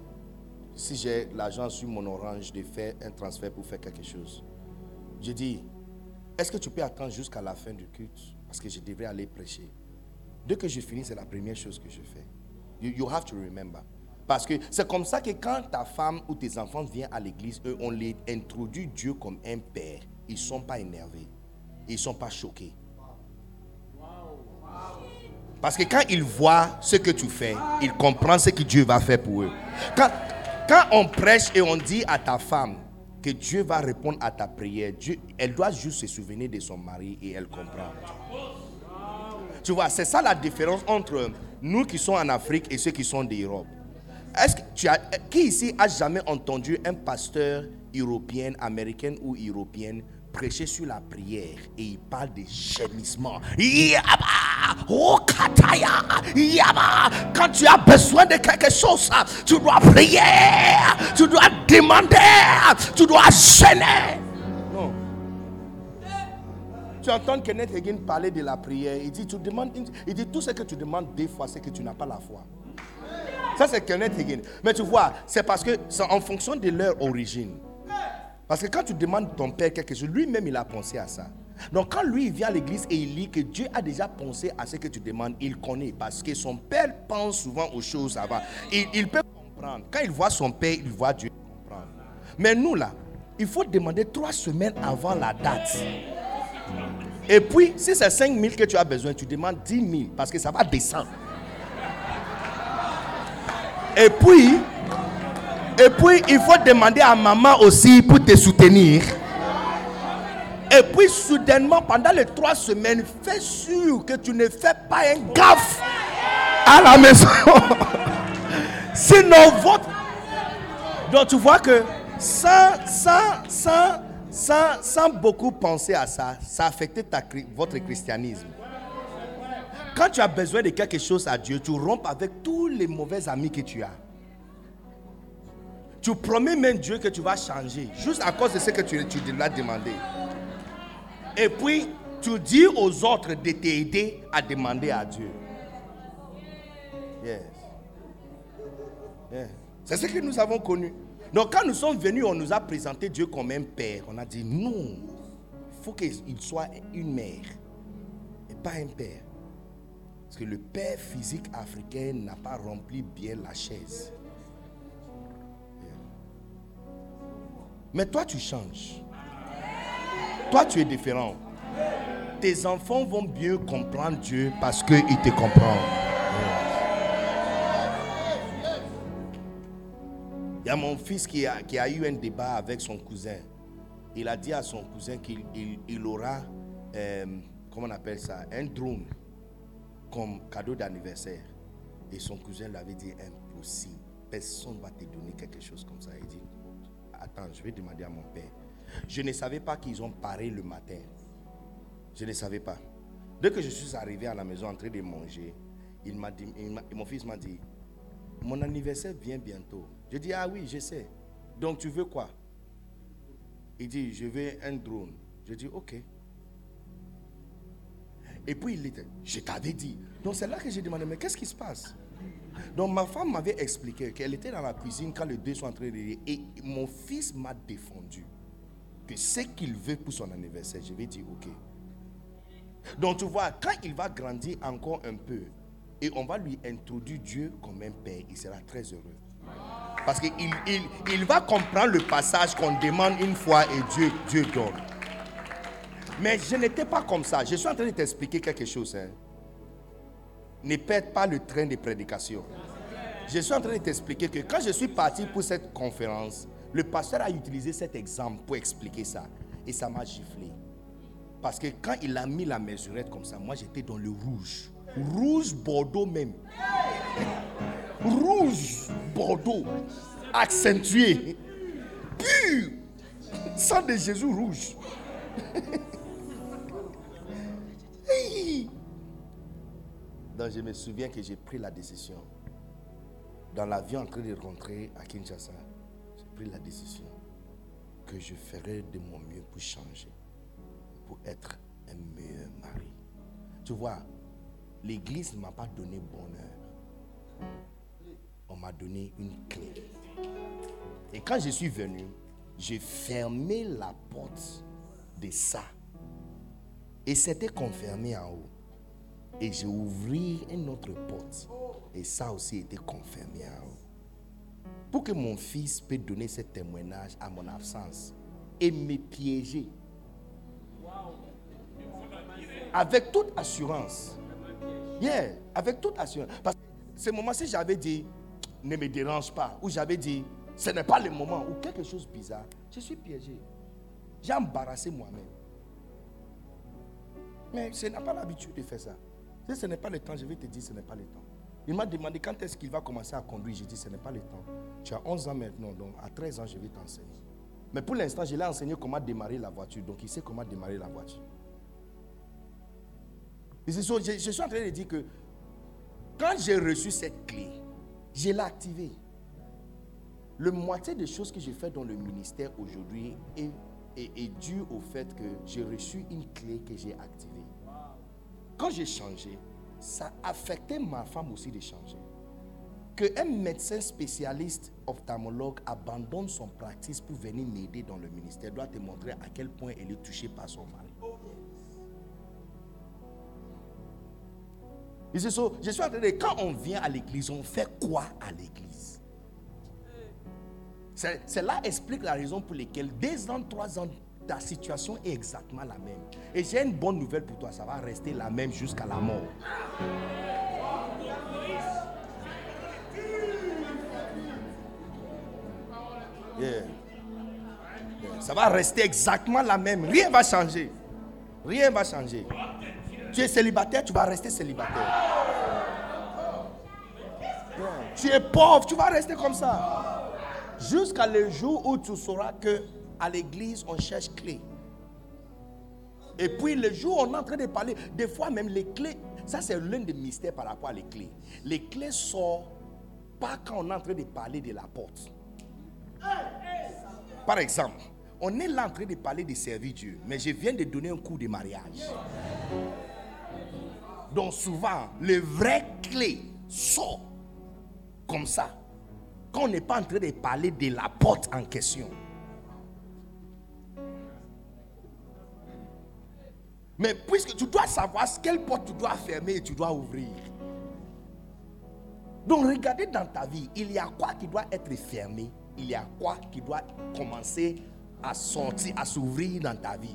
si j'ai l'argent sur mon orange de faire un transfert pour faire quelque chose. Je dis, est-ce que tu peux attendre jusqu'à la fin du culte? Parce que je devrais aller prêcher. Dès que je finis, c'est la première chose que je fais. You, have to remember. Parce que c'est comme ça que quand ta femme ou tes enfants viennent à l'église, eux, on les introduit Dieu comme un père. Ils ne sont pas énervés. Ils ne sont pas choqués. Parce que quand ils voient ce que tu fais, ils comprennent ce que Dieu va faire pour eux. Quand, quand on prêche et on dit à ta femme que Dieu va répondre à ta prière, Dieu, elle doit juste se souvenir de son mari et elle comprend. Tu vois, c'est ça la différence entre nous qui sommes en Afrique et ceux qui sont d'Europe. Est-ce que tu as, qui ici a jamais entendu un pasteur européen, américain ou européenne prêcher sur la prière et il parle de gémissement. Quand tu as besoin de quelque chose, tu dois prier, tu dois demander, tu dois gêner. Non. Tu entends Kenneth Hagin parler de la prière. Il dit, tu demandes, il dit tout ce que tu demandes des fois, c'est que tu n'as pas la foi. Ça, c'est Kenneth Hagin. Mais tu vois, c'est parce que c'est en fonction de leur origine. Parce que quand tu demandes ton père quelque chose, lui-même il a pensé à ça. Donc quand lui il vient à l'église et il lit que Dieu a déjà pensé à ce que tu demandes, il connaît. Parce que son père pense souvent aux choses avant. Il, il peut comprendre. Quand il voit son père, il voit Dieu comprendre. Mais nous là, il faut demander trois semaines avant la date. Et puis, si c'est 5 000 que tu as besoin, tu demandes 10 000 parce que ça va descendre. Et puis, et puis, il faut demander à maman aussi pour te soutenir. Et puis, soudainement, pendant les trois semaines, fais sûr que tu ne fais pas un gaffe à la maison. Sinon, votre. Donc, tu vois que sans, sans, sans, sans, sans beaucoup penser à ça, ça a affecté ta votre christianisme. Quand tu as besoin de quelque chose à Dieu, tu rompes avec tous les mauvais amis que tu as. Tu promets même Dieu que tu vas changer, juste à cause de ce que tu, tu lui as demandé. Et puis, tu dis aux autres de t'aider à demander à Dieu. Yes. C'est ce que nous avons connu. Donc, quand nous sommes venus, on nous a présenté Dieu comme un père. On a dit non, il faut qu'il soit une mère et pas un père. Parce que le père physique africain n'a pas rempli bien la chaise. Mais toi, tu changes. Toi, tu es différent. Tes enfants vont mieux comprendre Dieu parce qu'ils te comprennent. Il y a mon fils qui a, eu un débat avec son cousin. Il a dit à son cousin qu'il il- il aura, euh, comment on appelle ça, un drone comme cadeau d'anniversaire. Et son cousin lui avait dit impossible. Personne ne va te donner quelque chose comme ça. Je vais demander à mon père. Je ne savais pas qu'ils ont paré le matin. Je ne savais pas. Dès que je suis arrivé à la maison en train de manger, il m'a dit, mon fils m'a dit, mon anniversaire vient bientôt. Je dis, ah oui, je sais. Donc tu veux quoi? Il dit, je veux un drone. Je dis, ok. Et puis il était, je t'avais dit. Donc c'est là que j'ai demandé, mais qu'est-ce qui se passe? Donc ma femme m'avait expliqué qu'elle était dans la cuisine quand les deux sont en train de rire. Et mon fils m'a défendu que ce qu'il veut pour son anniversaire, je vais dire, ok. Donc tu vois, quand il va grandir encore un peu, et on va lui introduire Dieu comme un père, il sera très heureux. Parce qu'il il, va comprendre le passage qu'on demande une fois et Dieu, Dieu donne. Mais je n'étais pas comme ça. Je suis en train de t'expliquer quelque chose. hein. Ne perds pas le train de prédication. Je suis en train de t'expliquer que quand je suis parti pour cette conférence, le pasteur a utilisé cet exemple pour expliquer ça. Et ça m'a giflé. Parce que quand il a mis la mesurette comme ça, moi j'étais dans le rouge. Rouge Bordeaux même. Rouge Bordeaux. Accentué. Pur. Sang de Jésus rouge. Donc je me souviens que j'ai pris la décision. Dans l'avion en train de rentrer à Kinshasa, j'ai pris la décision que je ferai de mon mieux pour changer, pour être un meilleur mari. Tu vois, l'Église ne m'a pas donné bonheur. On m'a donné une clé. Et quand je suis venu, j'ai fermé la porte de ça. Et c'était confirmé en haut. Et j'ai ouvert une autre porte. Et ça aussi était confirmé haut. Pour que mon fils puisse donner ce témoignage à mon absence et me piéger. Avec toute assurance. Yeah, avec toute assurance. Parce que ce moment-ci, j'avais dit, ne me dérange pas. Ou j'avais dit, ce n'est pas le moment. Ou quelque chose de bizarre. Je suis piégé. J'ai embarrassé moi-même. Mais je n'ai pas l'habitude de faire ça. Si ce n'est pas le temps, je vais te dire, ce n'est pas le temps. Il m'a demandé quand est-ce qu'il va commencer à conduire. J'ai dit, ce n'est pas le temps. Tu as 11 ans maintenant, donc à 13 ans, je vais t'enseigner. Mais pour l'instant, je l'ai enseigné comment démarrer la voiture. Donc il sait comment démarrer la voiture. Et je, je suis en train de dire que quand j'ai reçu cette clé, je l'ai activée. Le moitié des choses que j'ai fait dans le ministère aujourd'hui est, est due au fait que j'ai reçu une clé que j'ai activée. Quand j'ai changé, ça affectait ma femme aussi de changer. Qu'un médecin spécialiste ophtalmologue abandonne son pratique pour venir m'aider dans le ministère doit te montrer à quel point elle est touchée par son mari. Je suis en train de quand on vient à l'église, on fait quoi à l'église? Là explique la raison pour laquelle deux ans, trois ans, ta situation est exactement la même. Et j'ai une bonne nouvelle pour toi, ça va rester la même jusqu'à la mort. Ça va rester exactement la même. Rien ne va changer. Rien ne va changer. Tu es célibataire, tu vas rester célibataire. Tu es pauvre, tu vas rester comme ça. Jusqu'à le jour où tu sauras que à l'église, on cherche clé. Et puis le jour où on est en train de parler, des fois même les clés, ça c'est l'un des mystères par rapport à les clés. Les clés sortent pas quand on est en train de parler de la porte. Par exemple, on est là en train de parler de servir Dieu, mais je viens de donner un coup de mariage. Donc souvent, le vrai clé sort comme ça. Quand on n'est pas en train de parler de la porte en question. Mais puisque tu dois savoir quelle porte tu dois fermer et tu dois ouvrir. Donc regardez dans ta vie, il y a quoi qui doit être fermé, il y a quoi qui doit commencer à sortir, à s'ouvrir dans ta vie?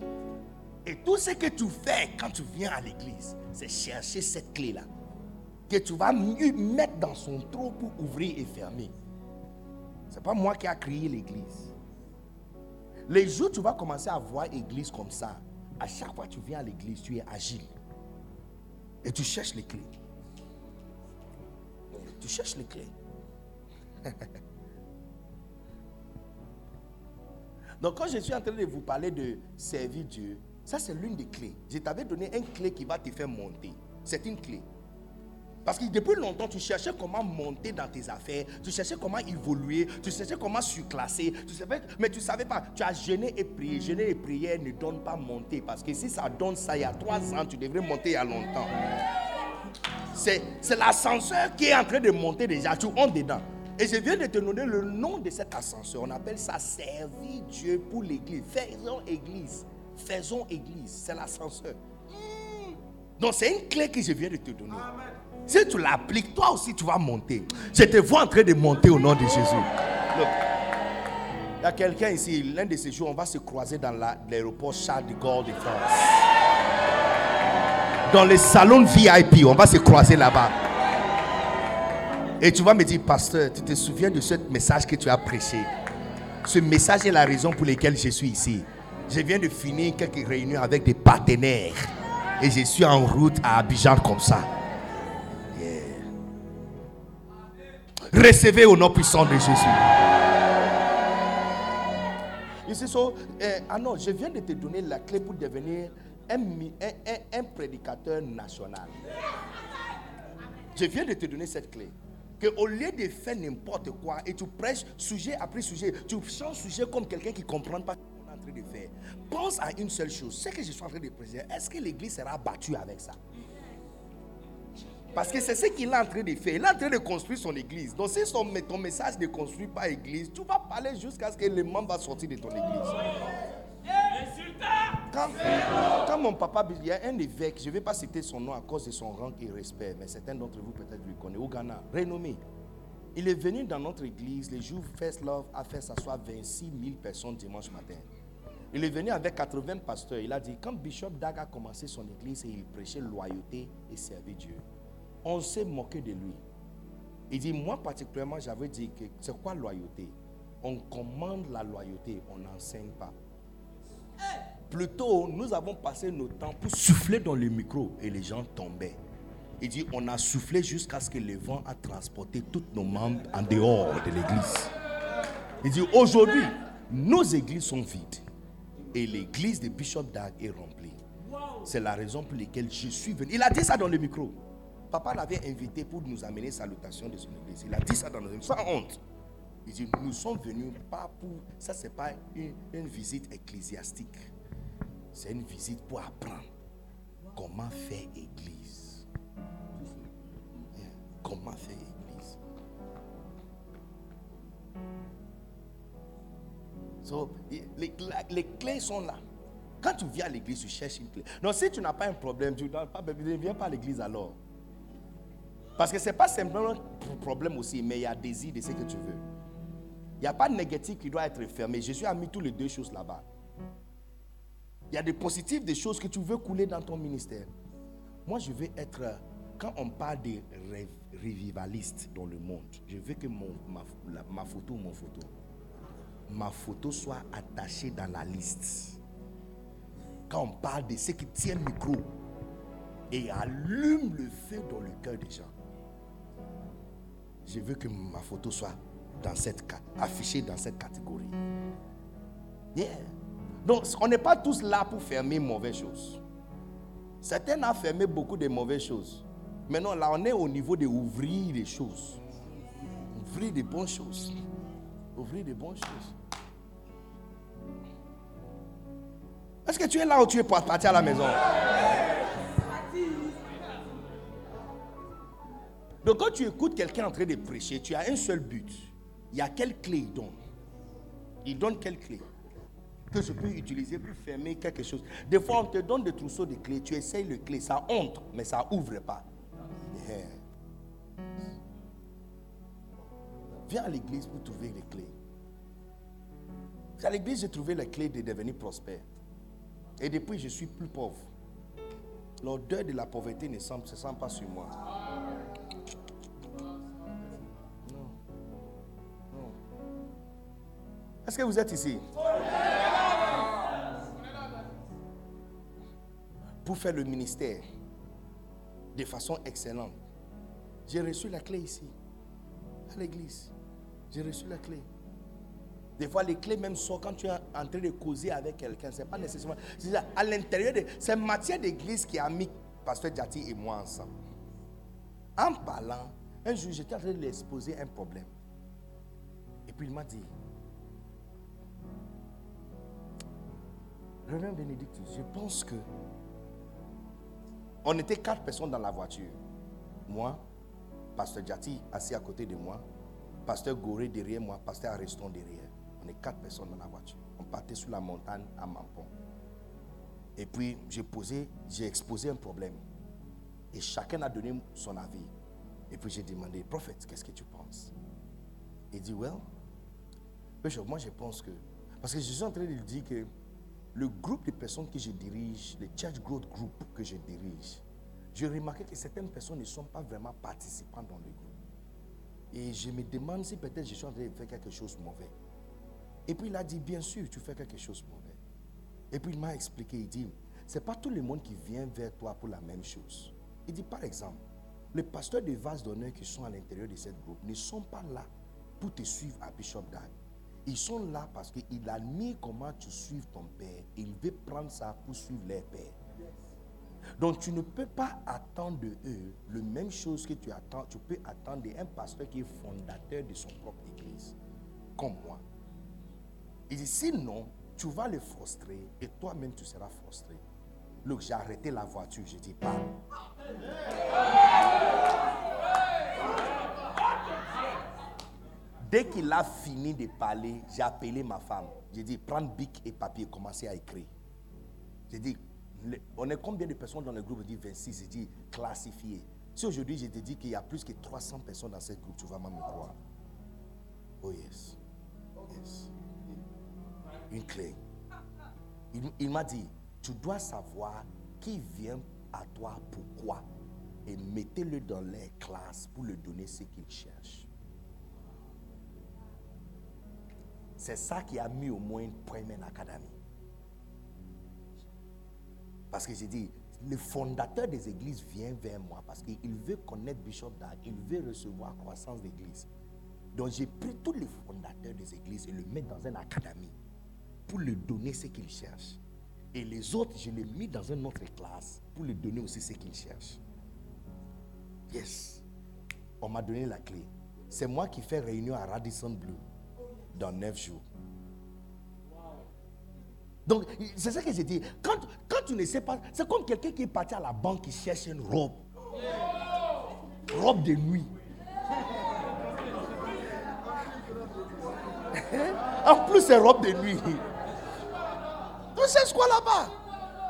Et tout ce que tu fais quand tu viens à l'église, c'est chercher cette clé-là. Que tu vas mettre dans son trou pour ouvrir et fermer. Ce n'est pas moi qui a créé l'église. Les jours tu vas commencer à voir l'église comme ça, à chaque fois que tu viens à l'église, tu es agile. Et tu cherches les clés. Tu cherches les clés. Donc quand je suis en train de vous parler de servir Dieu, ça c'est l'une des clés. Je t'avais donné une clé qui va te faire monter. C'est une clé. Parce que depuis longtemps, tu cherchais comment monter dans tes affaires, tu cherchais comment évoluer, tu cherchais comment surclasser, tu mais tu ne savais pas. Tu as jeûné et prié. Jeûner et prière ne donne pas monter. Parce que si ça donne ça il y a trois ans, tu devrais monter il y a longtemps. C'est l'ascenseur qui est en train de monter déjà. Tu entres dedans. Et je viens de te donner le nom de cet ascenseur. On appelle ça servir Dieu pour l'église. Faisons église. Faisons église. C'est l'ascenseur. Donc c'est une clé que je viens de te donner. Si tu l'appliques, toi aussi tu vas monter. Je te vois en train de monter au nom de Jésus. Il y a quelqu'un ici, l'un de ces jours, on va se croiser dans l'aéroport Charles de Gaulle de France. Dans le salon VIP, on va se croiser là-bas. Et tu vas me dire, pasteur, tu te souviens de ce message que tu as prêché? Ce message est la raison pour laquelle je suis ici. Je viens de finir quelques réunions avec des partenaires. Et je suis en route à Abidjan comme ça. Recevez au nom puissant de Jésus. Ici, eh, ah non, je viens de te donner la clé pour devenir un, un, un prédicateur national. Je viens de te donner cette clé que au lieu de faire n'importe quoi et tu prêches sujet après sujet, tu changes sujet comme quelqu'un qui ne comprend pas ce qu'on est en train de faire. Pense à une seule chose, ce que je suis en train de présenter, est-ce que l'église sera battue avec ça? Parce que c'est ce qu'il est en train de faire. Il est en train de construire son église. Donc si ton message ne construit pas église, tu vas parler jusqu'à ce que le membre va sortir de ton église. Quand, mon papa, il y a un évêque, je ne vais pas citer son nom à cause de son rang et respect, mais certains d'entre vous peut-être le connaissent, au Ghana, renommé. Il est venu dans notre église, les jours First Love a fait s'asseoir 26 000 personnes dimanche matin. Il est venu avec 80 pasteurs. Il a dit, quand Bishop Dag a commencé son église il prêchait loyauté et servir Dieu, on s'est moqué de lui. Il dit, moi particulièrement, j'avais dit que c'est quoi loyauté? On commande la loyauté, on n'enseigne pas. Plutôt, nous avons passé nos temps pour souffler dans le micro et les gens tombaient. Il dit, on a soufflé jusqu'à ce que le vent a transporté tous nos membres en dehors de l'église. Il dit, aujourd'hui, nos églises sont vides et l'église de Bishop Dag est remplie. C'est la raison pour laquelle je suis venu. Il a dit ça dans le micro. Papa l'avait invité pour nous amener salutation de son église. Il a dit ça dans micro, sans honte. Il dit, nous sommes venus pas pour... Ça, c'est pas une visite ecclésiastique. C'est une visite pour apprendre comment faire église. Comment faire église. les, clés sont là. Quand tu viens à l'église, tu cherches une clé. Non, si tu n'as pas un problème, tu ne viens pas à l'église alors. Parce que ce n'est pas simplement un problème aussi, mais il y a désir de ce que tu veux. Il n'y a pas de négatif qui doit être fermé. Jésus a mis tous les deux choses là-bas. Il y a des positifs, des choses que tu veux couler dans ton ministère. Moi, je veux être, quand on parle de revivaliste dans le monde, je veux que ma, photo, mon photo, ma photo soit attachée dans la liste. Quand on parle de ceux qui tiennent le micro et allument le feu dans le cœur des gens, je veux que ma photo soit affichée dans cette catégorie. Yeah. Donc, on n'est pas tous là pour fermer mauvaises choses. Certains ont fermé beaucoup de mauvaises choses. Maintenant, là, on est au niveau de ouvrir des choses. Ouvrir des bonnes choses. Ouvrir des bonnes choses. Est-ce que tu es là ou tu es parti à la maison? Donc quand tu écoutes quelqu'un en train de prêcher, tu as un seul but. Il y a quelle clé il donne? Il donne quelle clé? Que je peux utiliser pour fermer quelque chose. Des fois, on te donne des trousseaux de clés, tu essayes le clé, ça entre, mais ça ouvre pas. Yeah. Viens à l'église pour trouver les clés. À l'église, j'ai trouvé les clés de devenir prospère. Et depuis, je suis plus pauvre. L'odeur de la pauvreté ne se sent pas sur moi. Est-ce que vous êtes ici? Pour faire le ministère de façon excellente. J'ai reçu la clé ici, à l'église. J'ai reçu la clé. Des fois, les clés même sortent quand tu es en train de causer avec quelqu'un. Ce n'est pas nécessairement. C'est à l'intérieur de. C'est matière d'église qui a mis Pasteur Jati et moi ensemble. En parlant, un jour, j'étais en train de lui exposer un problème. Et puis il m'a dit Reverend Bénédicte, je pense que. On était quatre personnes dans la voiture. Moi, Pasteur Jati assis à côté de moi, Pasteur Goré derrière moi, Pasteur Ariston derrière. On est quatre personnes dans la voiture. On partait sur la montagne à Mampon. Et puis, j'ai posé, j'ai exposé un problème. Et chacun a donné son avis. Et puis, j'ai demandé, prophète, qu'est-ce que tu penses? Il dit, well, moi, je pense que. Parce que je suis en train de lui dire que le groupe de personnes que je dirige, le Church Growth Group que je dirige, j'ai remarqué que certaines personnes ne sont pas vraiment participants dans le groupe. Et je me demande si peut-être je suis en train de faire quelque chose de mauvais. Et puis il a dit, bien sûr, tu fais quelque chose de mauvais. Et puis il m'a expliqué, il dit, c'est pas tout le monde qui vient vers toi pour la même chose. Il dit, par exemple, les pasteurs de vases d'honneur qui sont à l'intérieur de cette groupe ne sont pas là pour te suivre à Bishop Dag. Ils sont là parce qu'il admire comment tu suives ton père. Il veut prendre ça pour suivre leur père. Donc tu ne peux pas attendre de eux le même chose que tu attends. Tu peux attendre d'un pasteur qui est fondateur de son propre église, comme moi. Il dit sinon, tu vas le frustrer et toi-même tu seras frustré. Look, j'ai arrêté la voiture, je dis pas. Dès qu'il a fini de parler, j'ai appelé ma femme. J'ai dit, prends bic et papier, commencez à écrire. J'ai dit, on est combien de personnes dans le groupe? Je dis 26. J'ai dit, classifié. Si aujourd'hui je te dis qu'il y a plus que 300 personnes dans ce groupe, tu vas même me croire. Oh yes. Yes. Une clé. Il, il m'a dit, tu dois savoir qui vient à toi, pourquoi. Et mettez-le dans les classes pour lui donner ce qu'il cherche. C'est ça qui a mis au moins une première académie. Parce que j'ai dit, le fondateur des églises vient vers moi parce qu'il veut connaître Bishop Dag, il veut recevoir croissance d'église. Donc j'ai pris tous les fondateurs des églises et le mettre dans une académie pour lui donner ce qu'il cherche. Et les autres, je les mis dans une autre classe pour lui donner aussi ce qu'il cherche. Yes. On m'a donné la clé. C'est moi qui fais réunion à Radisson Blue dans neuf jours. Donc, c'est ça que j'ai dit. Quand, quand tu ne sais pas, c'est comme quelqu'un qui est parti à la banque qui cherche une robe. Robe de nuit. en plus, c'est robe de nuit. Tu sais quoi là-bas?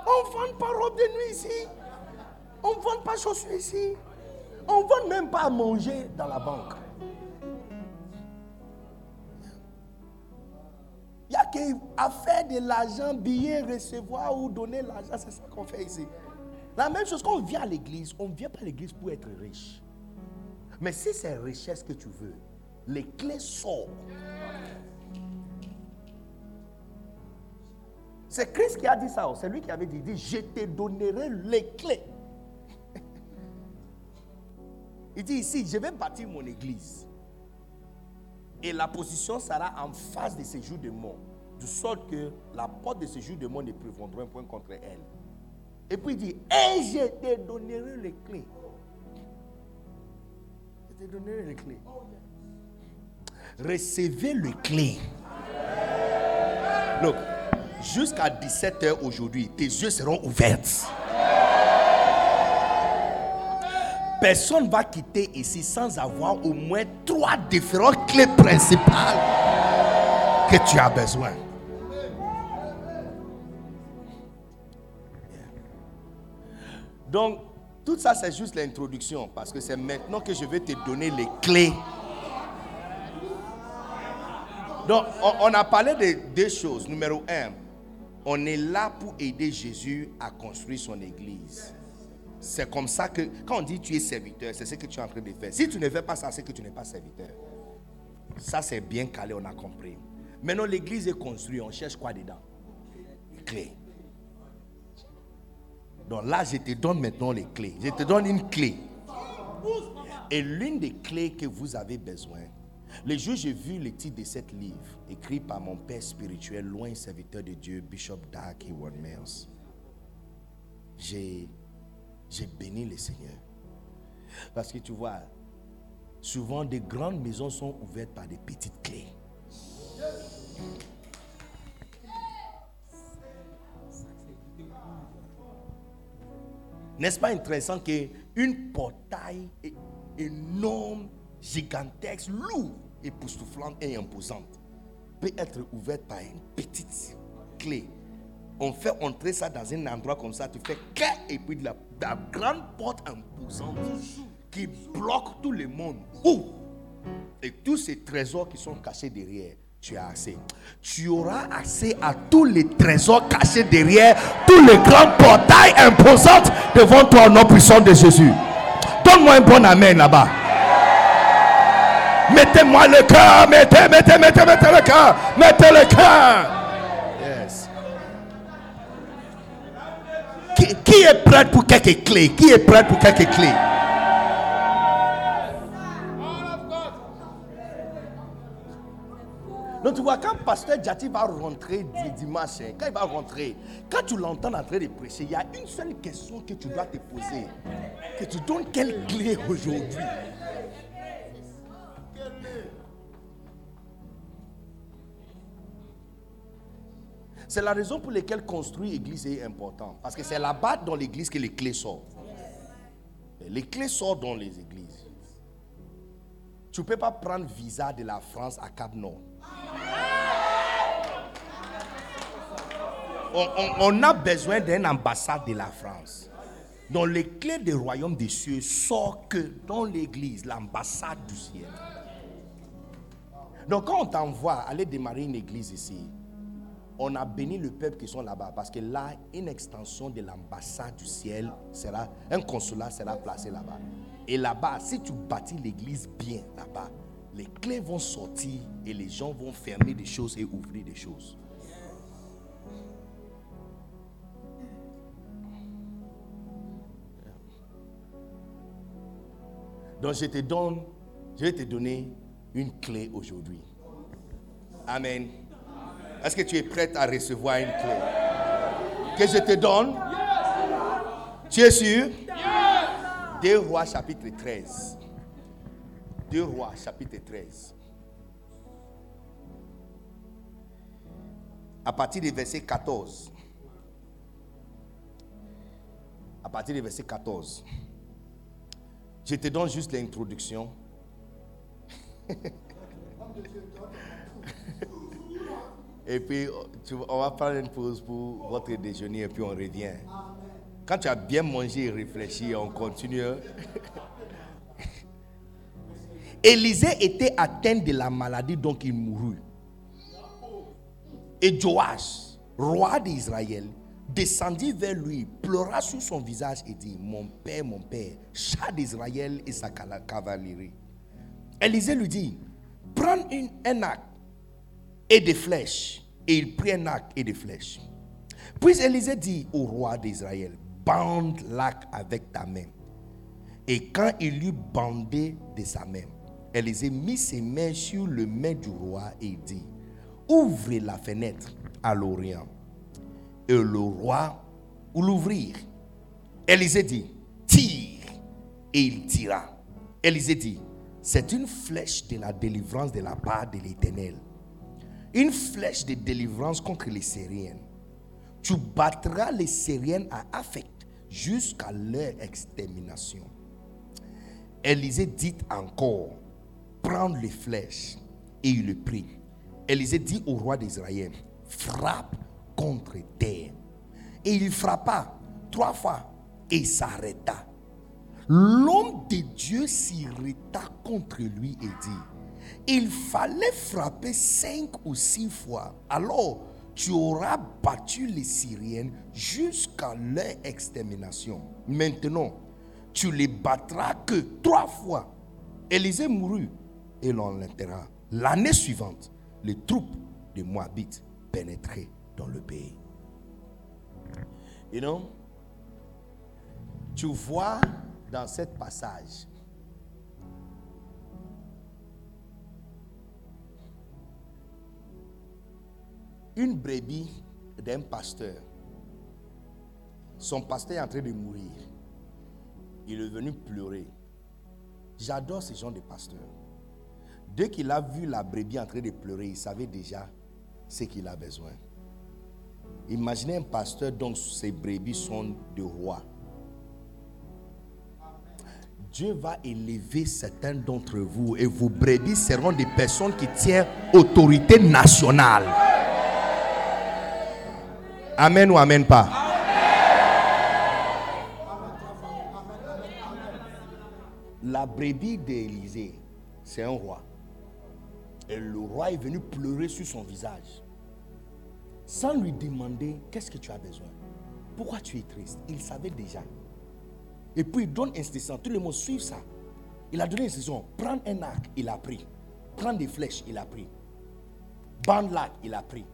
On ne vend pas robe de nuit ici. On ne vend pas chaussures ici. On ne vend même pas à manger dans la banque. Il n'y a qu'à faire de l'argent, billet, recevoir ou donner l'argent. C'est ça qu'on fait ici. La même chose, quand on vient à l'église, on ne vient pas à l'église pour être riche. Mais si c'est richesse que tu veux, les clés sortent. C'est Christ qui a dit ça. C'est lui qui avait dit, dit, je te donnerai les clés. Il dit ici, je vais bâtir mon église. Et la position sera en face de ces jours de mort. de sorte que la porte de ce jour de monde ne prévendra un point contre elle. Et puis il dit, et je te donnerai les clés. Je te donnerai les clés. Recevez les clés. Look, jusqu'à 17h aujourd'hui, tes yeux seront ouverts. Personne ne va quitter ici sans avoir au moins trois différentes clés principales que tu as besoin. Donc, tout ça, c'est juste l'introduction, parce que c'est maintenant que je vais te donner les clés. Donc, on, a parlé de deux choses. Numéro un, on est là pour aider Jésus à construire son église. C'est comme ça que, quand on dit tu es serviteur, c'est ce que tu es en train de faire. Si tu ne fais pas ça, c'est que tu n'es pas serviteur. Ça, c'est bien calé, on a compris. Maintenant, l'église est construite, on cherche quoi dedans? Les clés. Donc là, je te donne maintenant les clés. Je te donne une clé. Et l'une des clés que vous avez besoin, le jour j'ai vu le titre de cet livre, écrit par mon père spirituel, loin serviteur de Dieu, Bishop Dark Howard Mills, j'ai, j'ai béni le Seigneur. Parce que tu vois, souvent des grandes maisons sont ouvertes par des petites clés. N'est-ce pas intéressant qu'une portail énorme, gigantesque, lourde, époustouflante et imposante peut être ouverte par une petite clé. On fait entrer ça dans un endroit comme ça, tu fais clac, et puis de la, la grande porte imposante qui bloque tout le monde. Ouvre. Et tous ces trésors qui sont cachés derrière, tu as accès. Tu auras accès à tous les trésors cachés derrière, tous les grands portails imposants devant toi au nom puissant de Jésus. Donne-moi un bon amen là-bas. Mettez-moi le cœur, mettez, mettez, mettez, mettez le cœur, mettez le cœur. Qui, est prêt pour quelques clés? Qui est prêt pour quelques clés? Donc tu vois, quand Pasteur Jati va rentrer di- dimanche, hein, quand il va rentrer, quand tu l'entends en train de prêcher, il y a une seule question que tu dois te poser. Que tu donnes quelle clé aujourd'hui? C'est la raison pour laquelle construire l'église est important. Parce que c'est là-bas dans l'église que les clés sortent. Les clés sortent dans les églises. Tu ne peux pas prendre visa de la France à Cap Nord. On, a besoin d'une ambassade de la France. Donc les clés du royaume des cieux sortent que dans l'église, l'ambassade du ciel. Donc quand on t'envoie aller démarrer une église ici, on a béni le peuple qui sont là-bas parce que là, une extension de l'ambassade du ciel sera, un consulat sera placé là-bas. Et là-bas, si tu bâtis l'église bien là-bas, les clés vont sortir et les gens vont fermer des choses et ouvrir des choses. Donc je te donne, je vais te donner une clé aujourd'hui. Amen. Est-ce que tu es prête à recevoir une clé? Que je te donne? Tu es sûr? 2 Rois chapitre 13. 2 Rois chapitre 13. À partir du verset 14. À partir du verset 14. Je te donne juste l'introduction. Et puis, on va prendre une pause pour votre déjeuner et puis on revient. Quand tu as bien mangé et réfléchi, on continue. Élisée était atteint de la maladie, donc il mourut. Et Joash, roi d'Israël, descendit vers lui, pleura sur son visage et dit, mon père, mon père, chat d'Israël et sa cavalerie. Élisée lui dit, prends une, un arc et des flèches. Et il prit un arc et des flèches. Puis Élisée dit au roi d'Israël, bande l'arc avec ta main. Et quand il eut bandé de sa main, Élisée mit ses mains sur le main du roi et dit, ouvrez la fenêtre à l'Orient. Et le roi ou l'ouvrir. Élisée dit, tire. Et il tira. Élisée dit, c'est une flèche de la délivrance de la part de l'Éternel. Une flèche de délivrance contre les Syriens. Tu battras les Syriens à affect jusqu'à leur extermination. Élisée dit encore, prends les flèches. Et il le prit. Élisée dit au roi d'Israël, frappe contre terre. Et il frappa trois fois et s'arrêta. L'homme de Dieu s'irrita contre lui et dit, il fallait frapper cinq ou six fois. Alors, tu auras battu les Syriens jusqu'à leur extermination. Maintenant, tu les battras que trois fois. Élisée mourut et l'on l'enterra. L'année suivante, les troupes de Moabites pénétraient dans le pays. Tu vois dans ce passage une brebis d'un pasteur. Son pasteur est en train de mourir. Il est venu pleurer. J'adore ce genre de pasteur. Dès qu'il a vu la brebis en train de pleurer, il savait déjà ce qu'il a besoin. Imaginez un pasteur dont ses brebis sont de rois. Dieu va élever certains d'entre vous et vos brebis seront des personnes qui tiennent autorité nationale. Amen ou amen pas? La brebis d'Élysée, c'est un roi. Et le roi est venu pleurer sur son visage. Sans lui demander qu'est-ce que tu as besoin? Pourquoi tu es triste? Il savait déjà. Et puis il donne instruction. Tout le monde suit ça. Il a donné instruction. Prends un arc, il a pris. Prends des flèches, il a pris. Bande l'arc, il a pris.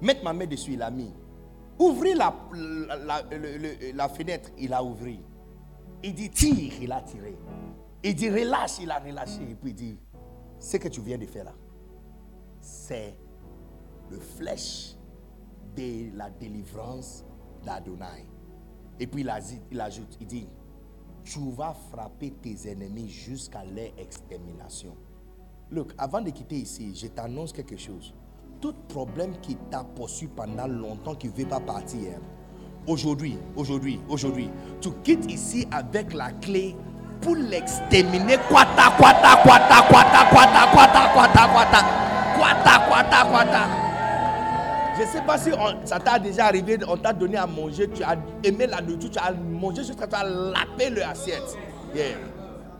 Mettre ma main dessus, il a mis. Ouvrir la, fenêtre, il a ouvert. Il dit tire, il a tiré. Il dit relâche, il a relâché. Et puis il dit, ce que tu viens de faire là, c'est le flèche de la délivrance d'Adonai. Et puis il ajoute, il dit, tu vas frapper tes ennemis jusqu'à leur extermination. Look, avant de quitter ici, je t'annonce quelque chose. Tout problème qui t'a poursuivi pendant longtemps, qui ne veut pas partir, aujourd'hui, aujourd'hui, aujourd'hui, tu quittes ici avec la clé pour l'exterminer. Quata, quata, quata, quata, quata, quata, quata, quata, quata, quata, quata. Je ne sais pas si ça t'a déjà arrivé, on t'a donné à manger, tu as aimé la nourriture, tu as mangé jusqu'à tu as lapé l'assiette.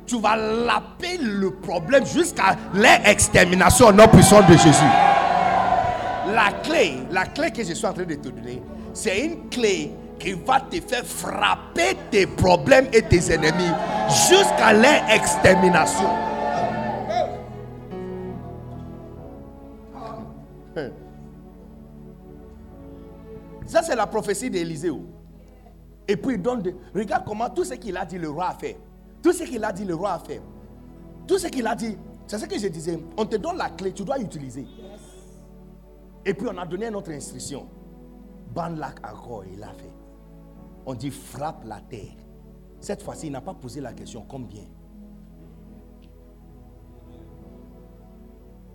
Tu vas laper le problème jusqu'à l'extermination au nom puissant de Jésus. La clé, la clé que je suis en train de te donner, c'est une clé qui va te faire frapper tes problèmes et tes ennemis jusqu'à leur extermination. Ça, c'est la prophétie d'Élisée. Et puis il donne de... Regarde comment tout ce qu'il a dit, le roi a fait. Tout ce qu'il a dit, le roi a fait. Tout ce qu'il a dit, c'est ce que je disais. On te donne la clé, tu dois utiliser. Et puis on a donné notre instruction. Banlak encore, il a fait. On dit frappe la terre. Cette fois-ci, il n'a pas posé la question combien?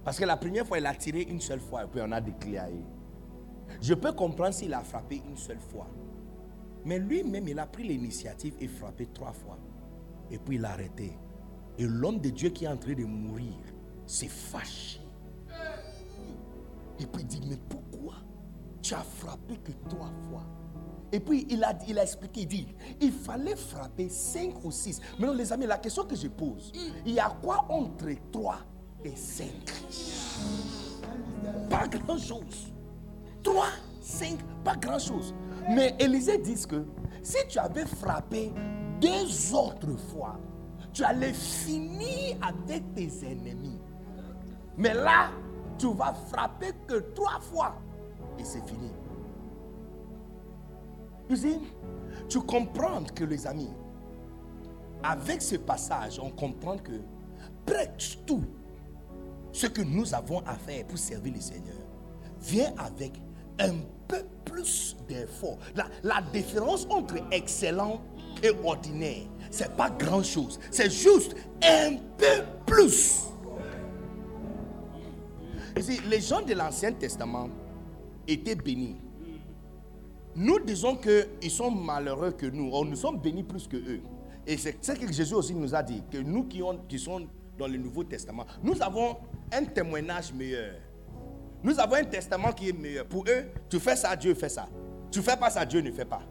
Parce que la première fois, il a tiré une seule fois et puis on a déclaré. Je peux comprendre s'il a frappé une seule fois. Mais lui-même, il a pris l'initiative et frappé trois fois. Et puis il a arrêté. Et l'homme de Dieu qui est en train de mourir s'est fâché. Et puis il dit, mais pourquoi tu as frappé que trois fois? Et puis il a, il a expliqué, il dit, il fallait frapper cinq ou six. Maintenant les amis, la question que je pose, il y a quoi entre trois et cinq? Pas grand-chose. Trois, cinq, pas grand-chose. Mais Élisée dit que si tu avais frappé deux autres fois, tu allais finir avec tes ennemis. Mais là, tu vas frapper que trois fois et c'est fini. Tu tu comprends que les amis, avec ce passage, on comprend que presque tout ce que nous avons à faire pour servir le Seigneur, vient avec un peu plus d'effort. La, la différence entre excellent et ordinaire, c'est pas grand chose. C'est juste un peu plus. Les gens de l'Ancien Testament étaient bénis. Nous disons qu'ils sont malheureux que nous. Or, nous sommes bénis plus que eux. Et c'est ce que Jésus aussi nous a dit. Que nous qui, sommes dans le Nouveau Testament, nous avons un témoignage meilleur. Nous avons un testament qui est meilleur. Pour eux, tu fais ça, Dieu fait ça. Tu fais pas ça, Dieu ne fait pas.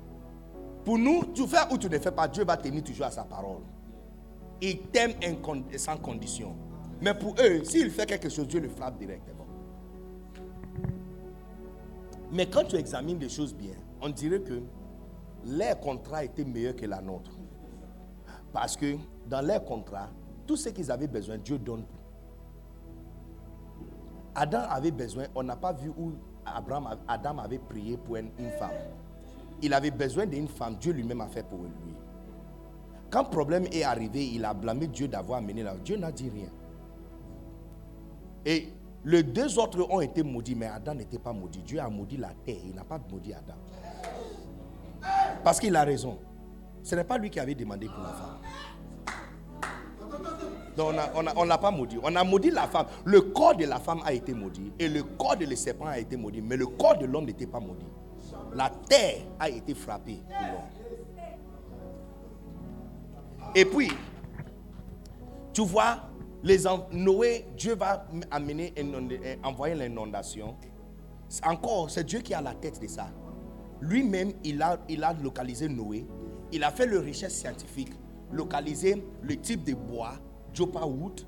Pour nous, tu fais ou tu ne fais pas, Dieu va tenir toujours à sa parole. Il t'aime sans condition. Mais pour eux, s'il fait quelque chose, Dieu le frappe directement. Mais quand tu examines les choses bien, on dirait que leur contrat était meilleur que la nôtre. Parce que dans leur contrat, tout ce qu'ils avaient besoin, Dieu donne. Adam avait besoin, on n'a pas vu où Abraham, Adam avait prié pour une, femme. Il avait besoin d'une femme, Dieu lui-même a fait pour lui. Quand le problème est arrivé, il a blâmé Dieu d'avoir amené là. Dieu n'a dit rien. Et les deux autres ont été maudits, mais Adam n'était pas maudit. Dieu a maudit la terre, il n'a pas maudit Adam. Parce qu'il a raison. Ce n'est pas lui qui avait demandé pour la femme. Donc on ne pas maudit. On a maudit la femme. Le corps de la femme a été maudit et le corps de le serpent a été maudit, mais le corps de l'homme n'était pas maudit. La terre a été frappée. Et puis, tu vois, Noé, Dieu va amener, envoyer l'inondation. Encore, c'est Dieu qui a la tête de ça. Lui-même, il a, il a localisé Noé. Il a fait le recherche scientifique, localisé le type de bois, Jopa Wood,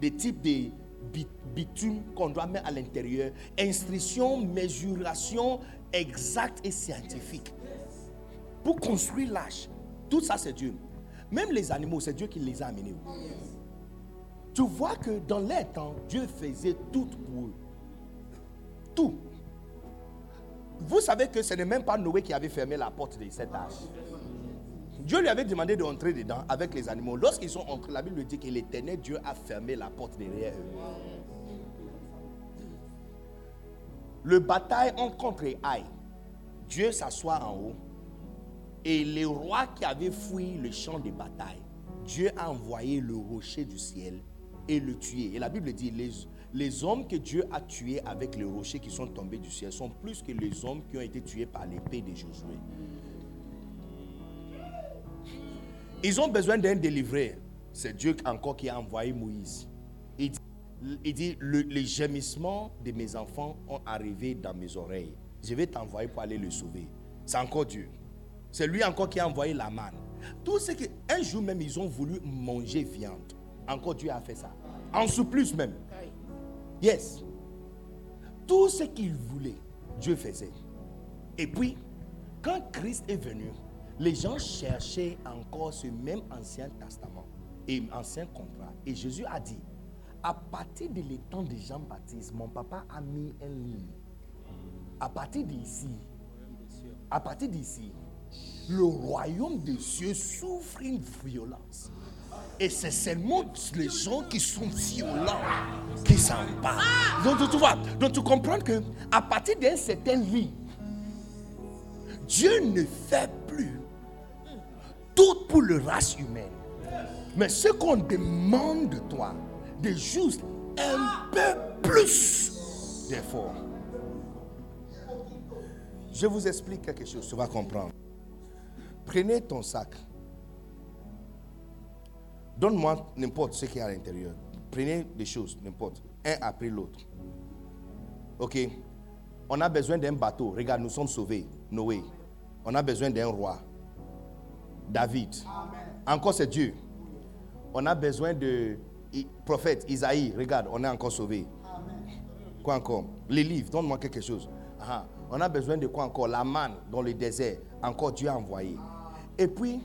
des types de bi- bitume qu'on doit mettre à l'intérieur, instruction, mesuration exacte et scientifique. Pour construire l'arche, tout ça c'est Dieu. Même les animaux, c'est Dieu qui les a amenés. Tu vois que dans les temps, Dieu faisait tout pour eux. Tout. Vous savez que ce n'est même pas Noé qui avait fermé la porte de cette arche. Dieu lui avait demandé d'entrer dedans avec les animaux. Lorsqu'ils sont entrés, la Bible dit que l'éternel Dieu a fermé la porte derrière eux. Le bataille en contre Aïe, Dieu s'assoit en haut et les rois qui avaient fui le champ de bataille, Dieu a envoyé le rocher du ciel et le tuer. Et la Bible dit, les, les hommes que Dieu a tués avec les rochers qui sont tombés du ciel sont plus que les hommes qui ont été tués par l'épée de Josué. Ils ont besoin d'un délivré. C'est Dieu encore qui a envoyé Moïse. Il dit, il dit, le- les gémissements de mes enfants ont arrivé dans mes oreilles. Je vais t'envoyer pour aller le sauver. C'est encore Dieu. C'est lui encore qui a envoyé la manne. Tout ce que un jour même ils ont voulu manger viande. Encore Dieu a fait ça. En surplus même. Yes. Tout ce qu'ils voulaient, Dieu faisait. Et puis, quand Christ est venu, les gens cherchaient encore ce même ancien testament et ancien contrat. Et Jésus a dit, à partir de l'étang de Jean-Baptiste, mon papa a mis une ligne. À partir d'ici, à partir d'ici, le royaume des cieux souffre une violence. Et c'est seulement les gens qui sont violents qui s'en parlent. Donc tu vois, donc tu comprends que à partir d'un certain lit, Dieu ne fait plus tout pour le race humaine. Mais ce qu'on demande de toi, de juste un peu plus d'effort. Je vous explique quelque chose, tu vas comprendre. Prenez ton sac. Donne-moi n'importe ce qu'il y a à l'intérieur. Prenez des choses, n'importe. Un après l'autre. Ok? On a besoin d'un bateau. Regarde, nous sommes sauvés. Noé. On a besoin d'un roi. David. Encore c'est Dieu. On a besoin de prophète Isaïe. Regarde, on est encore sauvé. Quoi encore? Les livres, donne-moi quelque chose. Ah, on a besoin de quoi encore? La manne dans le désert. Encore Dieu a envoyé. Et puis,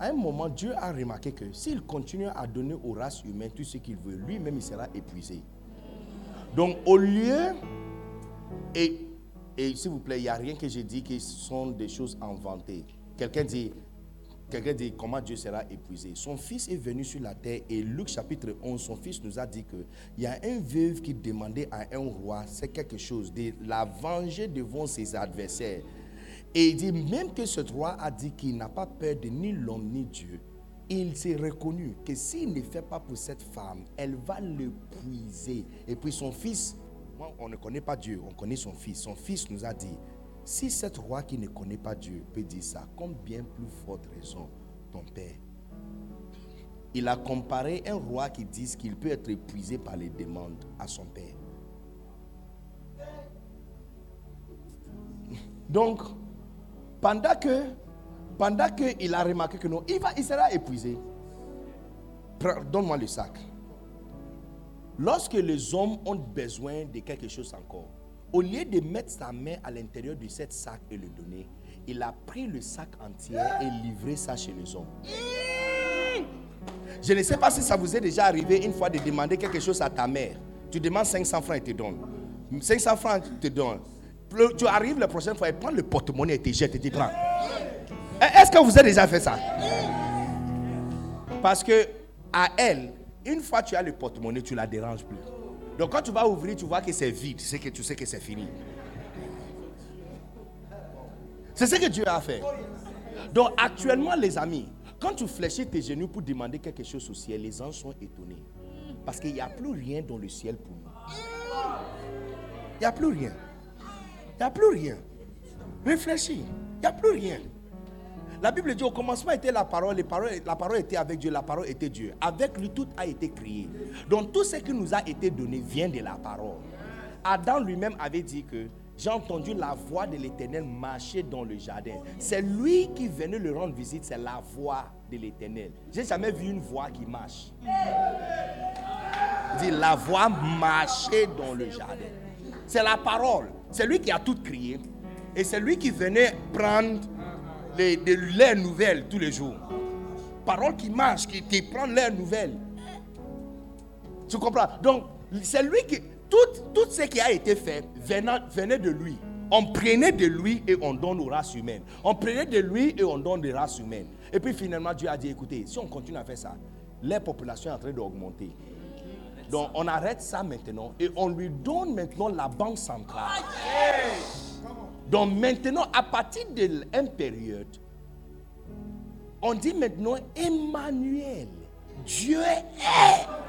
à un moment, Dieu a remarqué que s'il continue à donner aux races humaines tout ce qu'il veut, lui-même, il sera épuisé. Donc, au lieu, et, et s'il vous plaît, il n'y a rien que j'ai dit qui sont des choses inventées. Quelqu'un dit, Quelqu'un dit comment Dieu sera épuisé. Son fils est venu sur la terre et Luc chapitre 11, son fils nous a dit que il y a un veuve qui demandait à un roi, c'est quelque chose, de la venger devant ses adversaires. Et il dit même que ce roi a dit qu'il n'a pas peur de ni l'homme ni Dieu. Il s'est reconnu que s'il ne fait pas pour cette femme, elle va le puiser. Et puis son fils, moi, on ne connaît pas Dieu, on connaît son fils. Son fils nous a dit, si cet roi qui ne connaît pas Dieu peut dire ça, combien plus forte raison ton père Il a comparé un roi qui dit qu'il peut être épuisé par les demandes à son père. Donc, pendant que, pendant qu'il a remarqué que non, il, va, il sera épuisé. Donne-moi le sac. Lorsque les hommes ont besoin de quelque chose encore, au lieu de mettre sa main à l'intérieur de cet sac et le donner, il a pris le sac entier et livré ça chez les hommes. Je ne sais pas si ça vous est déjà arrivé une fois de demander quelque chose à ta mère. Tu demandes 500 francs et te donne. 500 francs te donne. Tu arrives la prochaine fois et prends le porte-monnaie et te jette et te prends. Est-ce que vous avez déjà fait ça? Parce que à elle, une fois tu as le porte-monnaie, tu la déranges plus. Donc quand tu vas ouvrir, tu vois que c'est vide, c'est que tu sais que c'est fini. C'est ce que Dieu a fait. Donc actuellement, les amis, quand tu fléchis tes genoux pour demander quelque chose au ciel, les anges sont étonnés. Parce qu'il n'y a plus rien dans le ciel pour nous. Il n'y a plus rien. N'y a plus rien. Réfléchis. Il n'y a plus rien. La Bible dit au commencement était la parole, la parole était avec Dieu, la parole était Dieu. Avec lui, tout a été créé. Donc tout ce qui nous a été donné vient de la parole. Adam lui-même avait dit que j'ai entendu la voix de l'Éternel marcher dans le jardin. C'est lui qui venait le rendre visite, c'est la voix de l'Éternel. J'ai jamais vu une voix qui marche. Dit la voix marcher dans le jardin. C'est la parole. C'est lui qui a tout créé. Et c'est lui qui venait prendre les, de l'air nouvelle tous les jours. Parole qui marche, qui, qui prend l'air nouvelle. Tu comprends? Donc, c'est lui qui. Tout, ce qui a été fait venait, de lui. On prenait de lui et on donne aux races humaines. On prenait de lui et on donne des races humaines. Et puis finalement, Dieu a dit écoutez, si on continue à faire ça, la population est en train d'augmenter. Donc on arrête ça maintenant et on lui donne maintenant la banque centrale. Donc maintenant, à partir de une période, on dit maintenant Emmanuel, Dieu est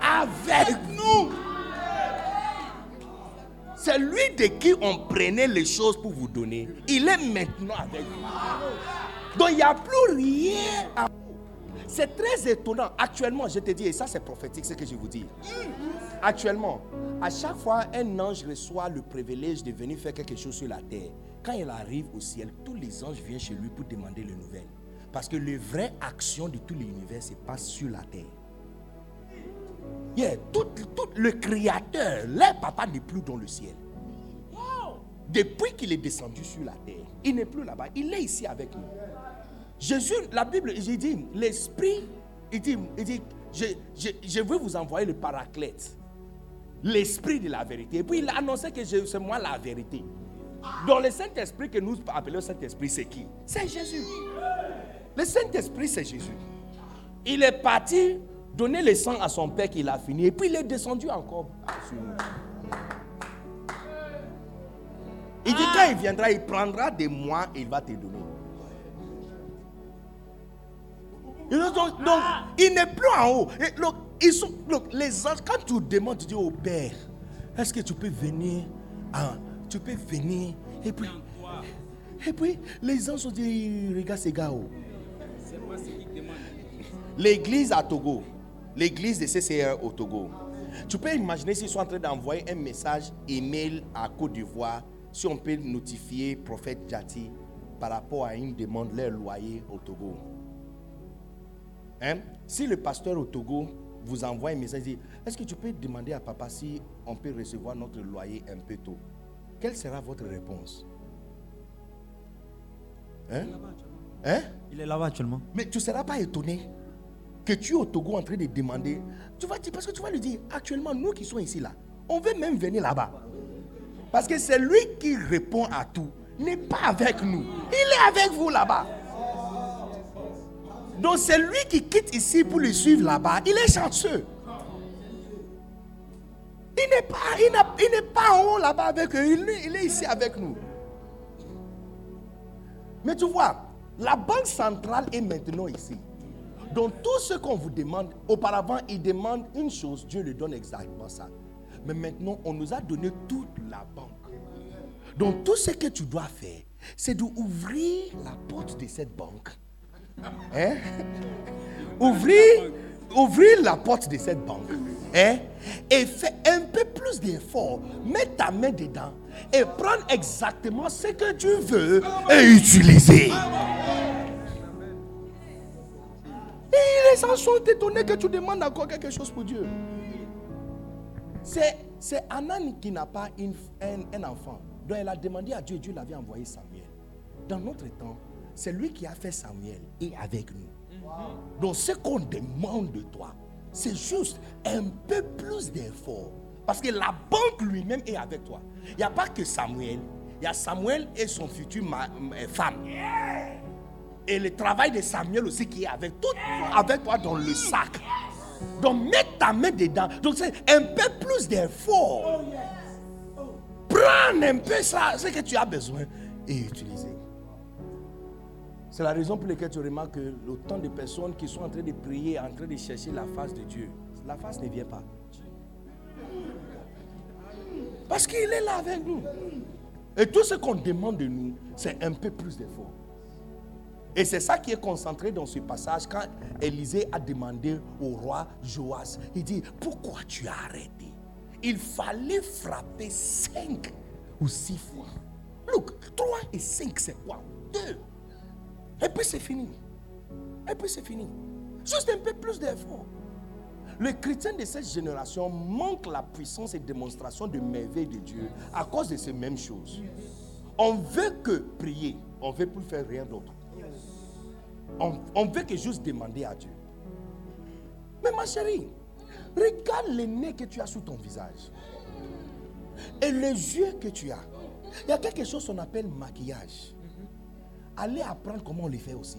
avec nous. C'est lui de qui on prenait les choses pour vous donner. Il est maintenant avec vous. Donc il n'y a plus rien à c'est très étonnant. Actuellement, je te dis, et ça c'est prophétique, ce que je vous dis. Actuellement, à chaque fois un ange reçoit le privilège de venir faire quelque chose sur la terre, quand il arrive au ciel, tous les anges viennent chez lui pour demander les nouvelles. Parce que la vraie action de tout l'univers se passe sur la terre. Yeah, tout, tout le créateur, leur papa n'est plus dans le ciel. Depuis qu'il est descendu sur la terre, il n'est plus là-bas, il est ici avec nous. Jésus, la Bible, il dit, l'Esprit, il dit, il je, veux vous envoyer le paraclète, l'Esprit de la vérité. Et puis il a annoncé que c'est moi la vérité. Donc le Saint-Esprit que nous appelons Saint-Esprit, c'est qui? C'est Jésus. Le Saint-Esprit, c'est Jésus. Il est parti donner le sang à son père qu'il a fini. Et puis il est descendu encore sur nous. Il dit quand il viendra, il prendra des mois et il va te donner. Donc, donc, donc, il n'est plus en haut. Et look, ils sont, look, les anges, quand tu demandes, tu dis au Père, est-ce que tu peux venir ah, Tu peux venir? Et puis, et puis les anges ont dit, regarde ces gars. L'église à Togo, l'église de CCR au Togo. Tu peux imaginer s'ils sont en train d'envoyer un message email à Côte d'Ivoire, si on peut notifier prophète Jati par rapport à une demande leur loyer au Togo. Hein? Si le pasteur au Togo vous envoie un message, dit Est-ce que tu peux demander à papa si on peut recevoir notre loyer un peu tôt? Quelle sera votre réponse? Hein? Hein? Il est là-bas actuellement. Mais tu ne seras pas étonné que tu es au Togo en train de demander. Tu vas dire, parce que tu vas lui dire, actuellement, nous qui sommes ici là, on veut même venir là-bas. Parce que c'est lui qui répond à tout. N'est pas avec nous. Il est avec vous là-bas. Donc c'est lui qui quitte ici pour le suivre là-bas. Il est chanceux. Il n'est pas, il n'est pas en haut là-bas avec eux. Il, il est ici avec nous. Mais tu vois, la banque centrale est maintenant ici. Donc tout ce qu'on vous demande, auparavant, il demande une chose, Dieu lui donne exactement ça. Mais maintenant, on nous a donné toute la banque. Donc tout ce que tu dois faire, c'est d'ouvrir la porte de cette banque. Hein? Ouvrir, ouvrir la porte de cette banque. Hein? Et faire un peu plus d'effort. Mets ta main dedans et prendre exactement ce que tu veux et utiliser. Et les gens sont étonnés que tu demandes encore quelque chose pour Dieu. C'est, c'est Anan qui n'a pas une- un, un enfant. Donc elle a demandé à Dieu, Dieu l'avait envoyé Samuel. Dans notre temps, c'est lui qui a fait Samuel et avec nous. Donc ce qu'on demande de toi, c'est juste un peu plus d'effort. Parce que la banque lui-même est avec toi. Il n'y a pas que Samuel. Il y a Samuel et son futur euh, femme. Et le travail de Samuel aussi qui est avec, tout avec toi dans le sac. Donc mets ta main dedans. Donc c'est un peu plus d'effort. Prends un peu ça, ce que tu as besoin et utiliser. C'est la raison pour laquelle tu remarques que autant de personnes qui sont en train de prier, en train de chercher la face de Dieu, la face ne vient pas. Parce qu'il est là avec nous. Et tout ce qu'on demande de nous, c'est un peu plus d'effort. Et c'est ça qui est concentré dans ce passage quand Élisée a demandé au roi Joas. Il dit, pourquoi tu as arrêté? Il fallait frapper cinq ou six fois. Look, trois et cinq, c'est quoi? Deux. Et puis c'est fini. Et puis c'est fini. Juste un peu plus d'effort. Les chrétiens de cette génération manquent la puissance et démonstration de merveille de Dieu à cause de ces mêmes choses. On veut que prier, on veut plus faire rien d'autre. On, on veut que juste demander à Dieu. Mais ma chérie, regarde les nez que tu as sur ton visage. Et les yeux que tu as. Il y a quelque chose qu'on appelle maquillage. Allez apprendre comment on le fait aussi.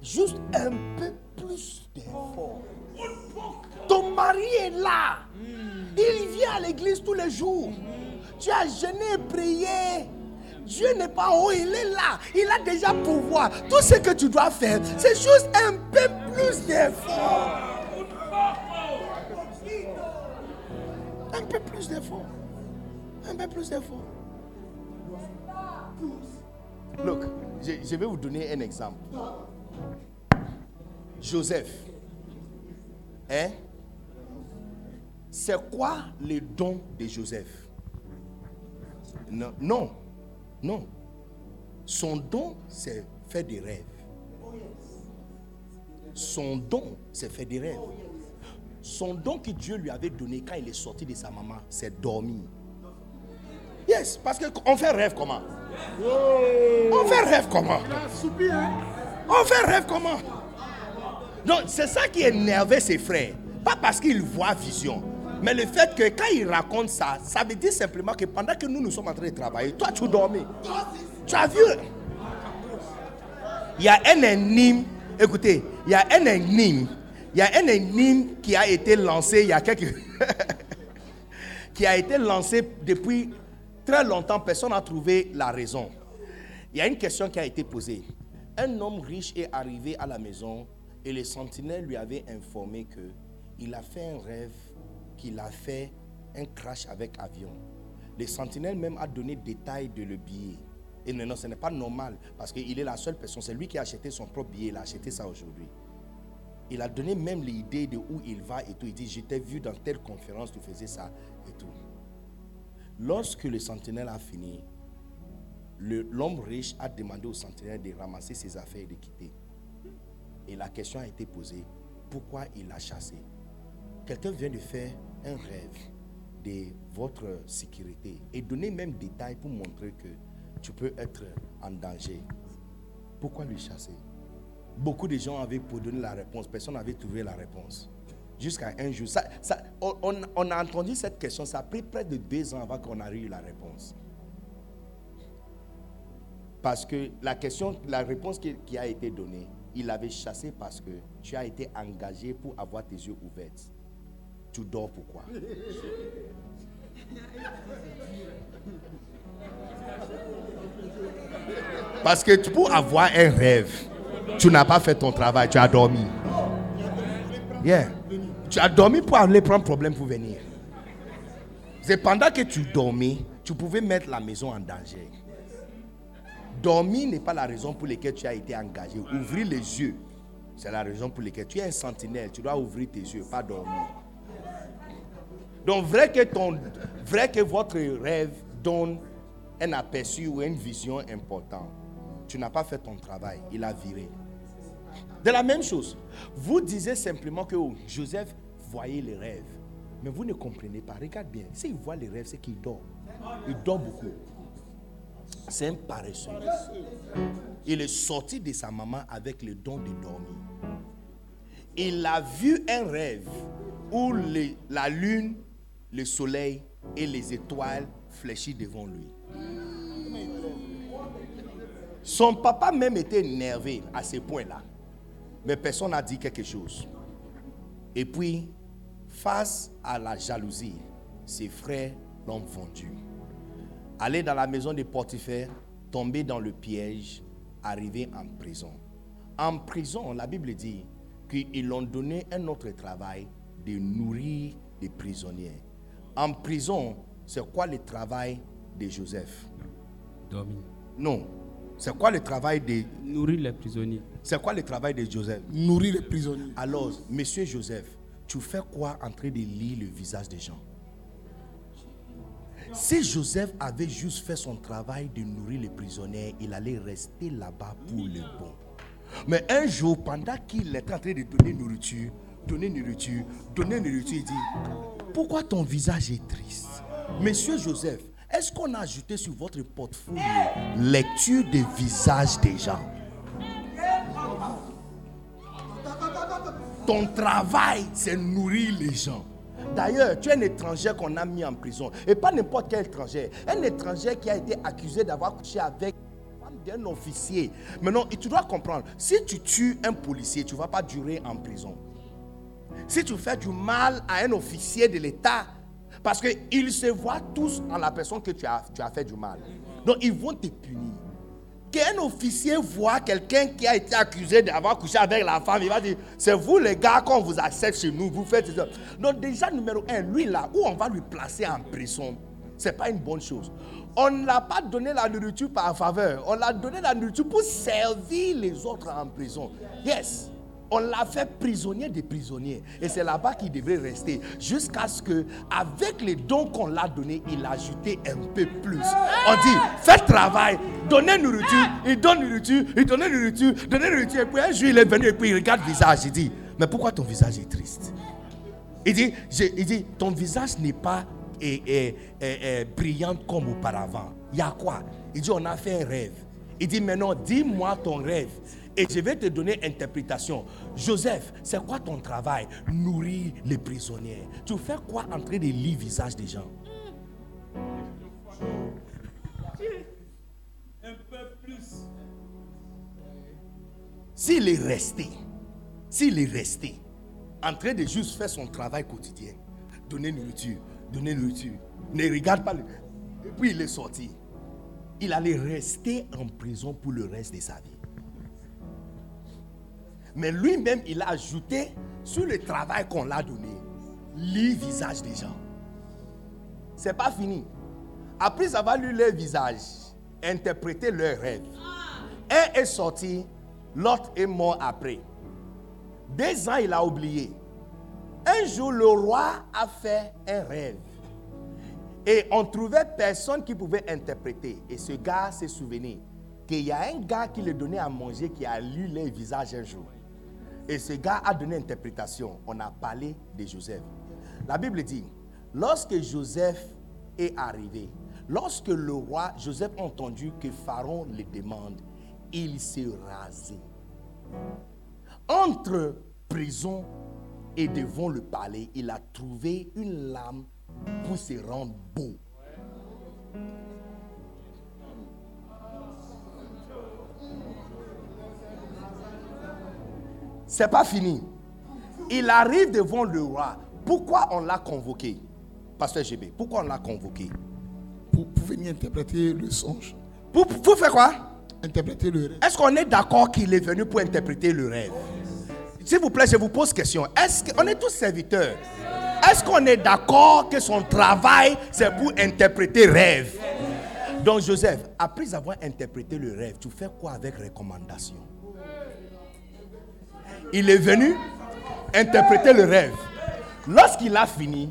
Juste un peu plus d'effort. Ton mari est là. Il vient à l'église tous les jours. Tu as jeûné et prié. Dieu n'est pas haut, il est là. Il a déjà pouvoir. Tout ce que tu dois faire, c'est juste un peu plus d'effort. Un peu plus d'effort. Un peu plus d'effort. Look, je, vais vous donner un exemple. Joseph. Hein? C'est quoi le don de Joseph? Non, non, non. Son don, c'est faire des rêves. Son don, c'est faire des rêves. Son don que Dieu lui avait donné quand il est sorti de sa maman, c'est dormir. Parce qu'on fait rêve comment? On fait rêve comment? On fait rêve comment? Donc c'est ça qui énervait ses frères. Pas parce qu'ils voient vision. Mais le fait que quand il raconte ça, ça veut dire simplement que pendant que nous nous sommes en train de travailler, toi tu dormais. Tu as vu? Il y a un énigme, écoutez, il y a un énigme, il y a un énigme qui a été lancé il y a quelques... qui a été lancé depuis très longtemps, personne n'a trouvé la raison. Il y a une question qui a été posée. Un homme riche est arrivé à la maison et les sentinelles lui avaient informé que il a fait un rêve qu'il a fait un crash avec avion. Les sentinelles même a donné détail de le billet. Et non, non, ce n'est pas normal parce qu'il est la seule personne, c'est lui qui a acheté son propre billet, il a acheté ça aujourd'hui. Il a donné même l'idée de où il va et tout. Il dit, je t'ai vu dans telle conférence, tu faisais ça et tout. Lorsque le sentinelle a fini, l'homme riche a demandé au sentinelle de ramasser ses affaires et de quitter. Et la question a été posée, pourquoi il l'a chassé? Quelqu'un vient de faire un rêve de votre sécurité et donner même détails pour montrer que tu peux être en danger. Pourquoi lui chasser? Beaucoup de gens avaient donner la réponse, personne n'avait trouvé la réponse. Jusqu'à un jour. On, a entendu cette question, ça a pris près de deux ans avant qu'on ait eu la réponse. Parce que la question, la réponse qui, a été donnée, il avait chassé parce que tu as été engagé pour avoir tes yeux ouverts. Tu dors pourquoi Parce que pour avoir un rêve, tu n'as pas fait ton travail, tu as dormi. Yeah. Tu as dormi pour aller prendre problème pour venir. C'est pendant que tu dormais, tu pouvais mettre la maison en danger. Dormir n'est pas la raison pour laquelle tu as été engagé. Ouvrir les yeux, c'est la raison pour laquelle tu es un sentinelle. Tu dois ouvrir tes yeux, pas dormir. Donc, vrai que, ton, vrai que votre rêve donne un aperçu ou une vision importante, tu n'as pas fait ton travail. Il a viré. De la même chose, vous disiez simplement que Joseph voyait les rêves. Mais vous ne comprenez pas. Regarde bien. S'il voit les rêves, c'est qu'il dort. Il dort beaucoup. C'est un paresseux. Il est sorti de sa maman avec le don de dormir. Il a vu un rêve où la lune, le soleil et les étoiles fléchissent devant lui. Son papa même était énervé à ce point-là. Mais personne n'a dit quelque chose. Et puis, face à la jalousie, ses frères l'ont vendu. Aller dans la maison de Potiphar, tomber dans le piège, arriver en prison. En prison, la Bible dit qu'ils l'ont donné un autre travail de nourrir les prisonniers. En prison, c'est quoi le travail de Joseph? Dormir. Non. C'est quoi le travail de... Nourrir les prisonniers. C'est quoi le travail de Joseph? Nourrir les prisonniers. Alors, monsieur Joseph, tu fais quoi en train de lire le visage des gens? Si Joseph avait juste fait son travail de nourrir les prisonniers, il allait rester là-bas pour le bon. Mais un jour, pendant qu'il est en train de donner nourriture, donner nourriture, donner nourriture, il dit, pourquoi ton visage est triste? Monsieur Joseph, est-ce qu'on a ajouté sur votre portfolio lecture des visages des gens Ton travail, c'est nourrir les gens. D'ailleurs, tu es un étranger qu'on a mis en prison. Et pas n'importe quel étranger. Un étranger qui a été accusé d'avoir couché avec un officier. Maintenant, tu dois comprendre, si tu tues un policier, tu ne vas pas durer en prison. Si tu fais du mal à un officier de l'État, parce qu'ils se voient tous en la personne que tu as, tu as fait du mal. Donc, ils vont te punir qu'un officier voit quelqu'un qui a été accusé d'avoir couché avec la femme, il va dire, c'est vous les gars qu'on vous accepte chez nous, vous faites ça. Donc déjà, numéro un, lui là, où on va lui placer en prison, ce n'est pas une bonne chose. On ne l'a pas donné la nourriture par faveur, on l'a donné la nourriture pour servir les autres en prison. Yes. On l'a fait prisonnier des prisonniers. Et c'est là-bas qu'il devrait rester. Jusqu'à ce que, avec les dons qu'on l'a donné, il a ajouté un peu plus. On dit, faites travail, donnez nourriture, il donne nourriture, il donne nourriture, donnez nourriture. Et puis un jour, il est venu et puis il regarde le visage. Il dit, mais pourquoi ton visage est triste? Il dit, il dit ton visage n'est pas brillant comme auparavant. Il y a quoi? Il dit, on a fait un rêve. Il dit, maintenant, dis-moi ton rêve. Et je vais te donner interprétation. Joseph, c'est quoi ton travail? Nourrir les prisonniers. Tu fais quoi en train de lire le visage des gens? Un peu plus. S'il est resté, s'il est resté, en train de juste faire son travail quotidien, donner nourriture, donner nourriture, ne regarde pas le... Et puis il est sorti. Il allait rester en prison pour le reste de sa vie. Mais lui-même, il a ajouté sur le travail qu'on l'a donné, le visage des gens. C'est pas fini. Après avoir lu leur visage, interpréter leurs rêves, un est sorti, l'autre est mort après. Deux ans, il a oublié. Un jour, le roi a fait un rêve. Et on trouvait personne qui pouvait interpréter. Et ce gars s'est souvenu qu'il y a un gars qui lui donnait à manger qui a lu les visages un jour. Et ce gars a donné interprétation. On a parlé de Joseph. La Bible dit, lorsque Joseph est arrivé, lorsque le roi Joseph a entendu que Pharaon le demande, il s'est rasé. Entre prison et devant le palais, il a trouvé une lame pour se rendre beau. C'est pas fini. Il arrive devant le roi. Pourquoi on l'a convoqué Pasteur GB, pourquoi on l'a convoqué? Pour, pour venir interpréter le songe. pour, pour faire quoi? Interpréter le rêve. Est-ce qu'on est d'accord qu'il est venu pour interpréter le rêve? S'il vous plaît, je vous pose question. Est-ce qu'on est tous serviteurs Est-ce qu'on est d'accord que son travail, c'est pour interpréter rêve? Donc Joseph, après avoir interprété le rêve, tu fais quoi avec recommandation? Il est venu interpréter le rêve. Lorsqu'il a fini,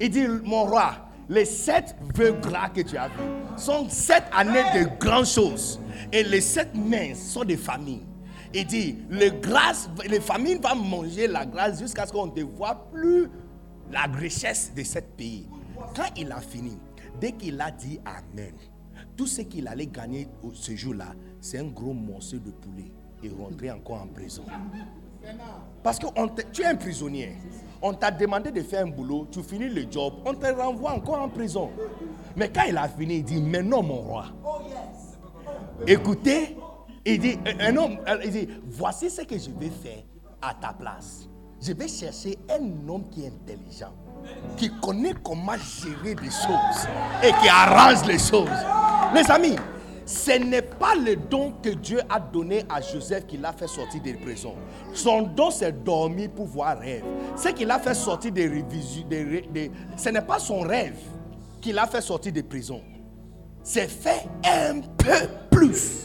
il dit, mon roi, les sept vœux gras que tu as vus sont sept années de grandes choses. Et les sept mains sont des familles. Il dit, les grâces, les familles vont manger la grâce jusqu'à ce qu'on ne voit plus la richesse de ce pays. Quand il a fini, dès qu'il a dit Amen, tout ce qu'il allait gagner ce jour-là, c'est un gros morceau de poulet et rentrer encore en prison. Parce que tu es un prisonnier. On t'a demandé de faire un boulot, tu finis le job, on te renvoie encore en prison. Mais quand il a fini, il dit, maintenant mon roi, écoutez, il dit, un un homme, euh, il dit, voici ce que je vais faire à ta place. Je vais chercher un homme qui est intelligent, qui connaît comment gérer des choses et qui arrange les choses. Les amis, ce n'est pas le don que Dieu a donné à Joseph qui l'a fait sortir de prison. Son don, c'est dormir pour voir rêve. Ce qu'il a fait sortir des révisions, des ré- des- ce n'est pas son rêve qui l'a fait sortir de prison. C'est fait un peu plus.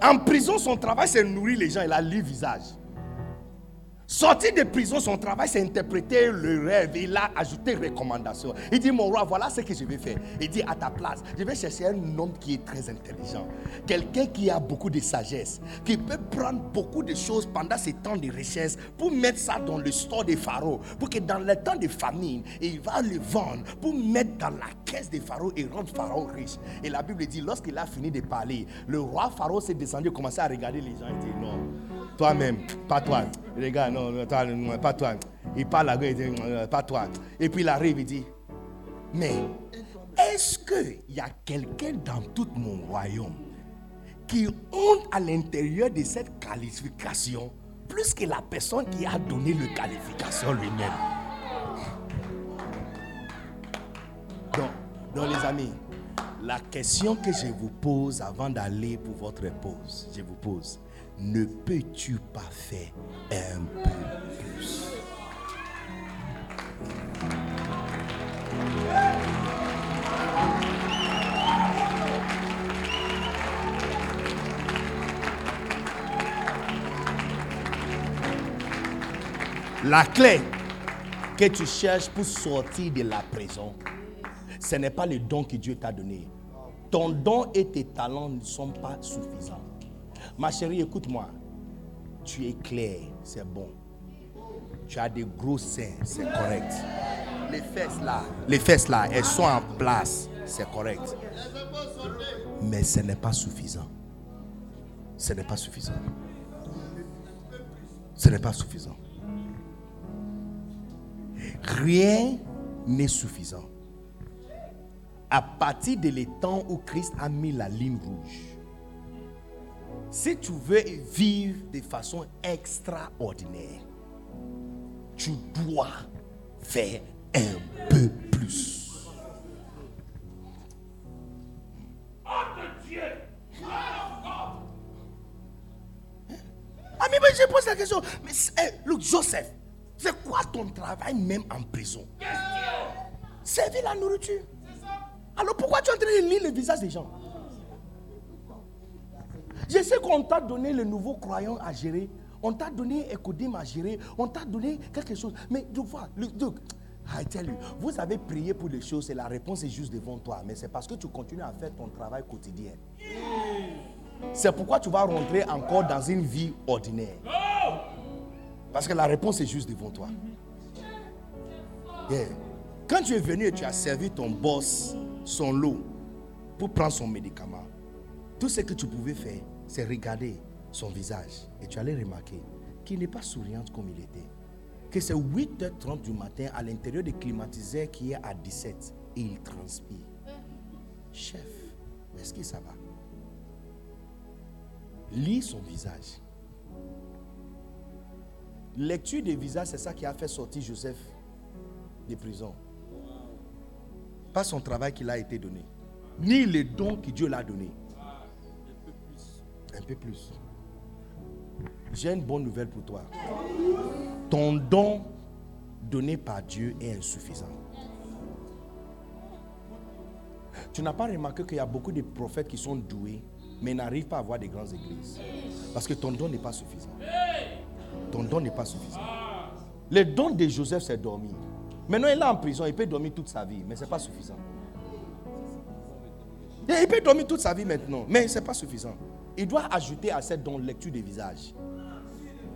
En prison, son travail, c'est nourrir les gens. Il a lu visage. Sorti de prison, son travail, c'est interpréter le rêve. Il a ajouté recommandation. Il dit, mon roi, voilà ce que je vais faire. Il dit, à ta place, je vais chercher un homme qui est très intelligent. Quelqu'un qui a beaucoup de sagesse. Qui peut prendre beaucoup de choses pendant ces temps de richesse pour mettre ça dans le store des pharaons. Pour que dans le temps de famine, il va le vendre pour mettre dans la caisse des pharaons et rendre pharaon riche. Et la Bible dit, lorsqu'il a fini de parler, le roi pharaon s'est descendu, commençait à regarder les gens. Il dit, non. Toi-même, pas toi. Regarde, non, non, pas toi. Il parle à lui, il dit, pas toi. Et puis il arrive, il dit, mais est-ce qu'il y a quelqu'un dans tout mon royaume qui honte à l'intérieur de cette qualification plus que la personne qui a donné le qualification lui-même? Donc, donc, les amis, la question que je vous pose avant d'aller pour votre pause, je vous pose, ne peux-tu pas faire un peu plus? La clé que tu cherches pour sortir de la prison, ce n'est pas le don que Dieu t'a donné. Ton don et tes talents ne sont pas suffisants. Ma chérie, écoute-moi. Tu es clair, c'est bon. Tu as des gros seins, c'est correct. Les fesses là, les fesses là, elles sont en place, c'est correct. Mais ce n'est pas suffisant. Ce n'est pas suffisant. Ce n'est pas suffisant. Rien n'est suffisant. À partir de temps où Christ a mis la ligne rouge, si tu veux vivre de façon extraordinaire, tu dois faire un peu plus. Ah, mais, je pose la question. Mais, eh, look, Joseph, c'est quoi ton travail même en prison? Servir la nourriture. Alors pourquoi tu es en train de lire le visage des gens? Je sais qu'on t'a donné le nouveau croyant à gérer. On t'a donné Ecodim à gérer. On t'a donné quelque chose. Mais tu vois, le, look, I tell you, vous avez prié pour les choses et la réponse est juste devant toi. Mais c'est parce que tu continues à faire ton travail quotidien. C'est pourquoi tu vas rentrer encore dans une vie ordinaire. Parce que la réponse est juste devant toi. Yeah. Quand tu es venu et tu as servi ton boss son lot pour prendre son médicament, tout ce que tu pouvais faire, c'est regarder son visage. Et tu allais remarquer qu'il n'est pas souriant comme il était. Que c'est 8h30 du matin à l'intérieur des climatiseurs qui est à 17 et il transpire. Chef, est-ce que ça va? Lis son visage. Lecture des visages, c'est ça qui a fait sortir Joseph de prison. Pas son travail qu'il a été donné, ni les dons que Dieu l'a donné. Un peu plus. J'ai une bonne nouvelle pour toi. Ton don donné par Dieu est insuffisant. Tu n'as pas remarqué qu'il y a beaucoup de prophètes qui sont doués, mais n'arrivent pas à avoir des grandes églises. Parce que ton don n'est pas suffisant. Ton don n'est pas suffisant. Le don de Joseph, c'est dormir. Maintenant, il est en prison, il peut dormir toute sa vie, mais ce n'est pas suffisant. Il peut dormir toute sa vie maintenant, mais ce n'est pas suffisant. Il doit ajouter à cette don lecture des visages.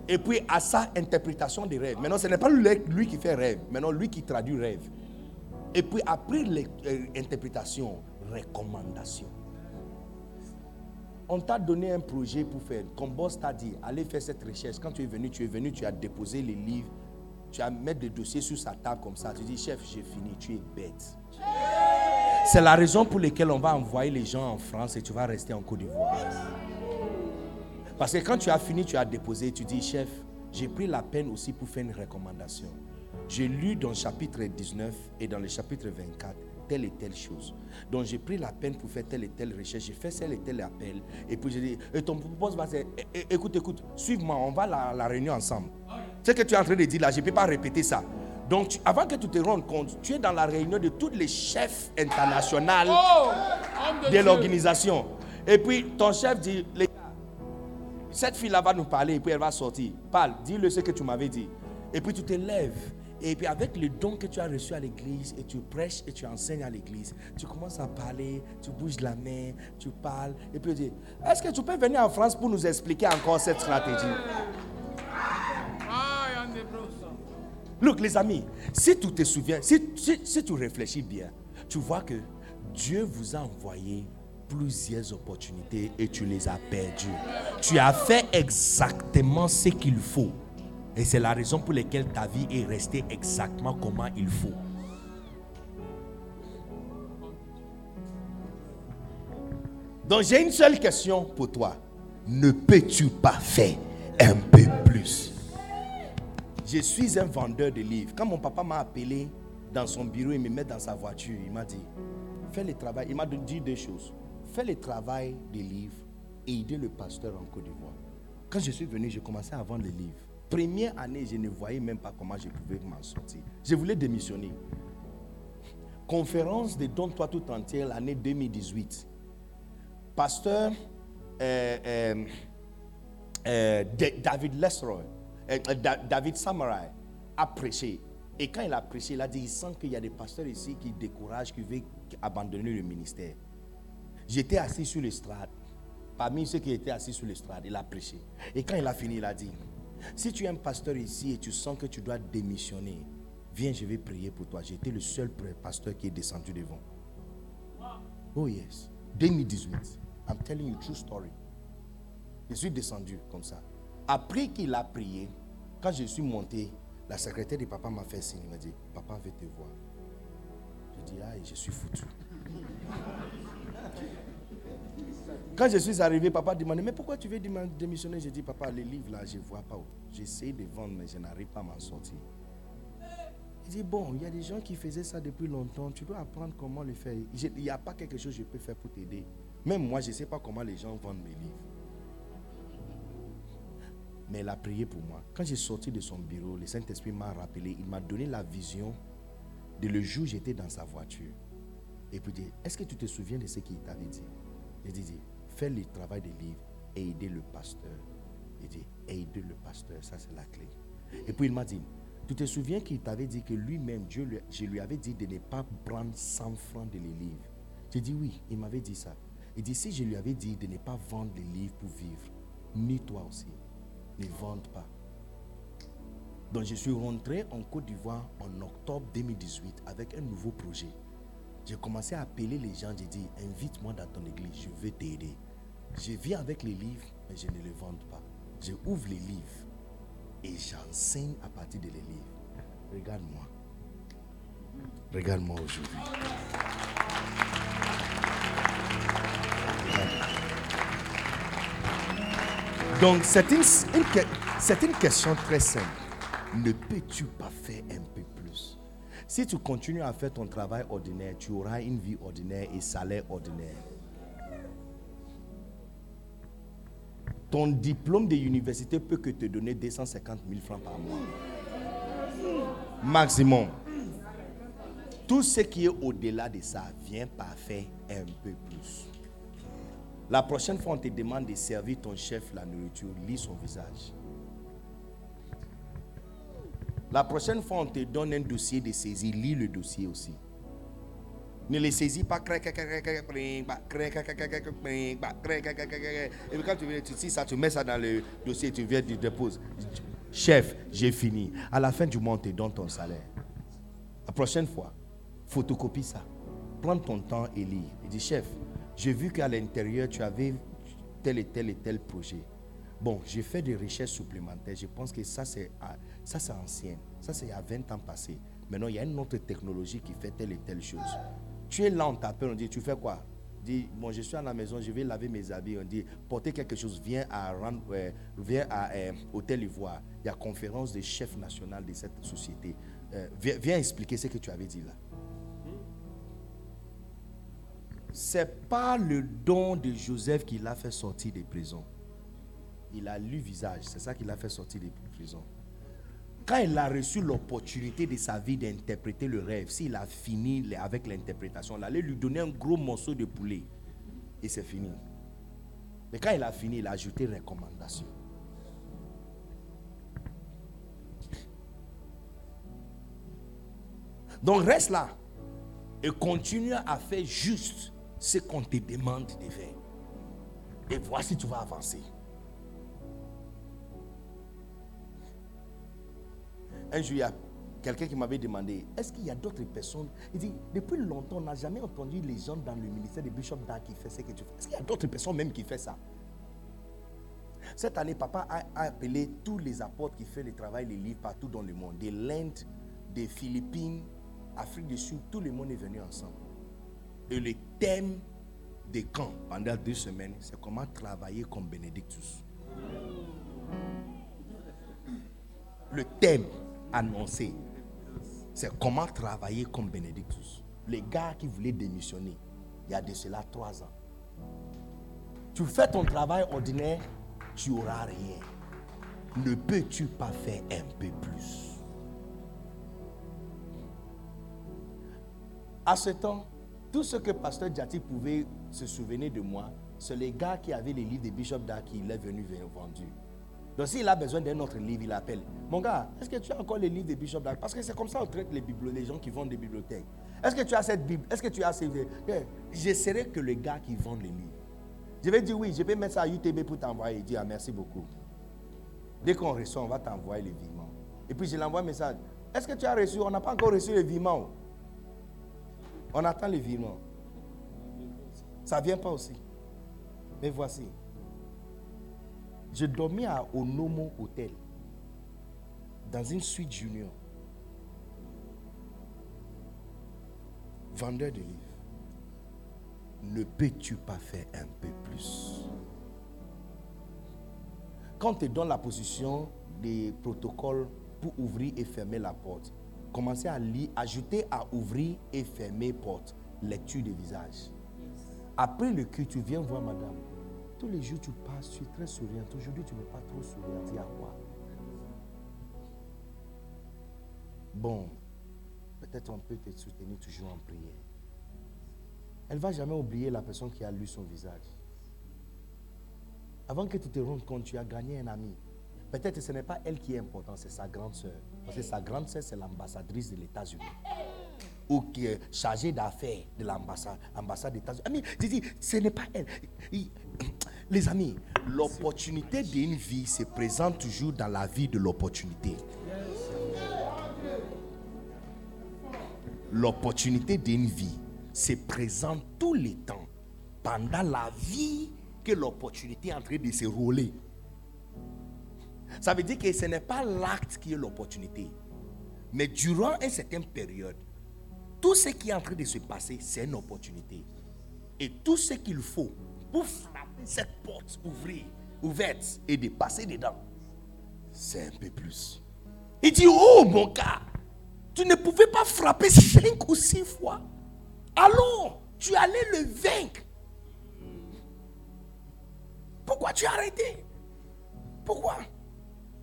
Et puis à sa interprétation des rêves. Maintenant, ce n'est pas lui, qui fait rêve, maintenant lui qui traduit rêve. Et puis après l'interprétation, recommandation. On t'a donné un projet pour faire. Comme boss t'a dit, allez faire cette recherche. Quand tu es venu, tu es venu, tu as déposé les livres, tu as mis des dossiers sur sa table comme ça. Tu dis, chef, j'ai fini, tu es bête. C'est la raison pour laquelle on va envoyer les gens en France et tu vas rester en Côte d'Ivoire. Parce que quand tu as fini, tu as déposé, tu dis, chef, j'ai pris la peine aussi pour faire une recommandation. J'ai lu dans le chapitre 19 et dans le chapitre 24 telle et telle chose. Donc j'ai pris la peine pour faire telle et telle recherche, j'ai fait tel et tel appel. Et puis j'ai dit, et ton propos va dire, écoute, écoute, suive-moi, on va à la, réunion ensemble. Ce que tu es en train de dire là, je ne peux pas répéter ça. Donc avant que tu te rendes compte, tu es dans la réunion de tous les chefs internationaux oh, de, l'organisation. Et puis ton chef dit, cette fille-là va nous parler et puis elle va sortir. Parle, dis-le ce que tu m'avais dit. Et puis tu te lèves et puis avec le don que tu as reçu à l'église, et tu prêches et tu enseignes à l'église, tu commences à parler, tu bouges la main, tu parles, et puis tu dis, est-ce que tu peux venir en France pour nous expliquer encore cette stratégie? Look les amis, si tu te souviens, si, si tu réfléchis bien, tu vois que Dieu vous a envoyé plusieurs opportunités et tu les as perdues. Tu as fait exactement ce qu'il faut et c'est la raison pour laquelle ta vie est restée exactement comment il faut. Donc j'ai une seule question pour toi. Ne peux-tu pas faire un peu plus? Je suis un vendeur de livres. Quand mon papa m'a appelé dans son bureau, il me met dans sa voiture, il m'a dit, fais le travail. Il m'a dit deux choses. Fais le travail des livres et aider le pasteur en Côte d'Ivoire. Quand je suis venu, j'ai commencé à vendre les livres. Première année, je ne voyais même pas comment je pouvais m'en sortir. Je voulais démissionner. Conférence de Donne-toi tout entière, l'année 2018. Pasteur euh, euh, euh, David Lesroy, David Samarai a prêché. Et quand il a prêché, il a dit, il sent qu'il y a des pasteurs ici qui découragent, qui veulent abandonner le ministère. J'étais assis sur l'estrade. Parmi ceux qui étaient assis sur l'estrade, il a prêché. Et quand il a fini, il a dit, si tu es un pasteur ici et tu sens que tu dois démissionner, viens, je vais prier pour toi. Été le seul pasteur qui est descendu devant. Oh yes. 2018. I'm telling you true story. Je suis descendu comme ça. Après qu'il a prié, quand je suis monté, la secrétaire de papa m'a fait signe. Il m'a dit, papa veut te voir. Je dis, ah, je suis foutu. Quand je suis arrivé, papa demandait, mais pourquoi tu veux démissionner? J'ai dit, papa, les livres là, je ne vois pas. J'essaie de vendre, mais je n'arrive pas à m'en sortir. Il dit, bon, il y a des gens qui faisaient ça depuis longtemps, tu dois apprendre comment le faire. Il n'y a pas quelque chose que je peux faire pour t'aider. Même moi, je ne sais pas comment les gens vendent mes livres. Mais il a prié pour moi. Quand j'ai sorti de son bureau, le Saint-Esprit m'a rappelé, il m'a donné la vision de le jour où j'étais dans sa voiture. Et puis dit, est-ce que tu te souviens de ce qu'il t'avait dit? Il dit, Le travail des livres et aider le pasteur. Il dit, aider le pasteur, ça c'est la clé. Et puis il m'a dit, tu te souviens qu'il t'avait dit que lui-même, Dieu, je lui avais dit de ne pas prendre 100 francs de les livres. J'ai dit oui, il m'avait dit ça. Il dit, si je lui avais dit de ne pas vendre les livres pour vivre, ni toi aussi, ne vende pas. Donc je suis rentré en Côte d'Ivoire en octobre 2018 avec un nouveau projet. J'ai commencé à appeler les gens, j'ai dit, invite-moi dans ton église, je veux t'aider. Je viens avec les livres, mais je ne les vends pas. Je ouvre les livres et j'enseigne à partir de les livres. Regarde-moi. Regarde-moi aujourd'hui. Donc, c'est une, une question très simple. Ne peux-tu pas faire un peu plus? Si tu continues à faire ton travail ordinaire, tu auras une vie ordinaire et salaire ordinaire. Ton diplôme de l'université peut que te donner 250 000 francs par mois. Maximum. Tout ce qui est au-delà de ça, viens par faire un peu plus. La prochaine fois, on te demande de servir ton chef la nourriture, lis son visage. La prochaine fois, on te donne un dossier de saisie, lis le dossier aussi. Ne les saisis pas. bah, bah. Et puis quand tu viens, tu ça, tu mets ça dans le dossier, tu viens, tu déposes. Chef, j'ai fini. À la fin du mois, on te donne ton salaire. La prochaine fois, photocopie ça. Prends ton temps et lis. Il dit, chef, j'ai vu qu'à l'intérieur, tu avais tel et tel et tel projet. Bon, j'ai fait des recherches supplémentaires. Je pense que ça, c'est ah, ça, c'est ancien. Ça, c'est il y a 20 ans passé. Maintenant, il y a une autre technologie qui fait telle et telle chose. Tu es là, on t'appelle, on dit, tu fais quoi? Dis, bon, je suis à la maison, je vais laver mes habits. On dit, porter quelque chose, viens à, euh, viens à euh, Hôtel Ivoire. Il y a conférence des chefs nationaux de cette société. Euh, viens, viens expliquer ce que tu avais dit là. C'est pas le don de Joseph qui l'a fait sortir des prisons. Il a lu visage, c'est ça qui l'a fait sortir des prisons. Quand il a reçu l'opportunité de sa vie d'interpréter le rêve, s'il a fini avec l'interprétation, il allait lui donner un gros morceau de poulet. Et c'est fini. Mais quand il a fini, il a ajouté recommandation. Donc reste là et continue à faire juste ce qu'on te demande de faire. Et vois si tu vas avancer. Un jour, il y a quelqu'un qui m'avait demandé est-ce qu'il y a d'autres personnes? Il dit depuis longtemps, on n'a jamais entendu les gens dans le ministère de Bishop Dag qui fait ce que tu fais. Est-ce qu'il y a d'autres personnes même qui font ça? Cette année, papa a, a appelé tous les apôtres qui font le travail, les livres partout dans le monde, de l'Inde, des Philippines, Afrique du Sud, tout le monde est venu ensemble. Et le thème des camps pendant deux semaines, c'est comment travailler comme Bénédictus. Le thème annoncé, c'est comment travailler comme Bénédictus. Les gars qui voulaient démissionner, il y a de cela trois ans. Tu fais ton travail ordinaire, tu auras rien. Ne peux-tu pas faire un peu plus? À ce temps, tout ce que Pasteur Djati pouvait se souvenir de moi, c'est les gars qui avaient les livres de Bishop Dag qu'il est venu vendre. Donc s'il a besoin d'un autre livre, il appelle. Mon gars, est-ce que tu as encore les livres de Bishop Dag Parce que c'est comme ça qu'on traite les, bibli- les gens qui vendent des bibliothèques. Est-ce que tu as cette Bible Est-ce que tu as ces... J'essaierai que les gars qui vendent les livres. Je vais dire oui, je vais mettre ça à UTB pour t'envoyer. Il dit ah, merci beaucoup. Dès qu'on reçoit, on va t'envoyer les virements. Et puis je l'envoie un message. Est-ce que tu as reçu? On n'a pas encore reçu les virements. On attend les virements. Ça ne vient pas aussi. Mais voici. Je dormais à Onomo Hotel, dans une suite junior. Vendeur de livres. Ne peux-tu pas faire un peu plus? Quand on te donne la position des protocoles pour ouvrir et fermer la porte, commencez à lire, ajouter à ouvrir et fermer porte, lecture de visage. Après le culte, tu viens voir madame. Tous les jours, tu passes, tu es très souriante. Aujourd'hui, tu n'es pas trop souriante. Il y a quoi Bon, peut-être on peut te soutenir toujours en prière. Elle ne va jamais oublier la personne qui a lu son visage. Avant que tu te rendes compte, tu as gagné un ami. Peut-être ce n'est pas elle qui est importante, c'est sa grande sœur. Parce que sa grande sœur, c'est l'ambassadrice de l'États-Unis. Ou qui est chargée d'affaires de l'ambassade ambassade des États-Unis. Amis, ce n'est pas elle. Les amis, l'opportunité d'une vie se présente toujours dans la vie de l'opportunité. L'opportunité d'une vie se présente tous les temps pendant la vie que l'opportunité est en train de se rouler. Ça veut dire que ce n'est pas l'acte qui est l'opportunité. Mais durant une certaine période, tout ce qui est en train de se passer, c'est une opportunité. Et tout ce qu'il faut pour frapper cette porte, ouvrir, ouverte et de passer dedans, c'est un peu plus. Il dit, oh mon gars, tu ne pouvais pas frapper cinq ou six fois. Allons, tu allais le vaincre. Pourquoi tu as arrêté? Pourquoi?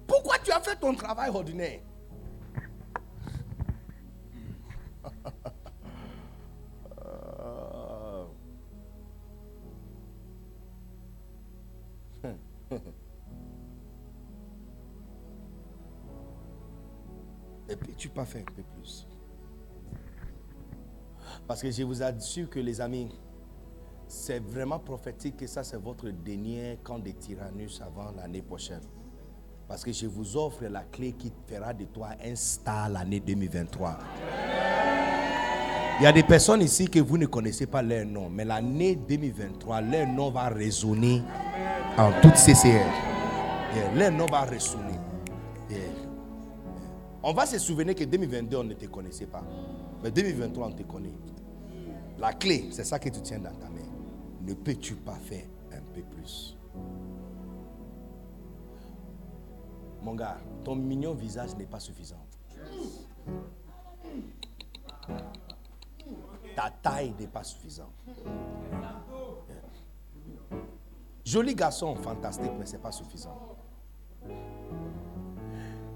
Pourquoi tu as fait ton travail ordinaire? Et puis tu pas fait un peu plus. Parce que je vous assure que les amis, c'est vraiment prophétique que ça c'est votre dernier camp de tyrannus avant l'année prochaine. Parce que je vous offre la clé qui fera de toi un star l'année 2023. Il y a des personnes ici que vous ne connaissez pas leur nom, mais l'année 2023, leur nom va résonner en toute CCR. Leur nom va résonner. On va se souvenir que 2022, on ne te connaissait pas. Mais 2023, on te connaît. La clé, c'est ça que tu tiens dans ta main. Ne peux-tu pas faire un peu plus? Mon gars, ton mignon visage n'est pas suffisant. Ta taille n'est pas suffisante. Joli garçon, fantastique, mais ce n'est pas suffisant.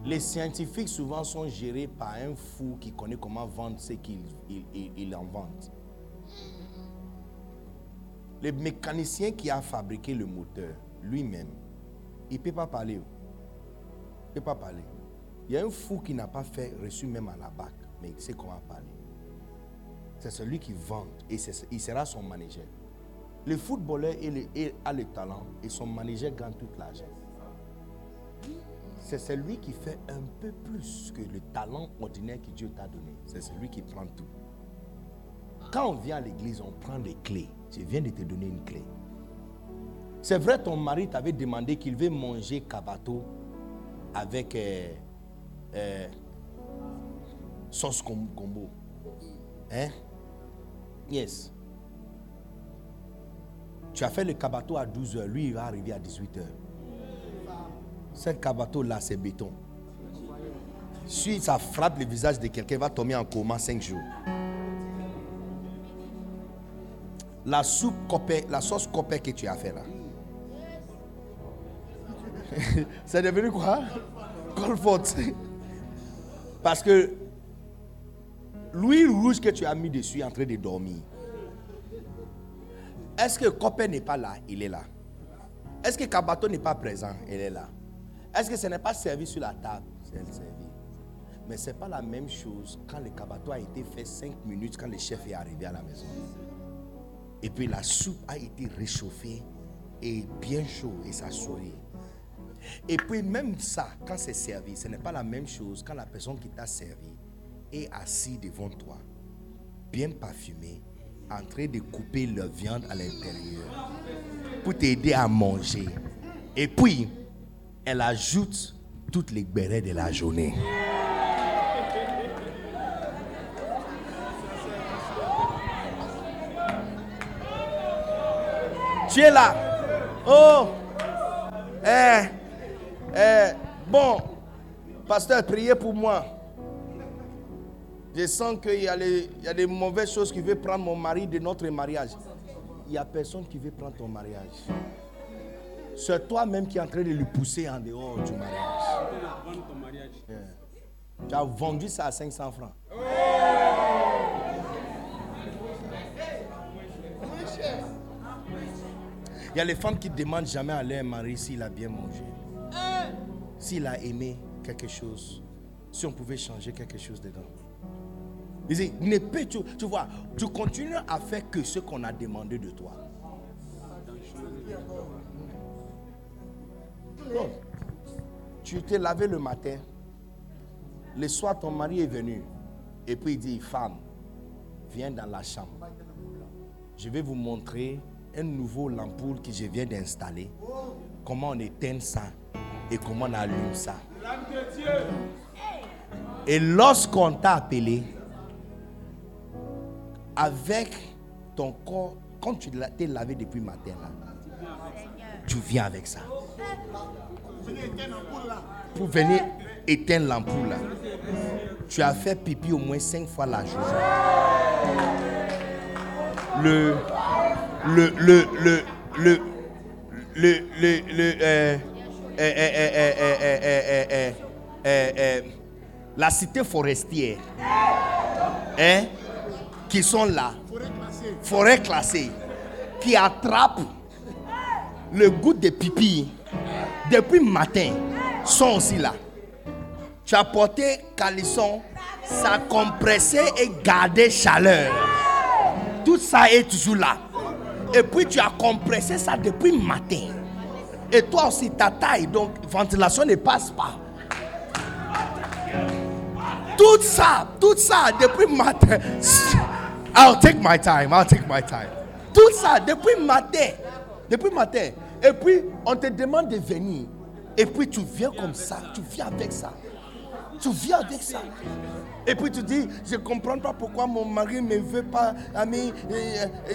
Les scientifiques souvent sont gérés par un fou qui connaît comment vendre ce qu'il il, il invente. Le mécanicien qui a fabriqué le moteur, lui-même, il ne peut pas parler. Il peut pas parler. Il y a un fou qui n'a pas fait reçu même à la bac, mais il sait comment parler. C'est celui qui vend et il sera son manager. Le footballeur il, a le talent et son manager gagne toute l'argent. C'est celui qui fait un peu plus que le talent ordinaire que Dieu t'a donné. C'est celui qui prend tout. Quand on vient à l'église, on prend des clés. Je viens de te donner une clé. C'est vrai, ton mari t'avait demandé qu'il veut manger kabato avec euh, euh, sauce combo. Hein? Yes. Tu as fait le kabato à 12h, lui il va arriver à 18h. Cette kabato-là, c'est béton. Si ça frappe le visage de quelqu'un, il va tomber en coma 5 jours. La soupe la sauce copé que tu as fait là. c'est devenu quoi? Colfort. Parce que l'huile rouge que tu as mis dessus est en train de dormir. Est-ce que Copé n'est pas là? Il est là. Est-ce que Kabato n'est pas présent? Il est là. Est-ce que ce n'est pas servi sur la table? C'est servi. Mais ce n'est pas la même chose quand le Kabato a été fait 5 minutes quand le chef est arrivé à la maison. Et puis la soupe a été réchauffée et bien chaud et ça sourit. Et puis même ça, quand c'est servi, ce n'est pas la même chose quand la personne qui t'a servi est assise devant toi, bien parfumé, en train de couper la viande à l'intérieur pour t'aider à manger. Et puis, elle ajoute toutes les bérets de la journée. Tu es là. Oh. Eh. Eh. Bon. Pasteur, priez pour moi. Je sens qu'il y, y a des mauvaises choses qui veulent prendre mon mari de notre mariage. Il n'y a personne qui veut prendre ton mariage. C'est toi-même qui es en train de le pousser en dehors du mariage. Tu as vendu ça à 500 francs. Il y a les femmes qui demandent jamais à leur mari s'il a bien mangé. S'il a aimé quelque chose. Si on pouvait changer quelque chose dedans. Tu, tu vois, tu continues à faire que ce qu'on a demandé de toi. Non. Tu t'es lavé le matin. Le soir, ton mari est venu. Et puis il dit, femme, viens dans la chambre. Je vais vous montrer un nouveau lampoule que je viens d'installer. Comment on éteint ça et comment on allume ça. Et lorsqu'on t'a appelé, avec ton corps, quand tu t'es lavé depuis matin, là, tu viens avec ça. Pour venir éteindre l'ampoule tu as fait pipi au moins cinq fois la journée. Le, le, le, le, le, le, le, la cité forestière, qui sont là, forêt classée, qui attrape le goût des pipi depuis matin, sont aussi là. Tu as porté caleçon, ça compressé et gardé chaleur. Tout ça est toujours là. Et puis tu as compressé ça depuis matin. Et toi aussi, ta taille, donc ventilation ne passe pas. Tout ça, tout ça, depuis matin. I'll take my time, I'll take my time. Tout ça, depuis matin. Depuis matin. Et puis, on te demande de venir. Et puis, tu viens comme ça. Tu viens avec ça. Tu viens avec ça. Et puis tu dis, je ne comprends pas pourquoi mon mari ne veut pas. Ami,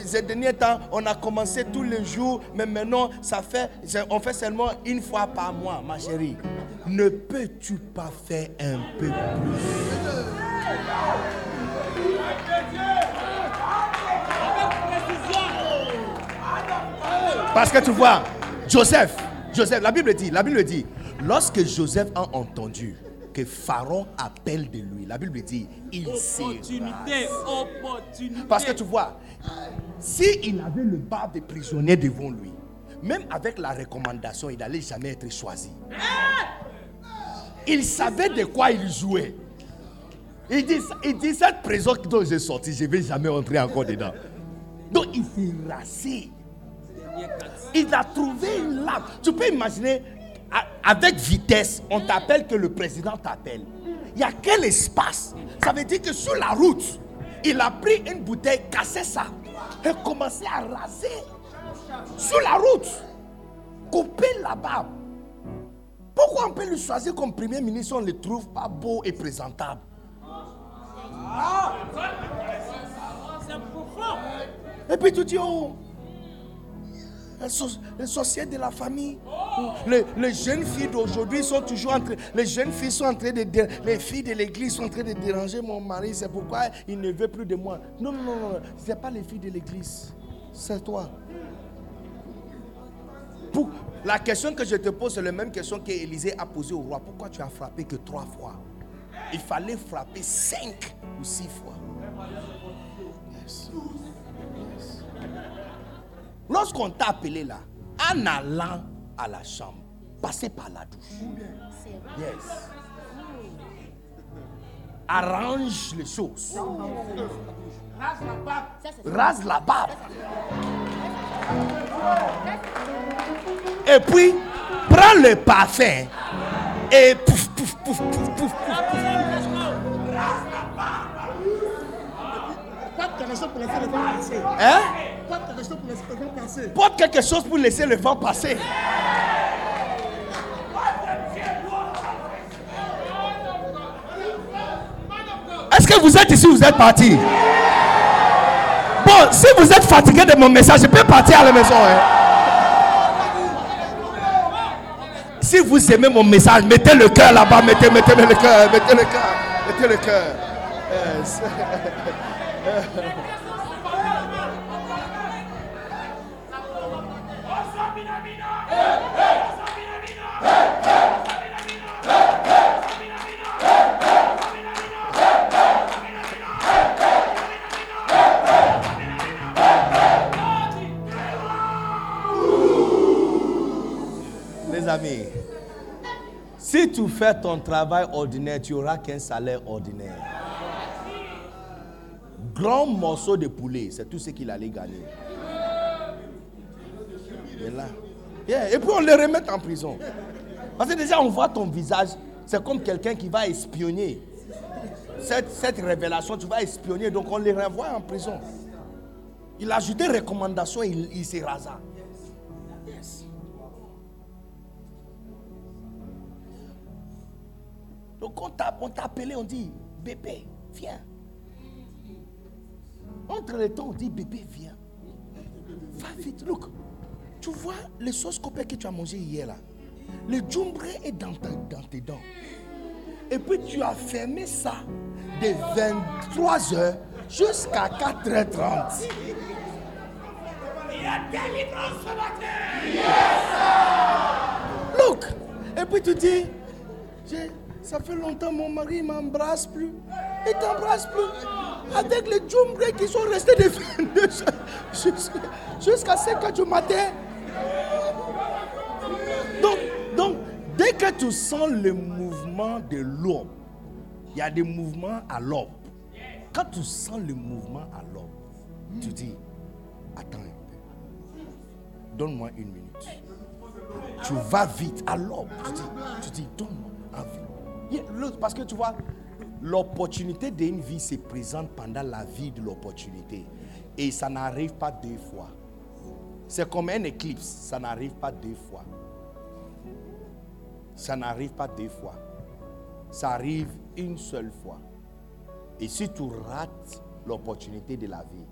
ces derniers temps, on a commencé tous les jours, mais maintenant, ça fait, on fait seulement une fois par mois, ma chérie. Ne peux-tu pas faire un peu plus? Parce que tu vois, Joseph, Joseph, la Bible dit, la Bible dit, lorsque Joseph a entendu que Pharaon appelle de lui, la Bible dit, il s'est Opportunité, opportunité. parce que tu vois, s'il avait le bas des prisonniers devant lui, même avec la recommandation, il n'allait jamais être choisi. Il savait de quoi il jouait. Il dit, il dit cette prison dont j'ai sorti, je ne vais jamais entrer encore dedans. Donc il s'est rassé. Il a trouvé une lame. Tu peux imaginer, avec vitesse, on t'appelle que le président t'appelle. Il y a quel espace? Ça veut dire que sur la route, il a pris une bouteille, cassé ça, et commencé à raser sur la route, couper la barbe. Pourquoi on peut le choisir comme premier ministre? Si on ne le trouve pas beau et présentable Et puis tu dis, oh, les, so- les sorciers de la famille, les, jeunes filles d'aujourd'hui sont toujours en train, les jeunes filles sont en train de, les filles de l'église sont en train de déranger mon mari, c'est pourquoi il ne veut plus de moi. Non, non, non, non, ce n'est pas les filles de l'église, c'est toi. La question que je te pose, c'est la même question qu'Élisée a posée au roi. Pourquoi tu as frappé que trois fois? Il fallait frapper cinq ou six fois. Yes. Lorsqu'on t'a appelé là, en allant à la chambre, passez par la douche. Yes. Arrange les choses. Rase la barbe. Et puis, prends le parfum et pouf, pouf, pouf, pouf, pouf, pouf. Passer. Porte quelque chose pour laisser le vent passer. Est-ce que vous êtes ici ou vous êtes parti? Bon, si vous êtes fatigué de mon message, je peux partir à la maison. hein. Si vous aimez mon message, mettez le cœur là-bas, mettez, mettez le cœur, mettez le cœur, mettez le cœur. Yes. Les amis, si tu fais ton travail ordinaire, tu n'auras qu'un salaire ordinaire. Grand morceau de poulet, c'est tout ce qu'il allait gagner. Et puis on le remet en prison. Parce que déjà on voit ton visage, c'est comme quelqu'un qui va espionner. Cette, cette révélation, tu vas espionner, donc on le renvoie en prison. Il a ajouté recommandation, il, il s'est rasa. Donc on t'a appelé, on dit, bébé, viens. Entre les temps, on dit, bébé, viens. Va vite, look. Tu vois les sauces copées que tu as mangées hier là le djumbre est dans, ta- dans tes dents. Et puis tu as fermé ça de 23h jusqu'à 4h30. Look! Et puis tu dis, ça fait longtemps mon mari m'embrasse plus. Il t'embrasse plus. Avec les djumbre qui sont restés de 22h jusqu'à jusqu'à 5h du matin. Donc, donc, dès que tu sens le mouvement de l'aube, il y a des mouvements à l'aube. Quand tu sens le mouvement à l'aube, tu dis, attends un peu. Donne-moi une minute. Tu vas vite à l'aube. Tu dis, dis donne-moi look, Parce que tu vois, l'opportunité d'une vie se présente pendant la vie de l'opportunité. Et ça n'arrive pas deux fois. C'est comme un éclipse, ça n'arrive pas deux fois. Ça n'arrive pas deux fois. Ça arrive une seule fois. Et si tu rates l'opportunité de la vie,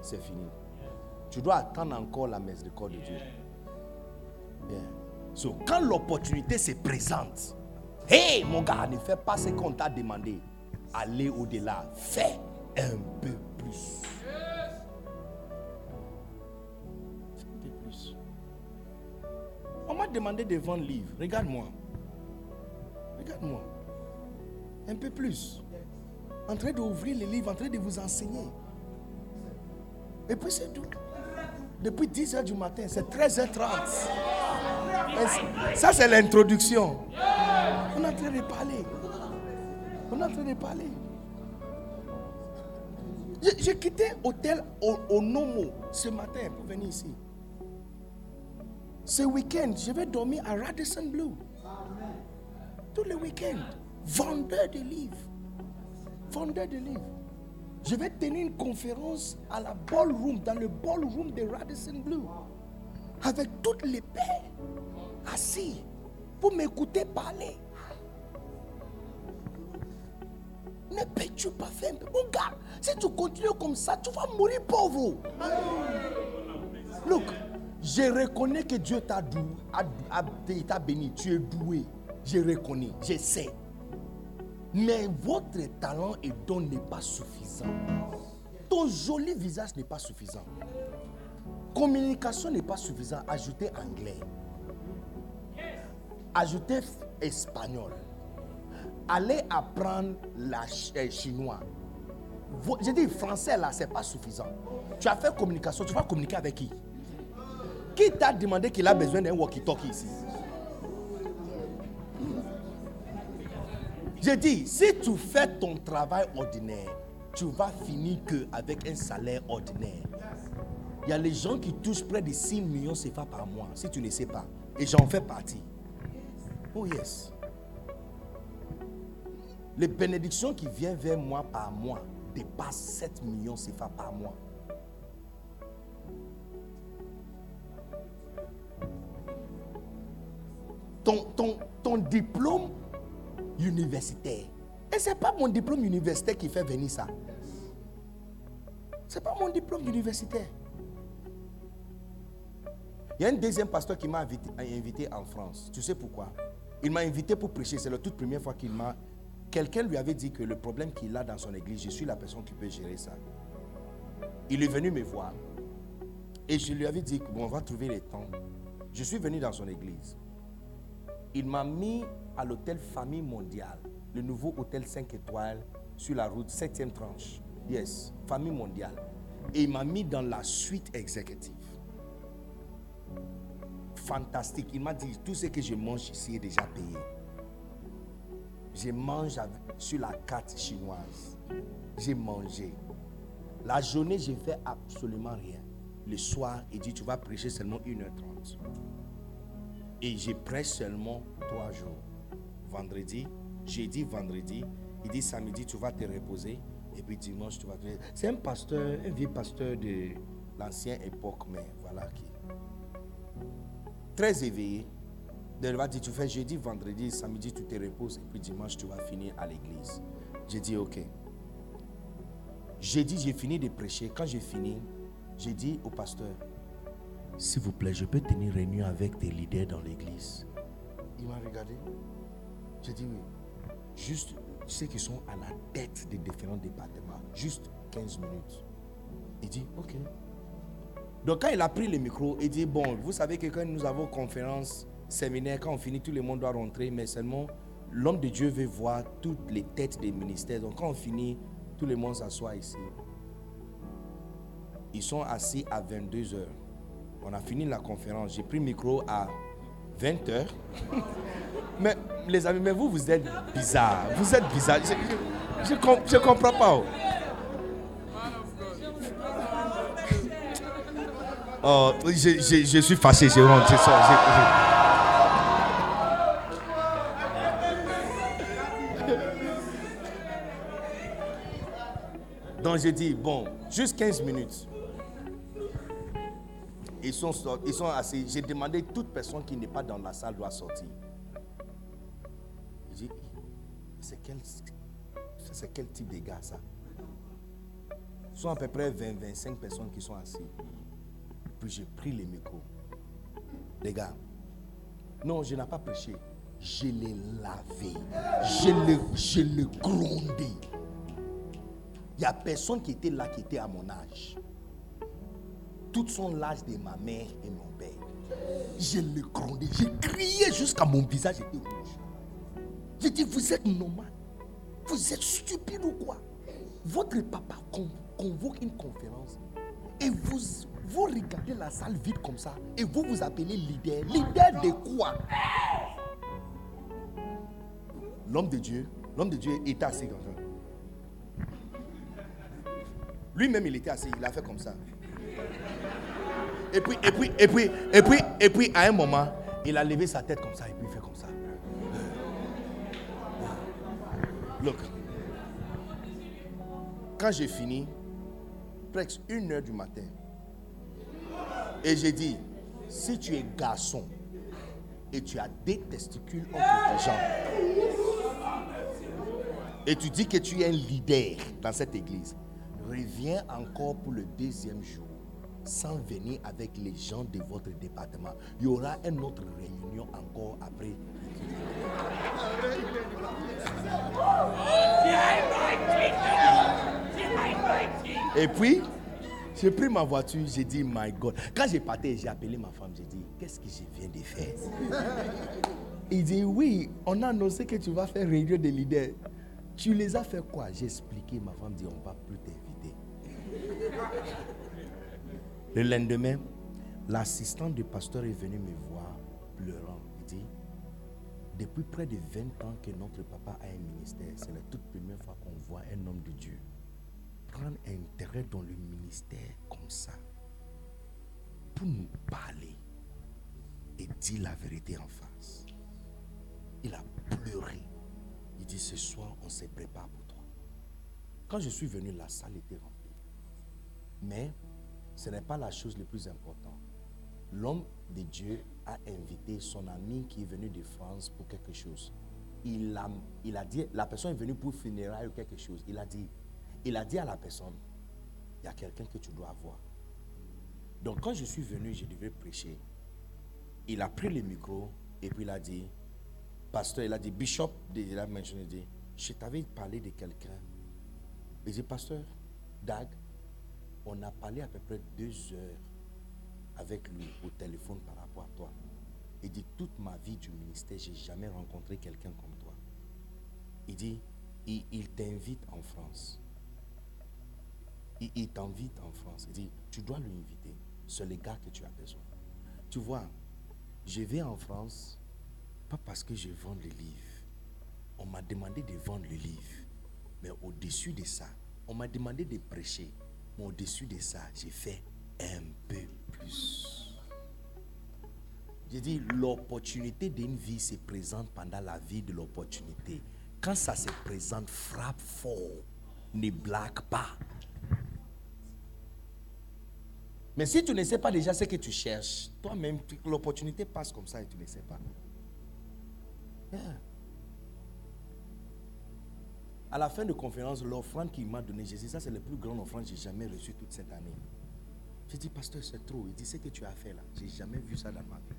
c'est fini. Tu dois attendre encore la miséricorde de Dieu. Bien. So, quand l'opportunité se présente, hé mon gars, ne fais pas ce qu'on t'a demandé. Allez au-delà. Fais un peu plus. Un peu plus. On m'a demandé de vendre livre. Regarde-moi. Regarde-moi. Un peu plus. En train d'ouvrir les livres, en train de vous enseigner. Et puis c'est tout. Depuis 10h du matin, c'est 13h30. Et c- Ça, c'est l'introduction. On est en train de parler. On est en train de parler. J'ai- quitté hôtel au, au Nomo ce matin pour venir ici. Ce week-end, je vais dormir à Radisson Blue. Tous les week-ends. Vendeur de livres. Vendeur de livres. Je vais tenir une conférence à la ballroom, dans le ballroom de Radisson Blue. Avec toutes les pères assis pour m'écouter parler. Ne peux-tu pas faire un peu Mon gars, si tu continues comme ça, tu vas mourir pauvre? Look, je reconnais que Dieu t'a t'a béni. Tu es doué. Je reconnais, je sais. Mais votre talent et don n'est pas suffisant. Ton joli visage n'est pas suffisant. Communication n'est pas suffisant. Ajoutez anglais. Ajoutez espagnol. Allez apprendre la euh, chinois. J'ai dit français là, c'est pas suffisant. Tu as fait communication, tu vas communiquer avec qui? Qui t'a demandé qu'il a besoin d'un walkie-talkie ici? J'ai dit, si tu fais ton travail ordinaire, tu vas finir que avec un salaire ordinaire. Il y a les gens qui touchent près de 6 millions CFA par mois, si tu ne sais pas. Et j'en fais partie. Oh yes. Les bénédictions qui viennent vers moi par mois dépassent 7 millions CFA par mois. Ton, ton, ton diplôme universitaire. Et ce n'est pas mon diplôme universitaire qui fait venir ça. Ce n'est pas mon diplôme universitaire. Il y a un deuxième pasteur qui m'a invité, invité en France. Tu sais pourquoi? Il m'a invité pour prêcher. C'est la toute première fois qu'il m'a... Quelqu'un lui avait dit que le problème qu'il a dans son église, je suis la personne qui peut gérer ça. Il est venu me voir. Et je lui avais dit que bon, on va trouver le temps. Je suis venu dans son église. Il m'a mis à l'hôtel Famille Mondiale, le nouveau hôtel 5 étoiles sur la route 7e tranche. Yes, Famille Mondiale. Et il m'a mis dans la suite exécutive. Fantastique. Il m'a dit tout ce que je mange ici est déjà payé. Je mange sur la carte chinoise. J'ai mangé. La journée, je ne fais absolument rien. Le soir, il dit tu vas prêcher seulement 1h30. Et je prêche seulement trois jours. Vendredi, jeudi, vendredi. Il dit samedi, tu vas te reposer. Et puis dimanche, tu vas te... C'est un pasteur, un vieux pasteur de l'ancienne époque, mais voilà qui. Très éveillé. Il va dire, tu fais jeudi, vendredi, samedi, tu te reposes. Et puis dimanche, tu vas finir à l'église. J'ai dit, ok. Jeudi, j'ai fini de prêcher. Quand j'ai fini, j'ai dit au pasteur, s'il vous plaît, je peux tenir réunion avec tes leaders dans l'église. Il m'a regardé. J'ai dit oui. Juste ceux qui sont à la tête des différents départements. Juste 15 minutes. Il dit ok. Donc quand il a pris le micro, il dit bon, vous savez que quand nous avons conférence, séminaire, quand on finit, tout le monde doit rentrer, mais seulement l'homme de Dieu veut voir toutes les têtes des ministères. Donc quand on finit, tout le monde s'assoit ici. Ils sont assis à 22 heures. On a fini la conférence. J'ai pris le micro à 20 heures. mais les amis, mais vous, vous êtes bizarres. Vous êtes bizarres. Je ne comprends pas. Oh, je, je, je suis fâché, je rentre. Donc j'ai dit, bon, juste 15 minutes. Ils sont, ils sont assis. J'ai demandé toute personne qui n'est pas dans la salle doit sortir. J'ai dit, c'est quel, c'est quel type de gars ça? Ce sont à peu près 20-25 personnes qui sont assises. Puis j'ai pris les micros. Les gars, non, je n'ai pas prêché. Je l'ai lavé. Je l'ai, je l'ai grondé. Il n'y a personne qui était là qui était à mon âge. Tout son l'âge de ma mère et mon père. Je l'ai grondé. J'ai crié jusqu'à mon visage était rouge. J'ai dit, vous êtes normal. Vous êtes stupide ou quoi? Votre papa convoque une conférence et vous, vous regardez la salle vide comme ça et vous vous appelez leader. Leader de quoi? L'homme de Dieu, l'homme de Dieu est comme ça. Lui-même, il était assis, il a fait comme ça. Et puis, et puis, et puis, et puis, et puis, à un moment, il a levé sa tête comme ça et puis il fait comme ça. Look. Quand j'ai fini, presque une heure du matin, et j'ai dit, si tu es garçon et tu as des testicules entre tes jambes, et tu dis que tu es un leader dans cette église, reviens encore pour le deuxième jour sans venir avec les gens de votre département. Il y aura une autre réunion encore après. Et puis, j'ai pris ma voiture, j'ai dit, my God. Quand j'ai parti, j'ai appelé ma femme, j'ai dit, qu'est-ce que je viens de faire? Il dit, oui, on a annoncé que tu vas faire réunion des leaders. Tu les as fait quoi? J'ai expliqué, ma femme dit, on ne va plus t'inviter. Le lendemain, l'assistant du pasteur est venu me voir pleurant. Il dit, depuis près de 20 ans que notre papa a un ministère, c'est la toute première fois qu'on voit un homme de Dieu prendre intérêt dans le ministère comme ça pour nous parler et dire la vérité en face. Il a pleuré. Il dit, ce soir, on se prépare pour toi. Quand je suis venu, la salle était remplie. Mais ce n'est pas la chose la plus importante. L'homme de Dieu a invité son ami qui est venu de France pour quelque chose. Il a, il a dit, la personne est venue pour funérailles ou quelque chose. Il a dit, il a dit à la personne, il y a quelqu'un que tu dois voir. Donc quand je suis venu, je devais prêcher. Il a pris le micro et puis il a dit, pasteur, il a dit, bishop, il a mentionné, je t'avais parlé de quelqu'un. Il dit, pasteur, Dag, on a parlé à peu près deux heures avec lui au téléphone par rapport à toi. Il dit, toute ma vie du ministère, j'ai jamais rencontré quelqu'un comme toi. Il dit, il, t'invite en France. Il, il t'invite en France. Il dit, tu dois lui inviter. C'est le gars que tu as besoin. Tu vois, je vais en France, pas parce que je vends le livre. On m'a demandé de vendre le livre. Mais au-dessus de ça, on m'a demandé de prêcher. Mais au-dessus de ça, j'ai fait un peu plus. J'ai dit, l'opportunité d'une vie se présente pendant la vie de l'opportunité. Quand ça se présente, frappe fort. Ne blague pas. Mais si tu ne sais pas déjà ce que tu cherches, toi-même, tu- l'opportunité passe comme ça et tu ne sais pas. À la fin de conférence, l'offrande qu'il m'a donné, j'ai dit, ça c'est le plus grand offrande que j'ai jamais reçu toute cette année. J'ai dit, pasteur, c'est trop. Il dit, ce que tu as fait là, j'ai jamais vu ça dans ma vie.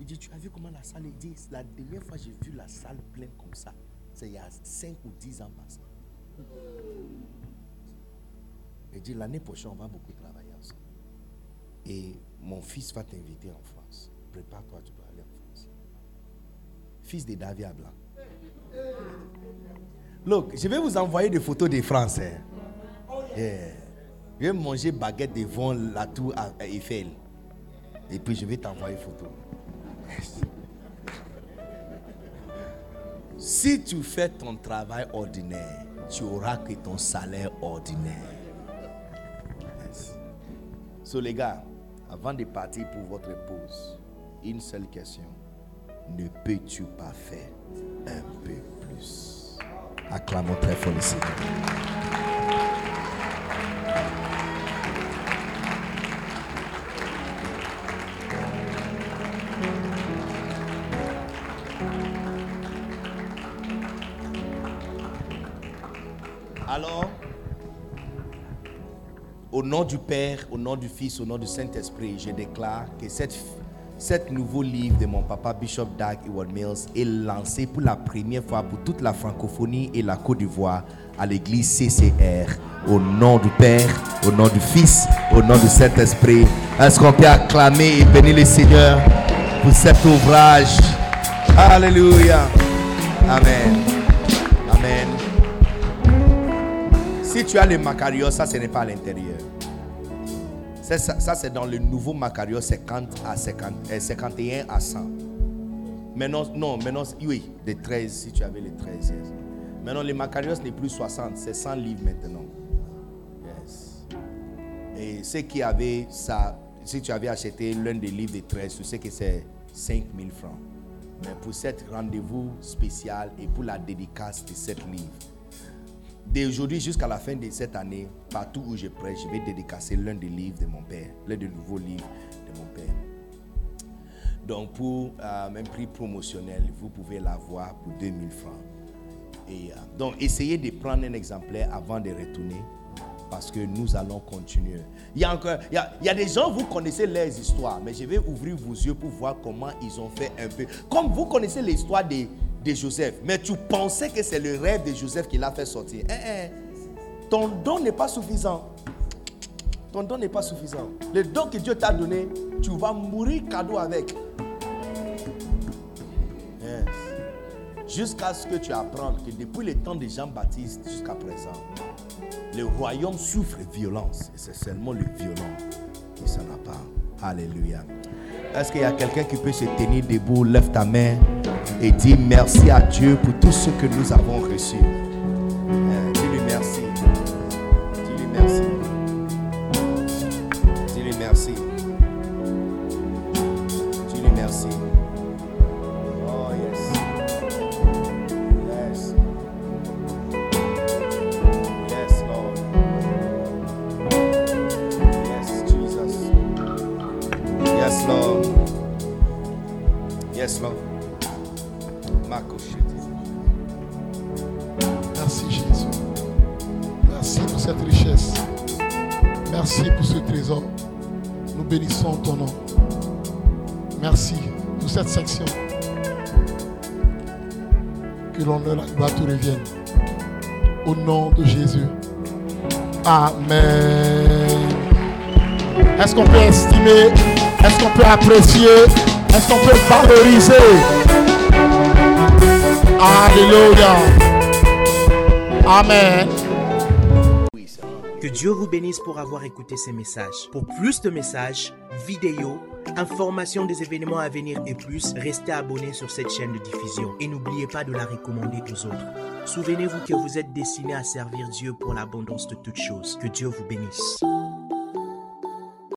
Il dit, tu as vu comment la salle est dit La dernière fois j'ai vu la salle pleine comme ça, c'est il y a 5 ou 10 ans passés. Il dit, l'année prochaine, on va beaucoup travailler ensemble. Et mon fils va t'inviter en France. Prépare-toi, tu France. Fils de David Blanc. Look, je vais vous envoyer des photos des Français. Yeah. Je vais manger baguette devant la tour à à Eiffel. Et puis je vais t'envoyer photo. Si tu fais ton travail ordinaire, tu auras que ton salaire ordinaire. Yes. So les gars, avant de partir pour votre pause, une seule question. Ne peux-tu pas faire un peu plus? Acclamons très fort le Seigneur. Alors, au nom du Père, au nom du Fils, au nom du Saint-Esprit, je déclare que cette, cet nouveau livre de mon papa Bishop Dag Eward Mills est lancé pour la première fois pour toute la francophonie et la Côte d'Ivoire à l'église CCR. Au nom du Père, au nom du Fils, au nom du Saint-Esprit. Est-ce qu'on peut acclamer et bénir le Seigneur pour cet ouvrage? Alléluia. Amen. Amen. Si tu as le Macarios, ça ce n'est pas à l'intérieur. Ça, c'est dans le nouveau Macarios 50 à 50, euh, 51 à 100. Maintenant, non, maintenant, oui, des 13, si tu avais les 13. yes. Maintenant, le Macarios n'est plus 60, c'est 100 livres maintenant. Et ceux qui avaient ça, si tu avais acheté l'un des livres des 13, tu sais que c'est 5000 francs. Mais pour cet rendez-vous spécial et pour la dédicace de cette livre, D'aujourd'hui jusqu'à la fin de cette année, partout où je prêche, je vais dédicacer l'un des livres de mon père, l'un des nouveaux livres de mon père. Donc pour euh, un prix promotionnel, vous pouvez l'avoir pour 2000 francs. Euh, donc essayez de prendre un exemplaire avant de retourner parce que nous allons continuer. Il y a encore, il y a, il y a des gens, vous connaissez leurs histoires, mais je vais ouvrir vos yeux pour voir comment ils ont fait un peu. Comme vous connaissez l'histoire de, Joseph, mais tu pensais que c'est le rêve de Joseph qui l'a fait sortir. Eh, eh, ton don n'est pas suffisant. Ton don n'est pas suffisant. Le don que Dieu t'a donné, tu vas mourir cadeau avec. Yes. Jusqu'à ce que tu apprennes que depuis le temps de Jean-Baptiste jusqu'à présent, le royaume souffre violence. Et c'est seulement le violent qui s'en a pas. Alléluia. Est-ce qu'il y a quelqu'un qui peut se tenir debout, lève ta main et dis merci à Dieu pour tout ce que nous avons reçu? Euh, Dis-lui merci. Dis-lui merci. Cette section. Que l'honneur la gloire te reviennent. Au nom de Jésus. Amen. Est-ce qu'on peut estimer? Est-ce qu'on peut apprécier? Est-ce qu'on peut valoriser? Alléluia. Amen. Que Dieu vous bénisse pour avoir écouté ces messages. Pour plus de messages, vidéos, informations des événements à venir et plus, restez abonnés sur cette chaîne de diffusion et n'oubliez pas de la recommander aux autres. Souvenez-vous que vous êtes destiné à servir Dieu pour l'abondance de toutes choses. Que Dieu vous bénisse.